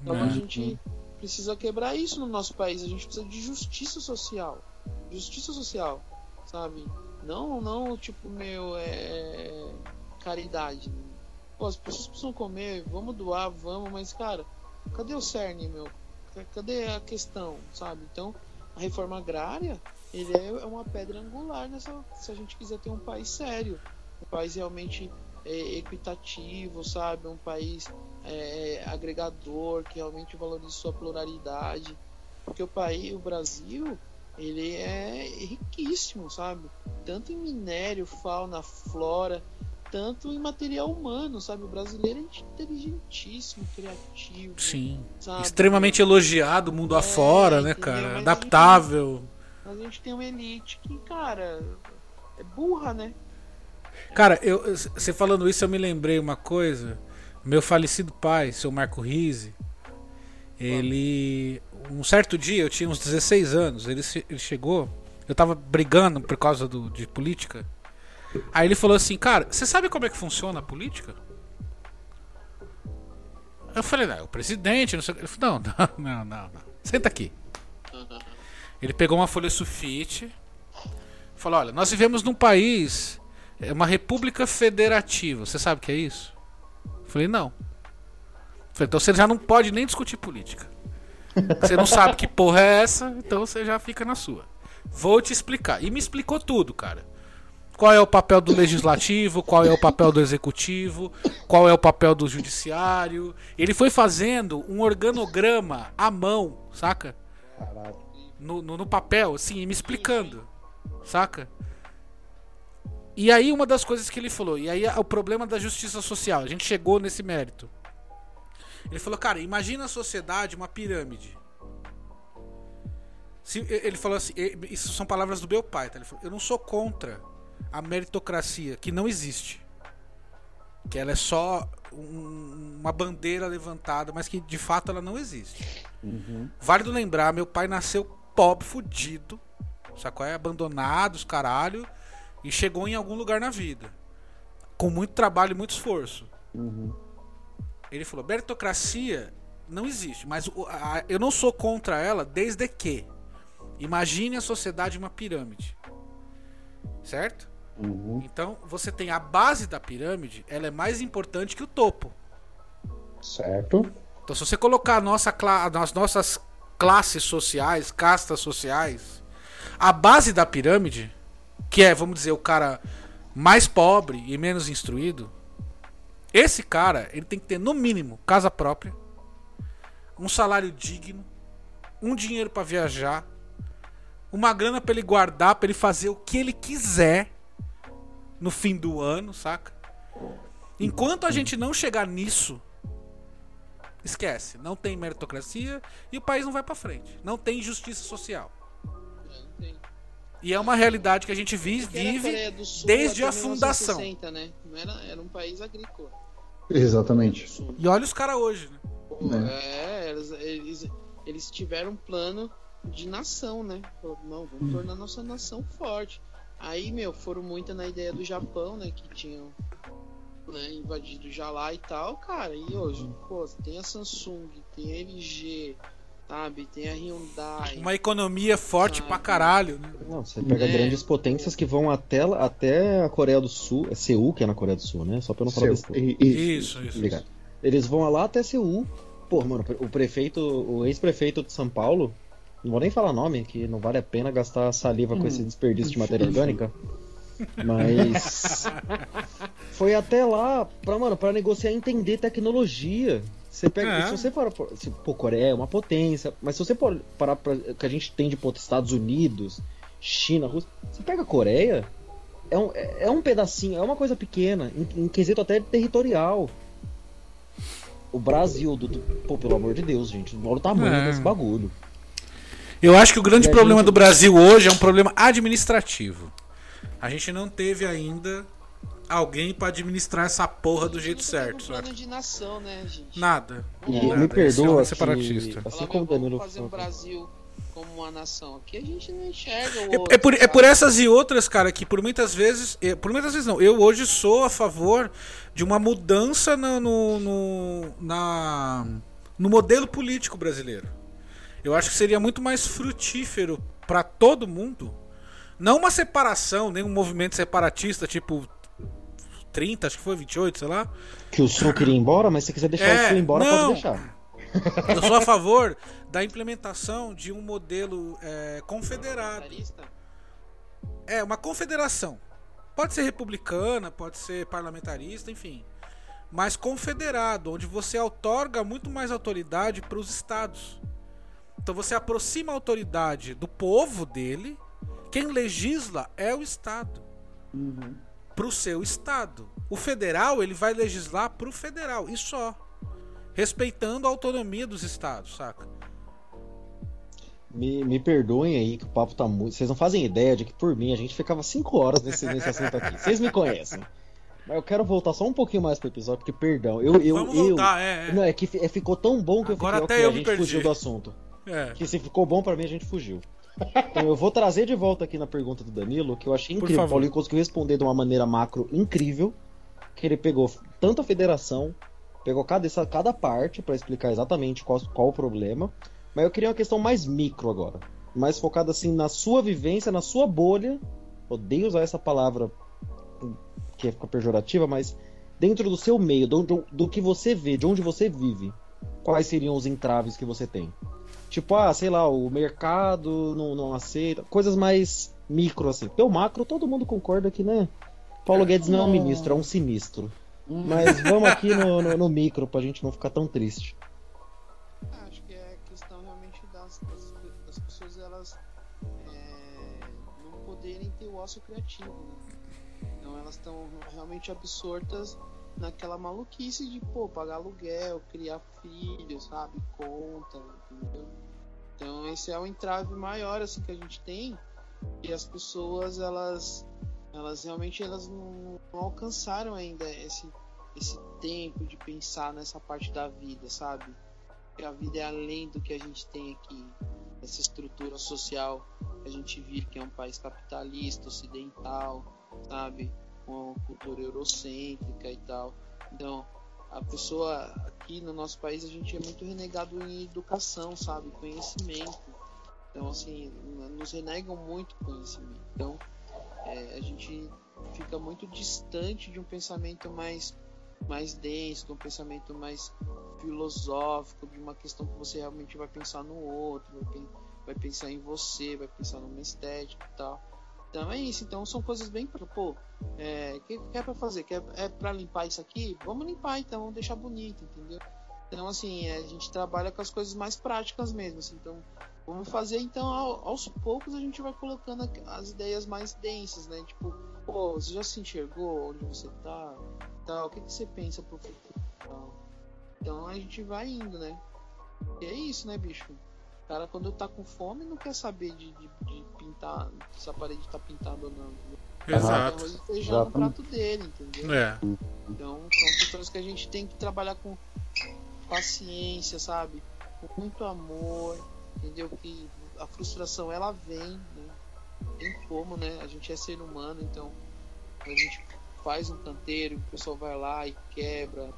Então É. a gente precisa quebrar isso no nosso país. A gente precisa de justiça social. Justiça social, sabe? Não, não, tipo, meu, é. caridade. Né? Pô, as pessoas precisam comer, vamos doar, vamos, mas, cara, cadê o cerne, meu? Ca- Cadê a questão, sabe? Então, a reforma agrária, ele é é uma pedra angular nessa. Se a gente quiser ter um país sério, um país realmente é, equitativo, sabe? Um país é, agregador, que realmente valorize sua pluralidade. Porque o país, o Brasil, ele é riquíssimo, sabe? Tanto em minério, fauna, flora, tanto em material humano, sabe? O brasileiro é inteligentíssimo, criativo, Sim. sabe? Extremamente elogiado mundo É, afora, né, cara? Mas a gente- Adaptável. Mas a gente tem uma elite que, cara, é burra, né? Cara, eu, você falando isso, eu me lembrei uma coisa. Meu falecido pai, seu Marco Rizzi, ele. Um certo dia, eu tinha uns 16 anos, ele, ele chegou, eu tava brigando por causa do, de política. Aí ele falou assim, cara, você sabe como é que funciona a política? Eu falei, não, é o presidente, não sei. Ele falou, (laughs) não, não, não, não. Senta aqui. Ele pegou uma folha sulfite, falou, olha, nós vivemos num país, é uma república federativa. Você sabe o que é isso? Falei, não. Falei, então você já não pode nem discutir política. Você não sabe que porra é essa, então você já fica na sua. Vou te explicar. E me explicou tudo, cara. Qual é o papel do legislativo, qual é o papel do executivo, qual é o papel do judiciário. Ele foi fazendo um organograma à mão, saca? No, no, no papel, assim, e me explicando, saca? E aí uma das coisas que ele falou, e aí é o problema da justiça social, a gente chegou nesse mérito. Ele falou, cara, imagina a sociedade uma pirâmide. Se, ele falou assim, isso são palavras do meu pai, tá? Ele falou, eu não sou contra a meritocracia, que não existe. Que ela é só um- uma bandeira levantada, mas que de fato ela não existe. Válido lembrar, meu pai nasceu pobre, fudido, sacou? É abandonado, os caralho, e chegou em algum lugar na vida. Com muito trabalho e muito esforço. Ele falou: meritocracia não existe, mas eu não sou contra ela desde que. Imagine a sociedade uma pirâmide. Certo? Então você tem a base da pirâmide, ela é mais importante que o topo. Certo. Então, se você colocar a nossa, as nossas classes sociais, castas sociais, a base da pirâmide, que é, vamos dizer, o cara mais pobre e menos instruído, esse cara, ele tem que ter, no mínimo, casa própria, um salário digno, um dinheiro pra viajar, uma grana pra ele guardar, pra ele fazer o que ele quiser no fim do ano, saca? Enquanto a gente não chegar nisso, esquece, não tem meritocracia e o país não vai pra frente. Não tem justiça social. É, não tem. E é uma realidade que a gente a vive Coreia do Sul desde a fundação. 1960, né? Era, era um país agrícola. Exatamente. E olha os caras hoje, né? Pô, é, eles, eles, eles tiveram um plano de nação, né? Não, vamos tornar nossa nação forte. Aí, meu, foram muito na ideia do Japão, né? Que tinham né, invadido já lá e tal, cara. E hoje, pô, tem a Samsung, tem a LG, sabe? Tem a Hyundai. Uma economia forte Ah, pra caralho, né? Não, você pega É. grandes potências que vão até, até a Coreia do Sul. É Seul que é na Coreia do Sul, né? Só pra eu não falar besteira. Isso. Isso, isso. Obrigado. Eles vão lá até Seul. Pô, mano, o prefeito, o ex-prefeito de São Paulo, não vou nem falar nome, que não vale a pena gastar saliva com esse desperdício de matéria orgânica. Mas (laughs) foi até lá pra, mano, pra negociar e entender tecnologia. Você pega, É. se você para, se, pô, Coreia é uma potência, mas se você for parar pra, que a gente tem de Estados Unidos, China, Rússia, você pega a Coreia, é um, é é um pedacinho, é uma coisa pequena, em, em quesito até territorial. O Brasil, do, do- pô, pelo amor de Deus, gente, olha o tamanho É. desse bagulho. Eu acho que o grande E problema gente- do Brasil hoje é um problema administrativo. A gente não teve ainda alguém pra administrar essa porra do jeito certo, um plano de nação, né, gente? Nada. E Nada. me Esse perdoa é que, separatista. assim Falar, como o Danilo vamos fazer um falou. Brasil como uma nação. Aqui a gente não enxerga o É, outro, é por, é por essas e outras, cara, que por muitas vezes. é, Por muitas vezes não. Eu hoje sou a favor de uma mudança no, no, no- na, no modelo político brasileiro. Eu acho que seria muito mais frutífero pra todo mundo. Não uma separação, nem um movimento separatista, tipo 30, acho que foi 28, sei lá. Que o Sul queria ir embora, mas se quiser deixar É, o Sul embora, não. pode deixar. Eu sou a favor da implementação de um modelo é, confederado. É, uma confederação. Pode ser republicana, pode ser parlamentarista, enfim. Mas confederado, onde você outorga muito mais autoridade para os estados. Então você aproxima a autoridade do povo dele. Quem legisla é o estado. Para o seu estado. O federal, ele vai legislar para o federal e só. Respeitando a autonomia dos estados, saca? Me, me perdoem aí que o papo tá muito. Vocês não fazem ideia de que por mim a gente ficava 5 horas nesse, nesse assunto aqui. Vocês me conhecem. Mas eu quero voltar só um pouquinho mais pro episódio, porque, perdão, eu. eu, Vamos eu voltar, é, é. Não, é que é, ficou tão bom que Agora eu fiquei, até ok, eu a me gente perdi. fugiu do assunto. É. Que se ficou bom pra mim, a gente fugiu. Então eu vou trazer de volta aqui na pergunta do Danilo, que eu achei incrível. O. Paulinho conseguiu responder de uma maneira macro incrível. Que ele pegou tanto a federação, pegou cada, cada parte pra explicar exatamente qual, qual o problema. Mas eu queria uma questão mais micro agora. Mais focada assim na sua vivência, na sua bolha. Odeio usar essa palavra que fica pejorativa, mas dentro do seu meio, do, do, do que você vê, de onde você vive, quais seriam os entraves que você tem? Tipo, ah, sei lá, o mercado não, não aceita, coisas mais micro assim. Pelo macro, todo mundo concorda que, né? Paulo Guedes não é um ministro, é um sinistro. Mas vamos aqui no, (laughs) no, no micro pra gente não ficar tão triste. Ah, Acho que é questão realmente das, das, das pessoas elas é, não poderem ter o ócio criativo, né? Então elas estão realmente absortas naquela maluquice de, pô, pagar aluguel, criar filhos, sabe? Conta, entendeu? Então esse é o entrave maior assim que a gente tem e as pessoas elas elas realmente elas não, não alcançaram ainda esse esse tempo de pensar nessa parte da vida, sabe? que a vida é além do que a gente tem aqui, essa estrutura social que a gente vive, que é um país capitalista, ocidental, sabe? Com uma cultura eurocêntrica e tal. Então, a pessoa aqui no nosso país, a gente é muito renegado em educação, sabe? Conhecimento. Então, assim, nos renegam muito conhecimento. Então, é, a gente fica muito distante de um pensamento mais mais denso, de um pensamento mais filosófico, de uma questão que você realmente vai pensar no outro, vai, vai pensar em você, vai pensar numa estética e tal. Então é isso, então são coisas bem. Pô, é, que, que é pra fazer? Que é, é pra limpar isso aqui? Vamos limpar então, vamos deixar bonito, entendeu? Então, assim, é, a gente trabalha com as coisas mais práticas mesmo, assim, então vamos fazer então ao- aos poucos a gente vai colocando as ideias mais densas, né? Tipo, pô, você já se enxergou onde você tá? Tal, o que, que você pensa pro futuro? Então a gente vai indo, né? E é isso, né, bicho? O cara, quando tá com fome, não quer saber de, de- de pintar, se a parede tá pintada ou não. Exato. Arroz e feijão no prato dele, entendeu? É. Então são questões que a gente tem que trabalhar com paciência, sabe? Com muito amor, entendeu? Que a frustração ela vem, né? Tem como, né? A gente é ser humano, então a gente faz um canteiro, o pessoal vai lá e quebra,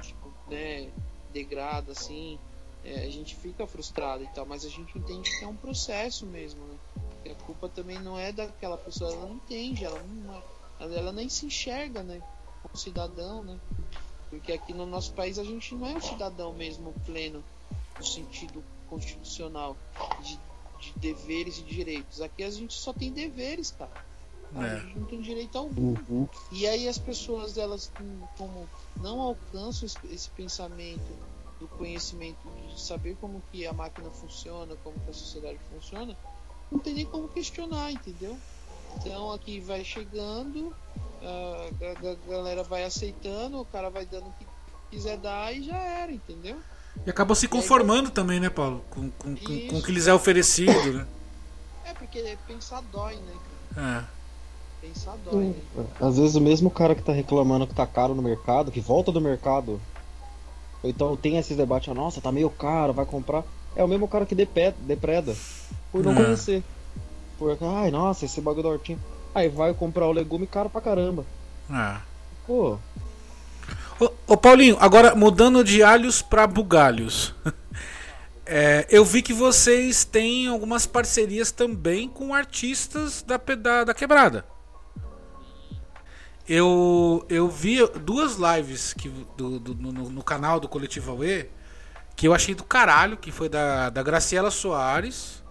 tipo, né? Degrada assim, é, a gente fica frustrado e tal, mas a gente entende que é um processo mesmo, né? Que a culpa também não é daquela pessoa, ela não entende, ela não, ela, ela nem se enxerga, né? Como cidadão, né? Porque aqui no nosso país a gente não é um cidadão mesmo pleno no sentido constitucional de, de deveres e direitos. Aqui a gente só tem deveres, cara. A É. gente não tem direito algum. E aí as pessoas, elas como não alcançam esse pensamento do conhecimento de saber como que a máquina funciona, como que a sociedade funciona, não tem nem como questionar, entendeu? Então aqui vai chegando, a, galera vai aceitando, o cara vai dando o que quiser dar e já era, entendeu? E acabam se conformando também, né, Paulo? Com, com, com, com o que lhes é oferecido, né? É porque pensar dói, né? cara? É. Pensar dói, né? Às vezes o mesmo cara que tá reclamando que tá caro no mercado, que volta do mercado, ou então tem esses debates, nossa, tá meio caro, vai comprar. É o mesmo cara que depreda. por não É. conhecer. Por, ai, nossa, esse bagulho da hortinha. Aí vai comprar o legume caro pra caramba. É. Pô, Ô, ô, Paulinho, agora mudando de alhos pra bugalhos. (laughs) É, eu vi que vocês têm algumas parcerias também com artistas da, da, da quebrada. Eu, eu vi duas lives que, do, do- no, no canal do Coletivo Aue que eu achei do caralho, que foi da, da Graciela Soares.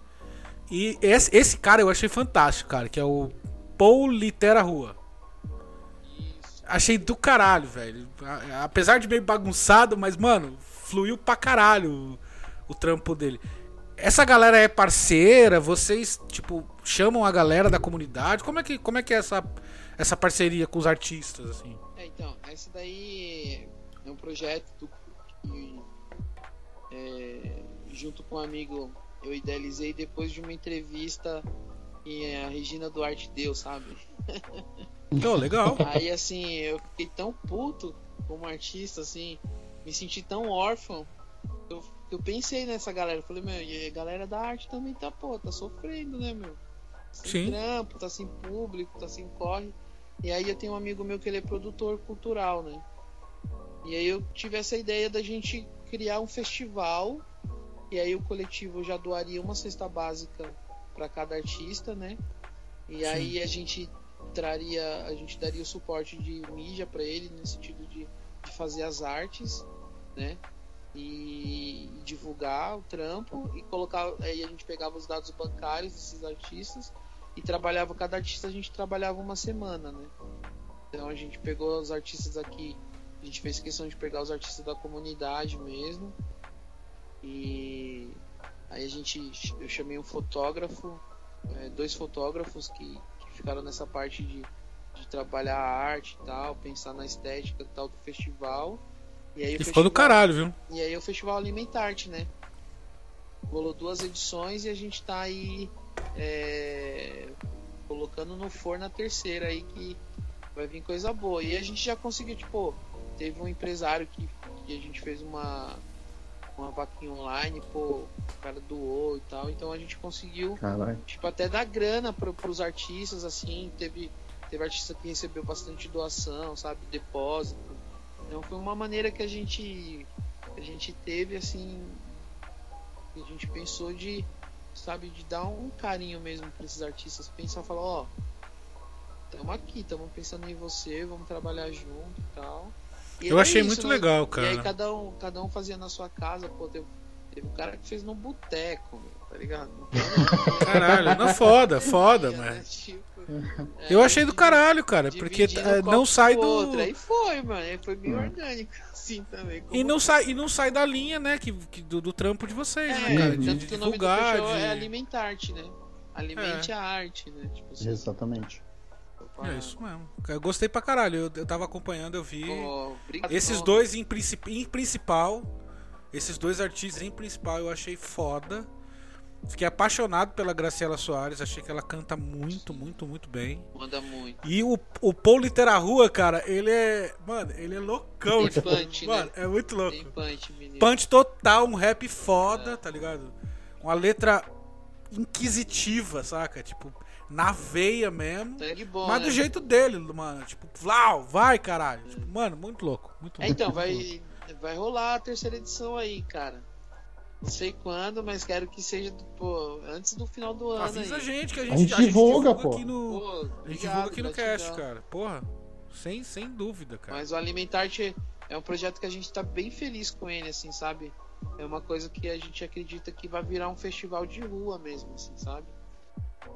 E esse, esse cara eu achei fantástico, cara, que é o Paul Litera Rua. Achei do caralho, velho. Apesar de meio bagunçado, mas, mano, fluiu pra caralho o, o trampo dele. Essa galera é parceira? Vocês, tipo, chamam a galera da comunidade? Como é que, como é, que é essa, essa parceria com os artistas, assim? É, então, esse daí é um projeto que, é, junto com um amigo, eu idealizei depois de uma entrevista que a Regina Duarte deu, sabe? Oh, legal. (laughs) Aí, assim, eu fiquei tão puto como artista, assim, me senti tão órfão, que eu, eu pensei nessa galera. Eu falei, meu, e a galera da arte também tá, pô, tá sofrendo, né, meu? Sem Sim. trampo, tá sem público, tá sem corre. E aí eu tenho um amigo meu que ele é produtor cultural, né? E aí eu tive essa ideia da gente criar um festival. E aí o coletivo já doaria uma cesta básica para cada artista, né? E aí a gente traria, a gente daria o suporte de mídia para ele no sentido de, de fazer as artes, né? E divulgar o trampo e colocar, aí a gente pegava os dados bancários desses artistas e trabalhava cada artista a gente trabalhava uma semana, né? Então a gente pegou os artistas aqui, a gente fez questão de pegar os artistas da comunidade mesmo. E aí a gente eu chamei um fotógrafo, é, dois fotógrafos que, que ficaram nessa parte de, de trabalhar a arte e tal, pensar na estética e tal do festival. E aí E ficou do caralho, viu? e aí o Festival Alimentarte, né? Rolou duas edições e a gente tá aí é, colocando no forno a terceira aí que vai vir coisa boa. E a gente já conseguiu, tipo, teve um empresário que, que a gente fez uma, uma vaquinha online, pô, o cara doou e tal, então a gente conseguiu caralho. tipo, até dar grana pro, pros artistas, assim, teve, teve artista que recebeu bastante doação, sabe, depósito. Então foi uma maneira que a gente que a gente teve, assim, que a gente pensou de, sabe, de dar um carinho mesmo pra esses artistas, pensar, falar, ó, estamos aqui, estamos pensando em você, vamos trabalhar junto e tal. E Eu era achei isso, muito né? legal, E aí cara. cada um, cada um fazia na sua casa, pô, teve, teve um cara que fez no boteco, tá ligado? Caralho, não, foda, foda, Né? mas. Tipo, Eu é, achei do caralho, cara, porque um não sai do. outro. Aí foi, mano. Aí foi meio orgânico, assim também. E como- não sai, e não sai da linha, né, que, que- do, do trampo de vocês, É, né, cara? De, tanto que o nome do de... é Alimentarte, né? Alimente É. a arte, né? Tipo assim, Exatamente. É isso mesmo. Eu gostei pra caralho. Eu, eu tava acompanhando, eu vi. Esses dois em, princip... em principal. Esses dois artistas em principal eu achei foda. Fiquei apaixonado pela Graciela Soares. Achei que ela canta muito, muito, muito bem. Manda muito. E o, o Paul Litera Rua, cara, ele é. Mano, ele é loucão. Tem tipo, punch, né? mano, é muito louco. Tem punch, menino. Punch total, um rap foda, É. tá ligado? Uma letra inquisitiva, saca? Tipo, na veia mesmo. Sangue bom, mas né? do jeito dele, mano. Tipo, Vlau, vai, caralho. Tipo, mano, muito louco. Muito É, louco. então, vai, vai rolar a terceira edição aí, cara. Não sei quando, mas quero que seja pô, antes do final do ano. Avisa a aí. gente que a A gente, gente divulga, pô. aqui no. Pô, A gente obrigado, divulga aqui no cast, cara. Porra. Sem, sem dúvida, cara. Mas o Alimentarte é um projeto que a gente tá bem feliz com ele, assim, sabe? É uma coisa que a gente acredita que vai virar um festival de rua mesmo, assim, sabe?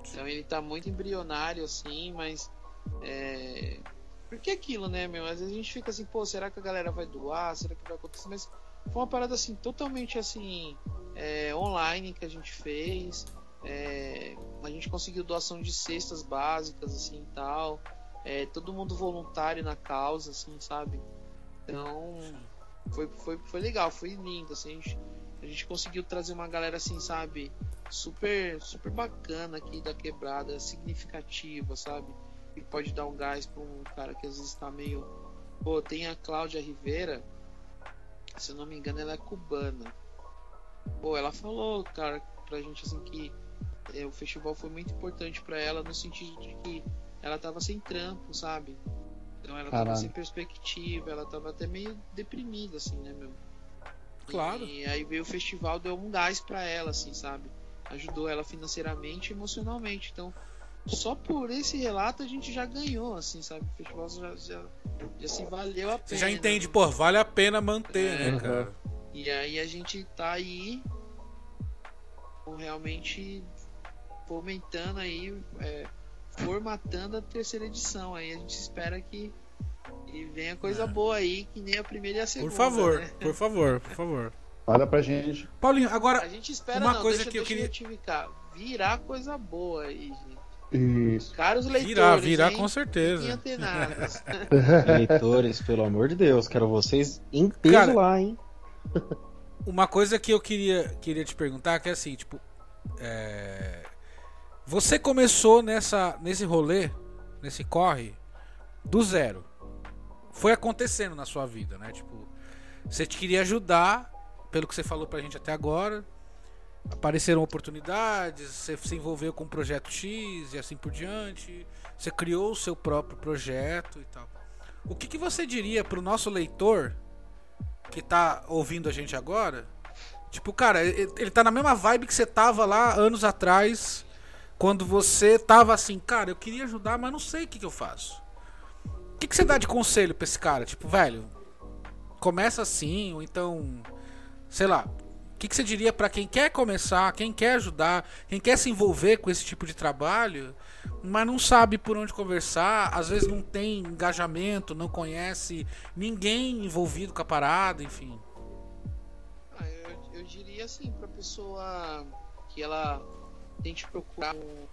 Então ele tá muito embrionário, assim, mas. É... Porque aquilo, né, meu? Às vezes a gente fica assim, pô, será que a galera vai doar? Será que vai acontecer? Mas foi uma parada assim, totalmente assim, é, online que a gente fez. É, a gente conseguiu doação de cestas básicas, assim e tal. É, todo mundo voluntário na causa, assim, sabe? Então foi, foi, foi legal, foi lindo, assim, a gente, a gente conseguiu trazer uma galera assim, sabe, super, super bacana aqui da quebrada, significativa, sabe? Que pode dar um gás pra um cara que às vezes tá meio. Pô, tem a Cláudia Rivera, se eu não me engano, ela é cubana. Pô, ela falou, cara, pra gente assim que é, o festival foi muito importante para ela no sentido de que ela tava sem trampo, sabe? Então ela tava Caralho. sem perspectiva, ela tava até meio deprimida, assim, né, meu? Claro. E aí veio o festival, deu um gás pra ela, assim, sabe? Ajudou ela financeiramente e emocionalmente. Então, só por esse relato a gente já ganhou, assim, sabe? O festival já, já, já se valeu a pena. Você já né? entende, pô, vale a pena manter, É. né, cara? E aí a gente tá aí realmente fomentando aí, é, formatando a terceira edição. Aí a gente espera que, que venha coisa boa aí, que nem a primeira e a segunda. É. Por favor, né? por favor, por favor. Olha pra gente. Paulinho, agora, A gente espera Uma não, coisa deixa, que eu deixa queria-. Virar coisa boa aí, gente. Isso. Caros leitores, virar, virar hein? com certeza. (laughs) Leitores, pelo amor de Deus, quero vocês em peso Cara, lá, hein? (laughs) Uma coisa que eu queria, queria te perguntar, que é assim, tipo. é, Você começou nessa, nesse rolê, nesse corre, do zero. Foi acontecendo na sua vida, né? Tipo, você te queria ajudar, pelo que você falou pra gente até agora. Apareceram oportunidades, você se envolveu com o projeto X e assim por diante. Você criou o seu próprio projeto e tal. O que, que você diria pro nosso leitor que tá ouvindo a gente agora? Tipo, cara, ele, ele tá na mesma vibe que você tava lá anos atrás, quando você tava assim, cara, eu queria ajudar, mas não sei o que, que eu faço. O que, que você dá de conselho pra esse cara? Tipo, velho, começa assim, ou então, sei lá, o que, que você diria pra quem quer começar, quem quer ajudar, quem quer se envolver com esse tipo de trabalho, mas não sabe por onde conversar, às vezes não tem engajamento, não conhece ninguém envolvido com a parada, enfim. Ah, eu, eu diria assim, pra pessoa que ela tente procurar um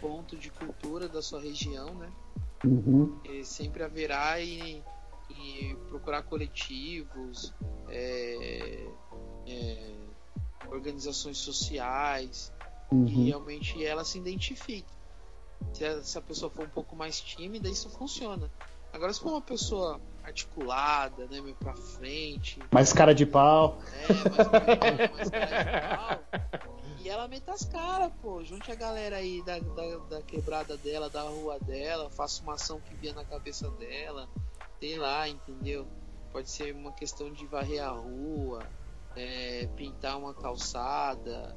ponto de cultura da sua região, né? Uhum. E sempre haverá e, e procurar coletivos, é, é, organizações sociais, e Uhum. realmente ela se identifique. Se essa pessoa for um pouco mais tímida, isso funciona. Agora, se for uma pessoa articulada, né, meio pra frente, Mais cara de pau. é, mais, mais cara de pau, e ela meta as caras, pô. Junte a galera aí da, da, da quebrada dela, da rua dela, faça uma ação que vier na cabeça dela, sei lá, entendeu? Pode ser uma questão de varrer a rua, é, pintar uma calçada,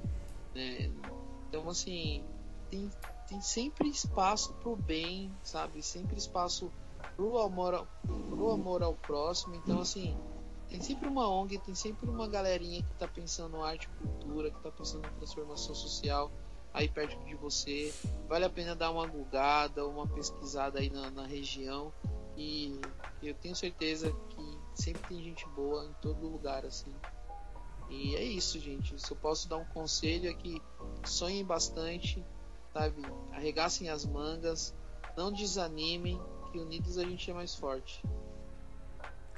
né? Então, assim, tem, tem sempre espaço pro bem, sabe? Sempre espaço pro amor, ao- pro amor ao próximo. Então, assim, tem sempre uma ONG, tem sempre uma galerinha que tá pensando arte e cultura, que tá pensando em transformação social aí perto de você. Vale a pena dar uma gulgada, uma pesquisada aí na, na região. E eu tenho certeza que sempre tem gente boa em todo lugar, assim. E é isso, gente. Se eu posso dar um conselho é que sonhem bastante, sabe? Arregassem as mangas, não desanimem, que unidos a gente é mais forte.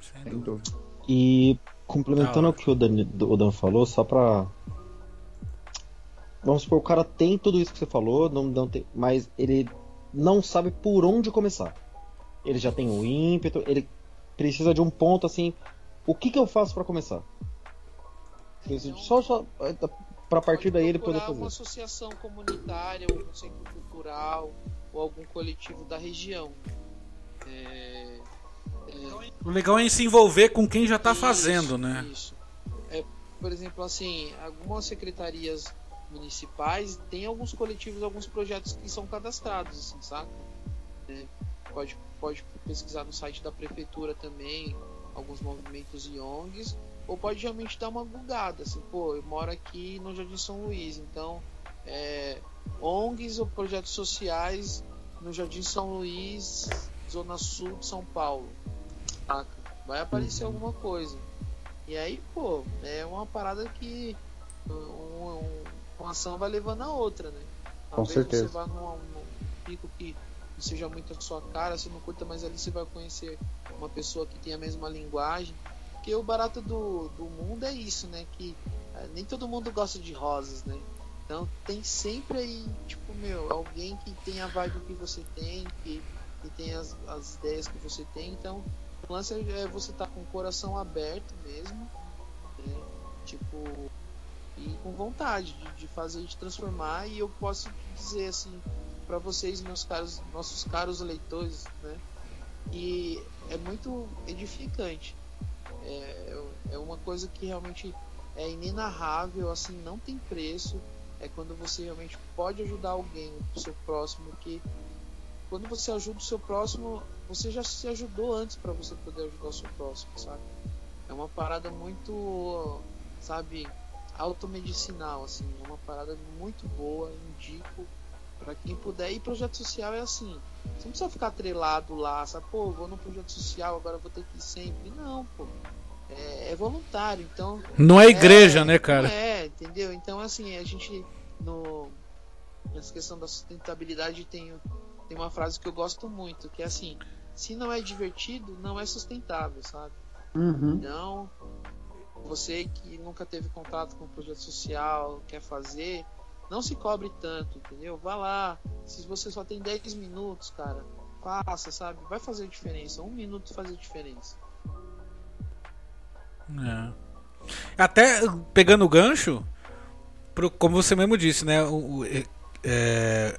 Sem dúvida. E complementando hora. o que o Dan, o Dan falou, só pra. Vamos supor, o cara tem tudo isso que você falou, não, não tem, mas ele não sabe por onde começar. Ele já tem o ímpeto, ele precisa de um ponto assim. O que, que eu faço pra começar? Então, só, só para partir daí ele poder procurar uma fazer. associação comunitária, ou um centro cultural, ou algum coletivo da região. É, é, O legal é se envolver com quem já tá Isso, fazendo, né? Isso. É, por exemplo, assim, algumas secretarias municipais têm alguns coletivos, alguns projetos que são cadastrados, assim, saca? É, pode, pode pesquisar no site da prefeitura também, alguns movimentos e ONGs, ou pode realmente dar uma gulgada, assim, pô, eu moro aqui no Jardim São Luís, então é, ONGs ou projetos sociais no Jardim São Luís, Zona Sul de São Paulo, saca? Vai aparecer alguma coisa. E aí, pô, é uma parada que um- um- uma ação vai levando a outra, né? Com Talvez certeza. você vá num, num pico que não seja muito a sua cara, você não curta, mas ali você vai conhecer uma pessoa que tem a mesma linguagem. Porque o barato do, do mundo é isso, né? Que eh, nem todo mundo gosta de rosas, né? Então tem sempre aí, tipo, meu, alguém que tem a vibe que você tem, que, que tem as, as ideias que você tem. Então, o lance é você estar com o coração aberto mesmo, né? Tipo, e com vontade de, de fazer, de transformar. E eu posso dizer assim para vocês, meus caros, nossos caros leitores, né? E é muito edificante. É, é uma coisa que realmente é inenarrável, assim, não tem preço. É quando você realmente pode ajudar alguém, o seu próximo, que quando você ajuda o seu próximo, você já se ajudou antes para você poder ajudar o seu próximo, sabe? É uma parada muito, sabe, automedicinal, assim, é uma parada muito boa, indico para quem puder. E projeto social é assim, você não precisa ficar atrelado lá, sabe? Pô, vou no projeto social, agora vou ter que ir sempre. Não, pô. É, é voluntário, então. Não é igreja, é, né, cara? É, entendeu? Então, assim, a gente, no, nessa questão da sustentabilidade, tem, tem uma frase que eu gosto muito, que é assim: se não é divertido, não é sustentável, sabe? Uhum. Então, você que nunca teve contato com o projeto social, quer fazer, não se cobre tanto, entendeu? Vá lá. Se você só tem 10 minutos, cara, faça, sabe? Vai fazer diferença. Um minuto faz a diferença. É. Até pegando o gancho, pro, como você mesmo disse, né? O, é,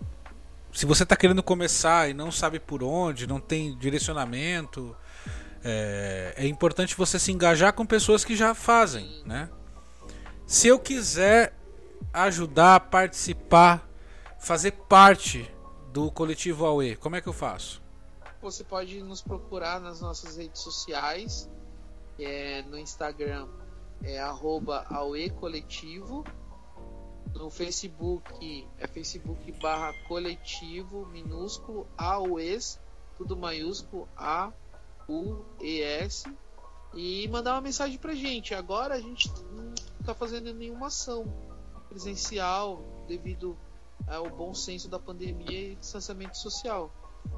se você está querendo começar e não sabe por onde, não tem direcionamento, é, é, importante você se engajar com pessoas que já fazem, né? Se eu quiser ajudar, participar, fazer parte do coletivo AUE, como é que eu faço? Você pode nos procurar nas nossas redes sociais, é, no Instagram é arroba AUE Coletivo, no Facebook é Facebook barra coletivo minúsculo AUES, tudo maiúsculo A U E S e mandar uma mensagem pra gente. Agora a gente não tá fazendo nenhuma ação presencial devido ao bom senso da pandemia e distanciamento social.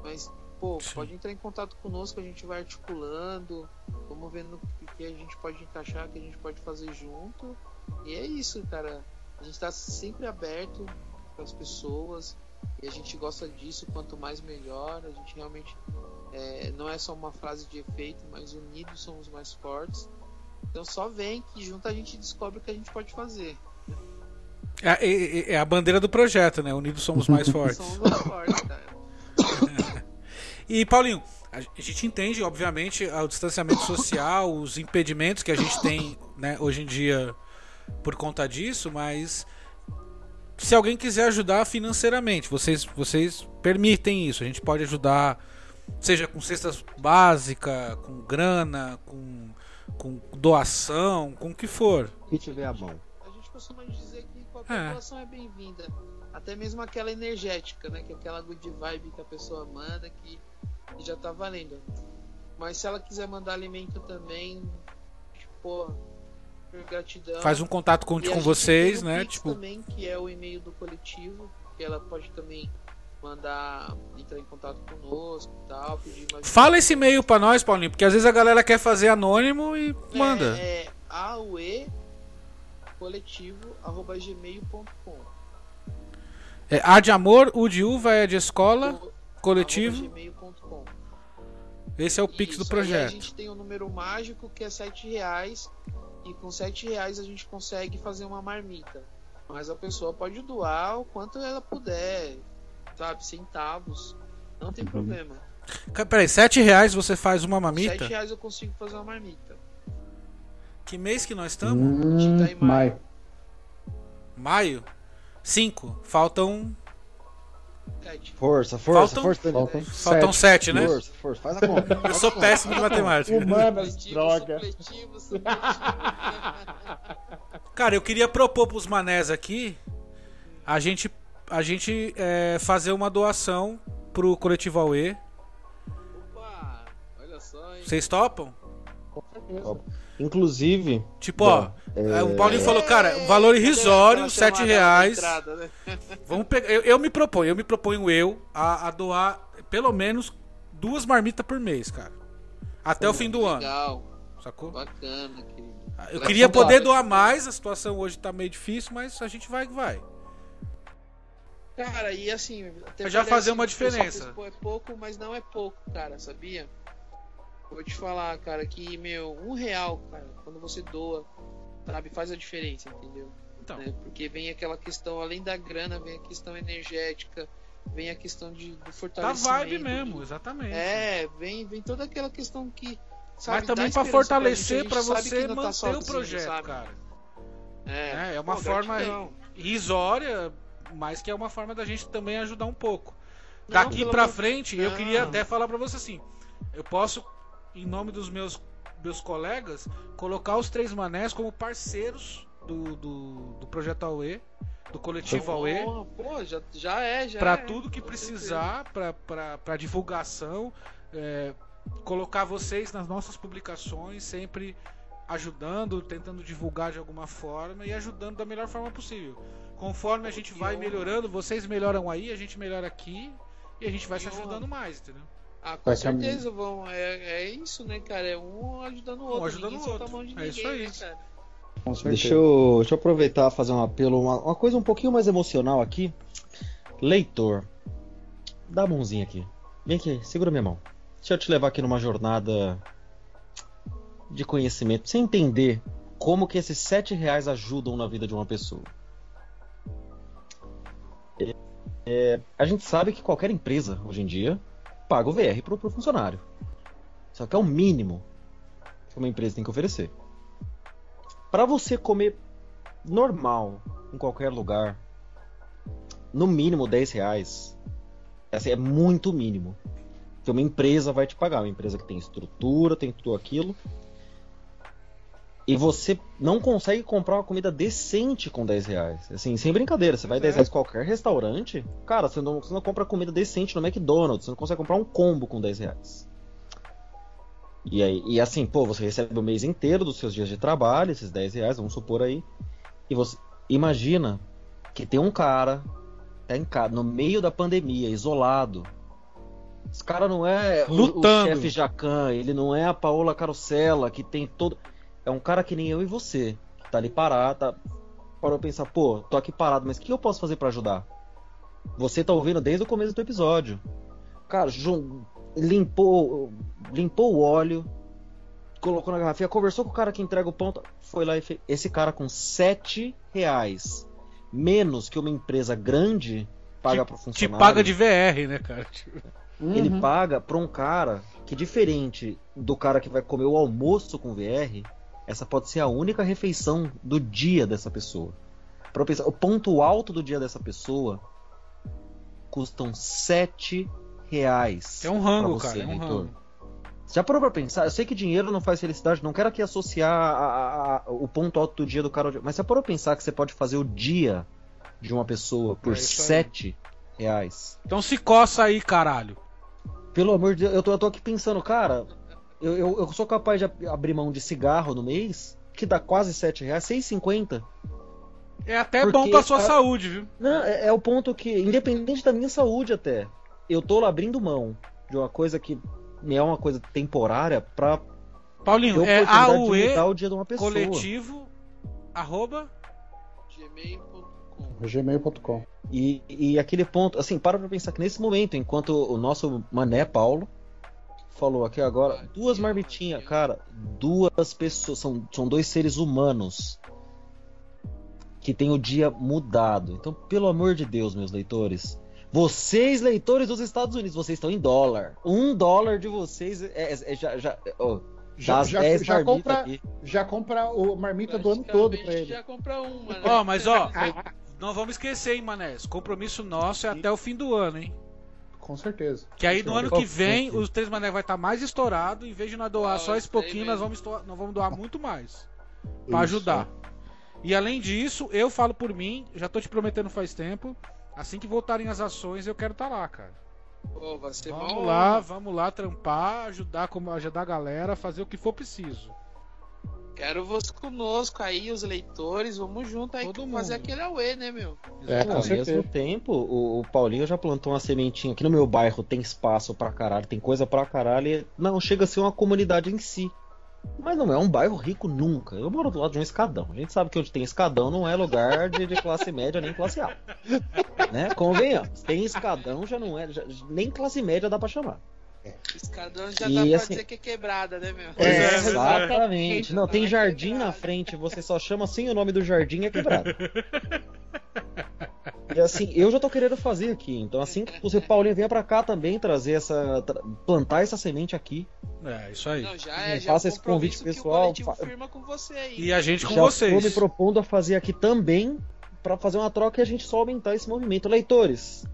Mas, pô, Sim. pode entrar em contato conosco, a gente vai articulando, vamos vendo o que a gente pode encaixar, o que a gente pode fazer junto. E é isso, cara. A gente está sempre aberto para as pessoas e a gente gosta disso. Quanto mais melhor, a gente realmente é, não é só uma frase de efeito, mas unidos somos mais fortes. Então só vem que junto a gente descobre o que a gente pode fazer. É, é, é, a bandeira do projeto, né? Unidos somos mais fortes. somos mais fortes, cara. (laughs) e Paulinho, a gente entende, obviamente, o distanciamento social, os impedimentos que a gente tem né, hoje em dia por conta disso, mas se alguém quiser ajudar financeiramente, vocês, vocês permitem isso. A gente pode ajudar, seja com cestas básicas, com grana, com, com doação, com o que for. Que tiver a mão. A gente costuma dizer qualquer é. é bem-vinda. Até mesmo aquela energética, né? Que é aquela good vibe que a pessoa manda que, que já tá valendo. Mas se ela quiser mandar alimento também, tipo, gratidão. Faz um contato com, com vocês, né? Pix tipo também, que é o e-mail do coletivo, que ela pode também mandar entrar em contato conosco e tal, Fala esse e-mail para nós, Paulinho, porque às vezes a galera quer fazer anônimo e é, manda. É AUE coletivo@gmail.com. É A de amor, U de uva, é de escola, o, coletivo. Esse é o Isso, Pix do projeto. a gente tem um número mágico que é sete reais e com sete reais a gente consegue fazer uma marmita. Mas a pessoa pode doar o quanto ela puder, sabe, centavos, não tem uhum. problema. Peraí, sete reais você faz uma marmita? Sete reais eu consigo fazer uma marmita. Que mês que nós estamos? Hum, tá maio. maio. Maio? Cinco. Faltam. Sete. Força, força, faltam, força. Faltam, faltam sete, sete, né? Força, força. Faz a conta. (laughs) Eu sou péssimo de matemática. Humanas, droga. (laughs) Cara, eu queria propor pros manés aqui a gente, a gente é, fazer uma doação pro coletivo AUE. Opa, olha só, hein? Vocês topam? Com certeza. Inclusive. Tipo, ó, é... o Paulinho falou, cara, valor irrisório, 7 reais. Entrada, né? Vamos pegar. Eu, eu, me proponho, eu me proponho eu a, a, doar pelo menos duas marmitas por mês, cara. Até Pô, o fim do legal. ano. Sacou? Bacana, querido. Eu queria poder doar mais, a situação hoje tá meio difícil, mas a gente vai que vai. Cara, e assim. já fazer uma diferença. É pouco, mas não é pouco, cara, sabia? Vou te falar, cara, que, meu, um real, cara, quando você doa, sabe, faz a diferença, entendeu? Então. né? Porque vem aquela questão, além da grana, vem a questão energética, vem a questão de, do Da fortalecimento. vibe mesmo, exatamente. É, vem, vem toda aquela questão que. Sabe, Mas também esperança fortalecer, gente, pra a gente sabe você tá manter o sozinho, projeto, sabe? cara. É, É, é uma Pô, forma gratidão. irrisória, mas que é uma forma da gente também ajudar um pouco. Daqui amor- frente, eu Não. queria até falar pra você assim: eu posso, em nome dos meus, meus colegas, colocar os três manés como parceiros do, do, do projeto AUE, do coletivo AUE. Porra, Pô, já, já é, já Pra é. tudo que precisar, pra divulgação, é, colocar vocês nas nossas publicações, sempre ajudando, tentando divulgar de alguma forma e ajudando da melhor forma possível. Conforme a gente vai melhorando, vocês melhoram aí, a gente melhora aqui e a gente vai se ajudando mais, entendeu? Ah, com Vai certeza, vão. É, é isso, né, cara? É um ajudando o outro. ajudando ninguém o outro. a mão de É ninguém, isso aí. né, cara? Com certeza. Deixa eu, deixa eu aproveitar e fazer um apelo, uma, uma coisa um pouquinho mais emocional aqui. Leitor, dá a mãozinha aqui. Vem aqui, segura minha mão. Deixa eu te levar aqui numa jornada de conhecimento, pra você entender como que esses sete reais ajudam na vida de uma pessoa. É, é, a gente sabe que qualquer empresa, hoje em dia, paga o VR pro, pro funcionário. Só que é o mínimo que uma empresa tem que oferecer. Para você comer normal em qualquer lugar, no mínimo 10 reais, assim, é muito mínimo. Que uma empresa vai te pagar, uma empresa que tem estrutura, tem tudo aquilo. E você não consegue comprar uma comida decente com 10 reais. Assim, sem brincadeira, você vai 10 reais em qualquer restaurante, cara, você não, você não compra comida decente no McDonald's, você não consegue comprar um combo com 10 reais. E, aí, e assim, pô, você recebe o mês inteiro dos seus dias de trabalho, esses 10 reais, vamos supor aí. E você imagina que tem um cara tá em casa, no meio da pandemia, isolado. Esse cara não é o- o, Lutando. chefe Jacan, ele não é a Paola Carosella, que tem todo. É um cara que nem eu e você, que tá ali parado, tá... parou pra pensar, pô, tô aqui parado, mas o que eu posso fazer pra ajudar? Você tá ouvindo desde o começo do episódio. Cara, limpou, limpou o óleo, colocou na garrafinha, conversou com o cara que entrega o pão, tá- foi lá e fez. Esse cara com 7 reais menos que uma empresa grande paga pro Te funcionário. paga de VR, né, cara? Ele Uhum. paga pra um cara que, diferente do cara que vai comer o almoço com VR, essa pode ser a única refeição do dia dessa pessoa. Pra pensar, o ponto alto do dia dessa pessoa custam 7 reais. É um rango, você, cara, é um rango. Já parou pra pensar? Eu sei que dinheiro não faz felicidade, não quero aqui associar a- a- a- o ponto alto do dia do cara. Mas já parou pra pensar que você pode fazer o dia de uma pessoa por É isso aí. 7 reais? Então se coça aí, caralho. Pelo amor de Deus, eu tô, eu tô aqui pensando, cara, eu, eu, eu sou capaz de ab- abrir mão de cigarro no mês, que dá quase 7 reais, 6,50. É até Porque bom pra sua a- saúde, viu? Não, é, é o ponto que, independente da minha saúde até, eu tô lá abrindo mão de uma coisa que é uma coisa temporária pra ter Paulinho, a é AUE o dia de uma pessoa. coletivo arroba gmail.com. gmail.com. E, e aquele ponto, assim, para pra pensar que nesse momento, enquanto o nosso mané Paulo falou aqui agora, duas marmitinhas, cara, duas pessoas, são, são dois seres humanos que tem o dia mudado. Então, pelo amor de Deus, meus leitores, vocês, leitores dos Estados Unidos, vocês estão em dólar. Um dólar de vocês é, é- é- já. já ó, Já, já, 10 já marmitas compra, aqui. já compra o marmita do ano todo pra ele. Já compra uma, né? Ó, mas ó, (laughs) não vamos esquecer, hein, Manés. Compromisso nosso é até o fim do ano, hein? Com certeza. Que aí no ano que vem, os três mané vai estar mais estourado. Em vez de nós doar Ah, só esse pouquinho, nós vamos, estoar- nós vamos doar muito mais. Pra Isso. ajudar. E além disso, eu falo por mim, já tô te prometendo faz tempo. Assim que voltarem as ações, eu quero estar lá, cara. Pô, vai ser Vamos bom. lá, vamos lá trampar, ajudar como ajudar a galera, fazer o que for preciso. Quero você conosco aí, os leitores. Vamos junto aí Todo fazer mundo. aquele Aue, né, meu? É, Ao mesmo tempo, o, o Paulinho já plantou uma sementinha aqui no meu bairro, tem espaço pra caralho, tem coisa pra caralho. e Não chega a ser uma comunidade em si. Mas não é um bairro rico nunca. Eu moro do lado de um escadão. A gente sabe que onde tem escadão não é lugar de, de classe média nem classe alta. Né? Convenhamos. Tem escadão, já não é. já- nem classe média dá pra chamar. Escadão já E dá pra assim- dizer que é quebrada, né, meu? É, É, exatamente. Não, tem jardim na frente, você só chama sem o nome do jardim é quebrado. E assim, eu já tô querendo fazer aqui. Então, assim que você, Paulinho, venha pra cá também trazer essa. tra- plantar essa semente aqui. É, isso aí. Não, já é, já Faça é um esse convite pessoal, Que o coletivo fa- firma com você aí. E a gente com já tô me vocês. propondo a fazer aqui também pra fazer uma troca e a gente só aumentar esse movimento. Leitores,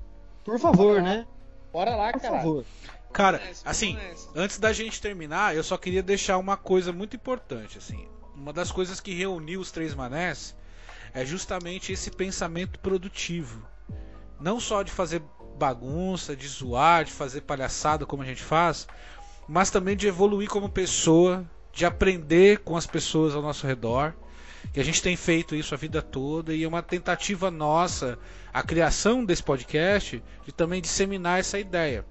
por favor, né? Bora lá, Por cara. favor. Cara, assim, antes da gente terminar, eu só queria deixar uma coisa muito importante, assim. Uma das coisas que reuniu os três manés é justamente esse pensamento produtivo. Não só de fazer bagunça, de zoar, de fazer palhaçada como a gente faz, mas também de evoluir como pessoa, de aprender com as pessoas ao nosso redor. Que a gente tem feito isso a vida toda e é uma tentativa nossa, a criação desse podcast, de também disseminar essa ideia.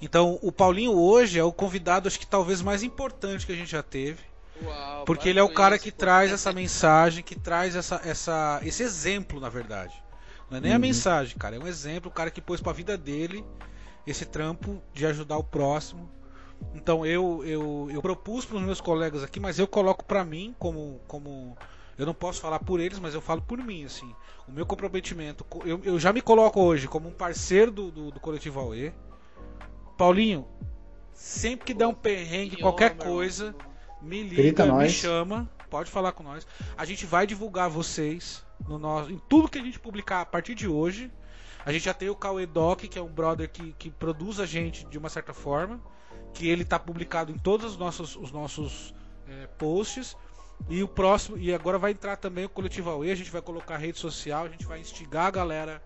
Então, o Paulinho hoje é o convidado, acho que talvez mais importante que a gente já teve. Uau, Porque para ele é o cara isso, que pô. traz essa mensagem, que traz essa, essa, esse exemplo, na verdade. Não é nem a mensagem, cara, é um exemplo, o cara que pôs pra vida dele esse trampo de ajudar o próximo. Então eu, eu, eu propus para os meus colegas aqui, mas eu coloco pra mim como, como. Eu não posso falar por eles, mas eu falo por mim, assim. O meu comprometimento. co- Eu, eu já me coloco hoje como um parceiro do, do, do coletivo AUE. Paulinho, sempre que der um perrengue, Que qualquer coisa, me Grita liga, me nós. chama, pode falar com nós. A gente vai divulgar vocês no nosso, em tudo que a gente publicar a partir de hoje. A gente já tem o Cauê Doc, que é um brother que, que produz a gente de uma certa forma, que ele está publicado em todos os nossos, os nossos é, posts. E o próximo, e agora vai entrar também o Coletivo AUE, a gente vai colocar rede social, a gente vai instigar a galera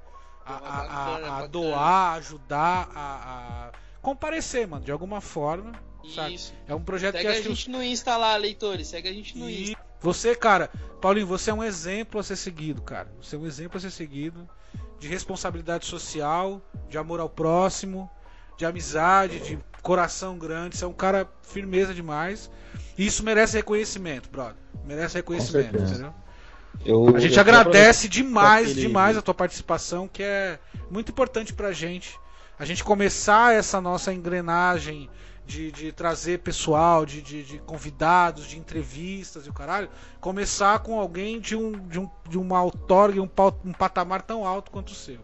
a, a- a- a doar, ajudar, a, a comparecer, mano, de alguma forma. sabe? Isso. É um projeto Segue que a acho que os- gente no Insta lá, leitores. Segue a gente no e Insta. você, cara, Paulinho, você é um exemplo a ser seguido, cara. Você é um exemplo a ser seguido de responsabilidade social, de amor ao próximo, de amizade, de coração grande. Você é um cara firmeza demais. E isso merece reconhecimento, brother. Merece reconhecimento, entendeu? Eu, A gente eu agradece demais, aquele- demais a tua participação, que é muito importante pra gente. A gente começar essa nossa engrenagem de, de trazer pessoal, de, de, de convidados, de entrevistas e o caralho, começar com alguém de um de, um, de uma outorga, um, um patamar tão alto quanto o seu.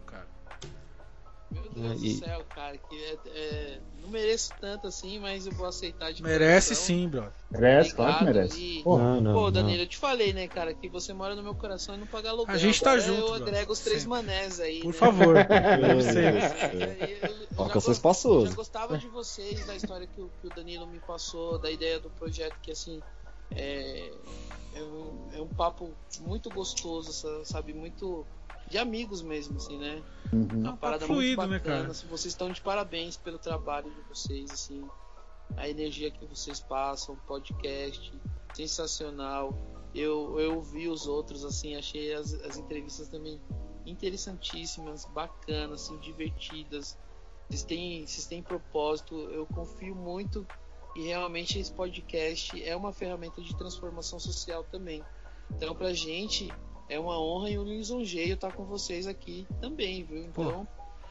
Meu Deus E- do céu, cara. Que é, é- não mereço tanto assim, mas eu vou aceitar de Merece coração. sim, brother. Merece, claro que merece. e- Pô, Não, não, Pô, não. Danilo, eu te falei, né, cara, que você mora no meu coração e não paga aluguel. A gente tá Agora junto, Eu brother. agrego os três Sempre. manés aí. Por né? favor. (laughs) Meu Você. Eu- eu- eu Toca já seus gost- passos. Já gostava de vocês, da história que o, que o Danilo me passou, da ideia do projeto, que assim. É, é, um, é um papo muito gostoso, sa- sabe? Muito. De amigos mesmo, assim, né? uhum. Uma um parada papo fluido, muito né, bacana. cara? assim, Vocês estão de parabéns pelo trabalho de vocês, assim. A energia que vocês passam, podcast, sensacional. Eu, eu ouvi os outros, assim, achei as, as entrevistas também interessantíssimas, bacanas, assim, divertidas. Vocês têm, vocês têm propósito, eu confio muito e realmente esse podcast é uma ferramenta de transformação social também. Então, pra gente, é uma honra e um lisonjeio estar com vocês aqui também, viu? Então,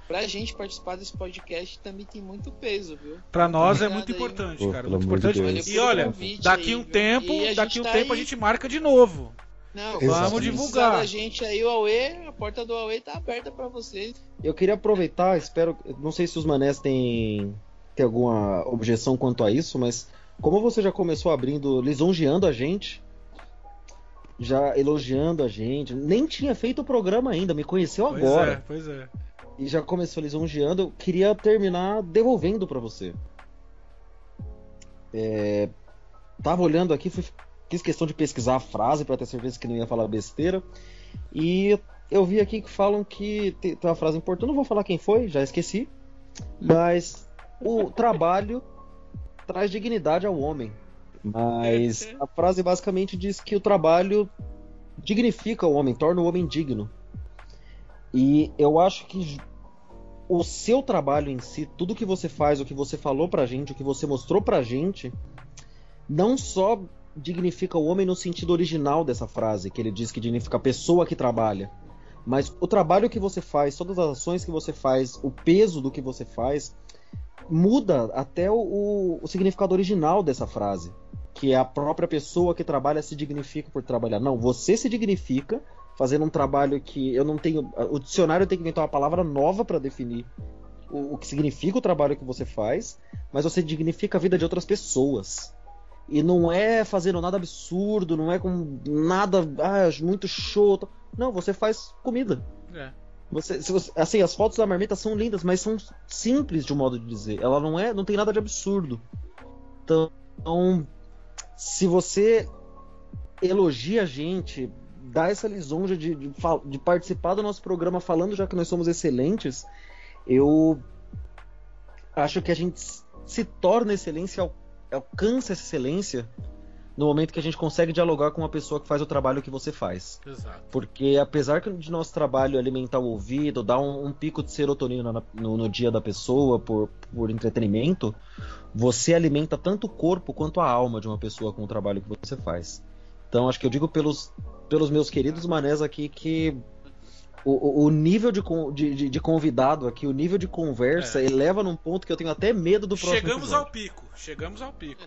pra gente participar desse podcast também tem muito peso, viu? Pra nós é muito aí. importante, Pô, cara. pelo Muito de importante. Deus. E olha, daqui aí, um viu? tempo, E a daqui gente um tá tempo a aí- gente marca de novo. Não, Exatamente. Vamos divulgar. da gente aí, o Aue, a porta do Aue tá aberta pra vocês. Eu queria aproveitar, espero. Não sei se os manés têm, têm alguma objeção quanto a isso, mas como você já começou abrindo, lisonjeando a gente, já elogiando a gente, nem tinha feito o programa ainda, me conheceu Pois agora. é, pois é. e já começou lisonjeando, eu queria terminar devolvendo pra você. É, tava olhando aqui, fui- fiz questão de pesquisar a frase pra ter certeza que não ia falar besteira. E eu vi aqui que falam que tem, tem uma frase importante, não vou falar quem foi, já esqueci. Mas o trabalho traz dignidade ao homem. Mas a frase basicamente diz que o trabalho dignifica o homem, torna o homem digno. E eu acho que o seu trabalho em si, tudo que você faz, o que você falou pra gente, o que você mostrou pra gente, não só dignifica o homem no sentido original dessa frase, que ele diz que dignifica a pessoa que trabalha, mas o trabalho que você faz, todas as ações que você faz, o peso do que você faz, muda até o, o, significado original dessa frase. Que é a própria pessoa que trabalha se dignifica por trabalhar. Não, você se dignifica fazendo um trabalho que eu não tenho. O dicionário tem que inventar uma palavra nova para definir o, o, que significa o trabalho que você faz, mas você dignifica a vida de outras pessoas. E não é fazendo nada absurdo, não é com nada ah, muito show. Não, você faz comida. É. Você, você, assim, as fotos da marmita são lindas, mas são simples de um modo de dizer. Ela não é, não tem nada de absurdo. Então, se você elogia a gente, dá essa lisonja de, de, de, participar do nosso programa falando já que nós somos excelentes, eu acho que a gente se torna excelência, alcança essa excelência no momento que a gente consegue dialogar com uma pessoa que faz o trabalho que você faz. Exato. Porque apesar de nosso trabalho alimentar o ouvido, dar um, um pico de serotonina no, no, dia da pessoa por, por entretenimento, você alimenta tanto o corpo quanto a alma de uma pessoa com o trabalho que você faz. Então acho que eu digo pelos, pelos meus queridos manés aqui que o, o nível de, de, de, convidado aqui, o nível de conversa, é. eleva num ponto que eu tenho até medo do próximo Chegamos episódio. ao pico, chegamos ao pico.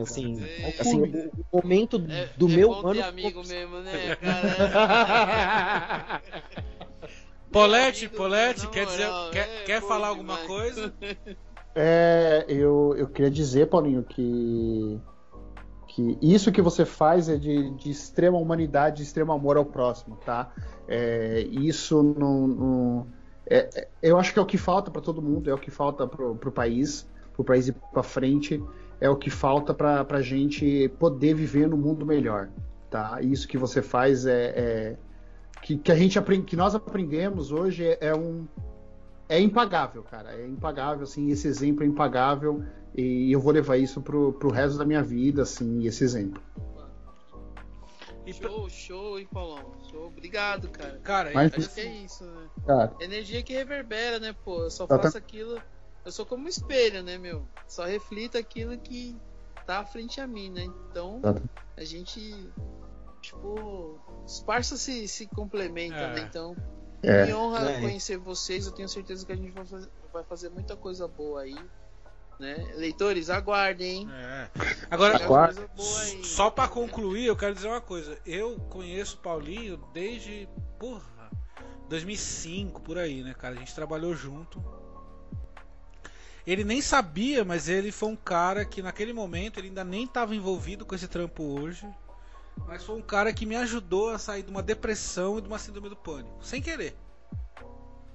Assim, assim o momento é, do é meu ano. amigo mesmo, né, cara? (laughs) Polete, Polete, quer dizer, quer, é, quer falar alguma demais. coisa? (laughs) É, eu, eu queria dizer, Paulinho, que que isso que você faz é de, de extrema humanidade, de extremo amor ao próximo, tá? É, isso não, não é, é eu acho que é o que falta para todo mundo, é o que falta para o país, para o país ir para frente é o que falta para a gente poder viver no mundo melhor, tá? Isso que você faz é, é que, que, a gente que nós aprendemos hoje é, é, um é impagável, cara, é impagável, assim, esse exemplo é impagável e eu vou levar isso pro, pro resto da minha vida, assim, esse exemplo. Show, show, hein, Paulão? Show, obrigado, cara. Cara, Mas, acho que é isso, né? Cara, Energia que reverbera, né, pô? Eu só faço aquilo eu sou como um espelho, né, meu? Só reflito aquilo que tá à frente a mim, né? Então, a gente, tipo, os parças se, se complementam, é. né? Então, é. me honra é. conhecer vocês. Eu tenho certeza que a gente vai fazer, vai fazer muita coisa boa aí. Né? Leitores, aguardem, hein? É. Agora, só para concluir, eu quero dizer uma coisa. Eu conheço o Paulinho desde, porra, 2005, por aí, né, cara? A gente trabalhou junto. Ele nem sabia, mas ele foi um cara que naquele momento ele ainda nem estava envolvido com esse trampo hoje. Mas foi um cara que me ajudou a sair de uma depressão e de uma síndrome do pânico. Sem querer.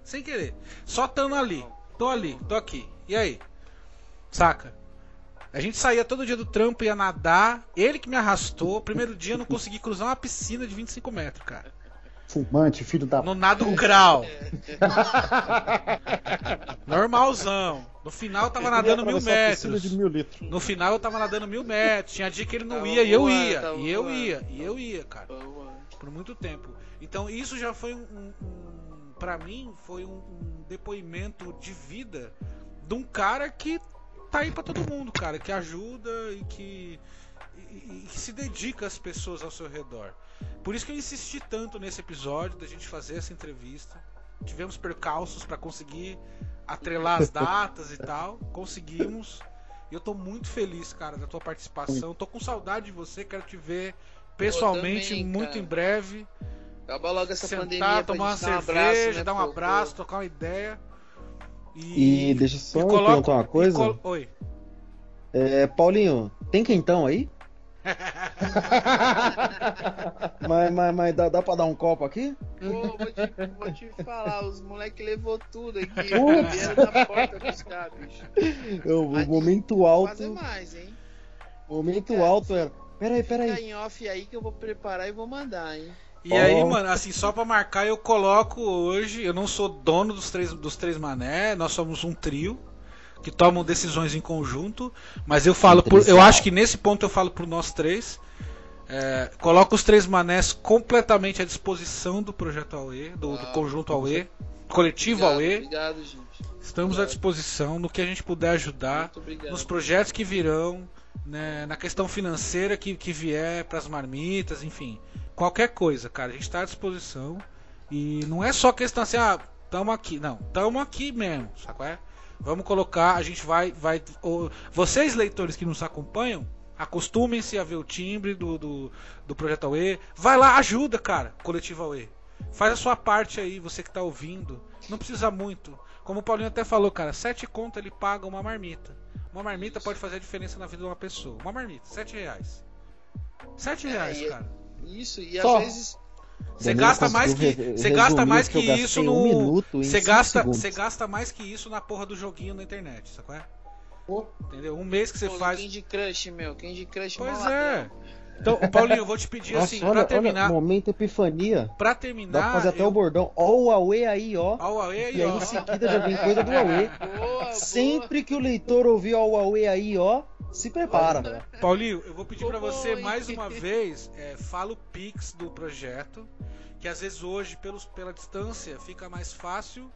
Sem querer. Só estando ali. Tô ali, tô aqui. E aí? Saca? A gente saía todo dia do trampo, ia nadar. Ele que me arrastou. Primeiro dia eu não consegui cruzar uma piscina de 25 metros, cara. Fumante, filho da. No nado grau. (laughs) Normalzão. No final eu tava nadando mil metros. De mil litros. No final eu tava nadando mil metros. Tinha dia que ele não ia e eu ia. E eu ia. E eu ia, cara. Por muito tempo. Então isso já foi um. um, um pra mim, foi um, um depoimento de vida de um cara que tá aí pra todo mundo, cara. Que ajuda e que. E, e que se dedica às pessoas ao seu redor. Por isso que eu insisti tanto nesse episódio da gente fazer essa entrevista. Tivemos percalços para conseguir atrelar as datas e tal. Conseguimos. E eu tô muito feliz, cara, da tua participação. Tô com saudade de você, quero te ver pessoalmente também, muito em breve. Acaba logo essa sentar, pandemia tomar uma cerveja, um abraço, né, dar um abraço, pô. trocar uma ideia. E, e deixa só eu perguntar uma coisa. Colo... Oi. É, Paulinho, tem quentão aí? (laughs) mas mas, mas dá, dá pra dar um copo aqui? Pô, vou te, vou te falar, os moleques levou tudo aqui. Vieram na porta. Eu, o momento alto. Fazer mais, hein? O momento Cara, alto era. Peraí, peraí. Fica em off aí que eu vou preparar e vou mandar, hein? E oh. aí, mano, assim, só pra marcar, eu coloco hoje. Eu não sou dono dos três, dos três mané, nós somos um trio que tomam decisões em conjunto, mas eu falo por, eu acho que nesse ponto eu falo por nós três. É, coloco os três manés completamente à disposição do projeto AUE, do, ah, do conjunto AUE, coletivo obrigado, AUE. Obrigado, gente. Estamos obrigado. à disposição no que a gente puder ajudar, nos projetos que virão, né, na questão financeira que, que vier para as marmitas, enfim. Qualquer coisa, cara, a gente está à disposição. E não é só questão assim, ah, tamo aqui. Não, tamo aqui mesmo, sabe qual é? Vamos colocar, a gente vai. vai vocês, leitores que nos acompanham, acostumem-se a ver o timbre do, do, do Projeto AUE. Vai lá, ajuda, cara, Coletivo AUE. Faz a sua parte aí, você que tá ouvindo. Não precisa muito. Como o Paulinho até falou, cara, sete conto ele paga uma marmita. Uma marmita pode fazer a diferença na vida de uma pessoa. Uma marmita, sete reais. Sete É, reais, e- cara. Isso, e Só. às vezes. Você gasta mais que você gasta mais que, gastei isso no um minuto você gasta você gasta mais que isso na porra do joguinho na internet, sacou? é? Entendeu? Um mês que você pô, faz. Candy Crush, meu. Candy Crush Pois é. Então, Paulinho, eu vou te pedir Nossa, assim, olha, pra olha, terminar, momento epifania. pra Dá terminar, pra fazer até eu... o bordão. Ó o Huawei aí, ó. Ao Huawei aí, E aí ó. em seguida já vem coisa do Huawei. (laughs) Boa, Sempre que o leitor ouvir ó, o Huawei aí, ó, se prepara. Paulinho, eu vou pedir Ô, pra você mais uma (laughs) vez, é, fala o Pix do projeto, que às vezes hoje, pelos, pela distância, fica mais fácil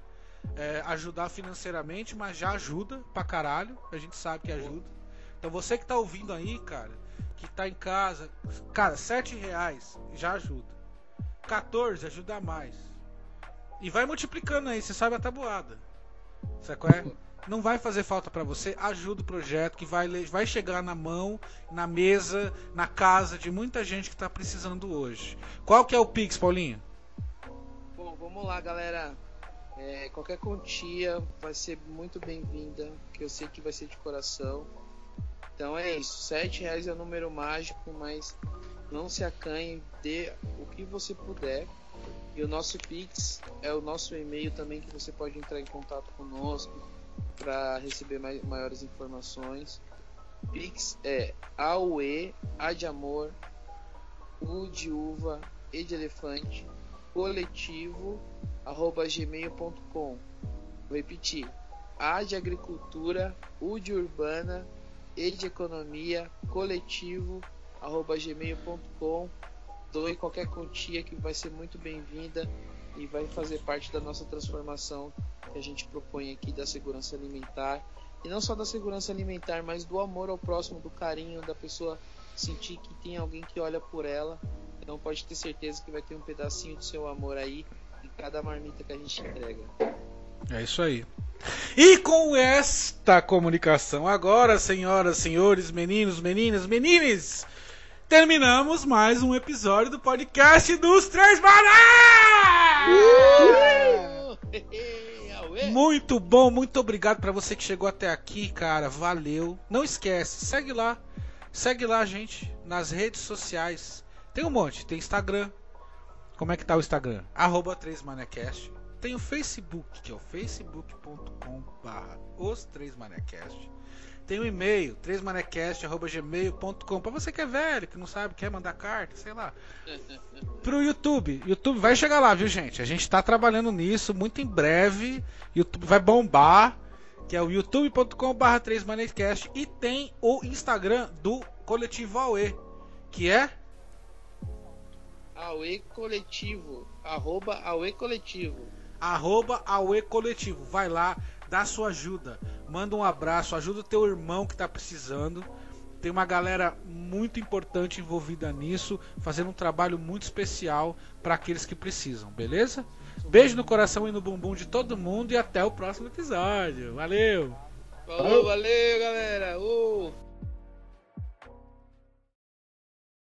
é, ajudar financeiramente, mas já ajuda pra caralho, a gente sabe que ajuda. Então você que tá ouvindo aí, cara, que tá em casa, cara, 7 reais já ajuda. 14 ajuda mais. E vai multiplicando aí, você sabe a tabuada. Sabe qual é? Não vai fazer falta pra você, ajuda o projeto que vai, vai chegar na mão, na mesa, na casa de muita gente que tá precisando hoje. Qual que é o Pix, Paulinho? Bom, vamos lá, galera. É, qualquer quantia vai ser muito bem-vinda, que eu sei que vai ser de coração. Então é isso, sete reais é o número mágico, mas não se acanhe, dê o que você puder. E o nosso Pix é o nosso e-mail também que você pode entrar em contato conosco para receber mai- maiores informações. Pix é AUE, A de amor, U de uva, E de elefante, coletivo arroba gmail.com Vou repetir A de agricultura, U de urbana, E de economia, coletivo arroba gmail.com Doe qualquer quantia que vai ser muito bem-vinda e vai fazer parte da nossa transformação que a gente propõe aqui da segurança alimentar e não só da segurança alimentar, mas do amor ao próximo, do carinho da pessoa sentir que tem alguém que olha por ela. Então pode ter certeza que vai ter um pedacinho do seu amor aí em cada marmita que a gente entrega. É isso aí. E com esta comunicação agora, senhoras, senhores, meninos, meninas, menines, terminamos mais um episódio do podcast dos Três Mané! Muito bom, muito obrigado pra você que chegou até aqui, cara. Valeu. Não esquece, segue lá. Segue lá, gente, nas redes sociais. Tem um monte, tem Instagram. Como é que tá o Instagram? Arroba 3manecast. Tem o Facebook, que é o facebook.com barra os 3manecast. Tem o e-mail, 3manecast.gmail.com. Pra você que é velho, que não sabe, quer mandar carta, sei lá. (laughs) Pro YouTube. YouTube vai chegar lá, viu, gente? A gente tá trabalhando nisso muito em breve. YouTube vai bombar. Que é o youtube.com barra 3manecast. E tem o Instagram do Coletivo AUE. Que é Aue Coletivo, arroba Aue Coletivo. Arroba Aue Coletivo. Vai lá, dá sua ajuda. Manda um abraço, ajuda o teu irmão que tá precisando. Tem uma galera muito importante envolvida nisso, fazendo um trabalho muito especial para aqueles que precisam, beleza? Beijo no coração e no bumbum de todo mundo e até o próximo episódio. Valeu! Falou, valeu galera! Uh!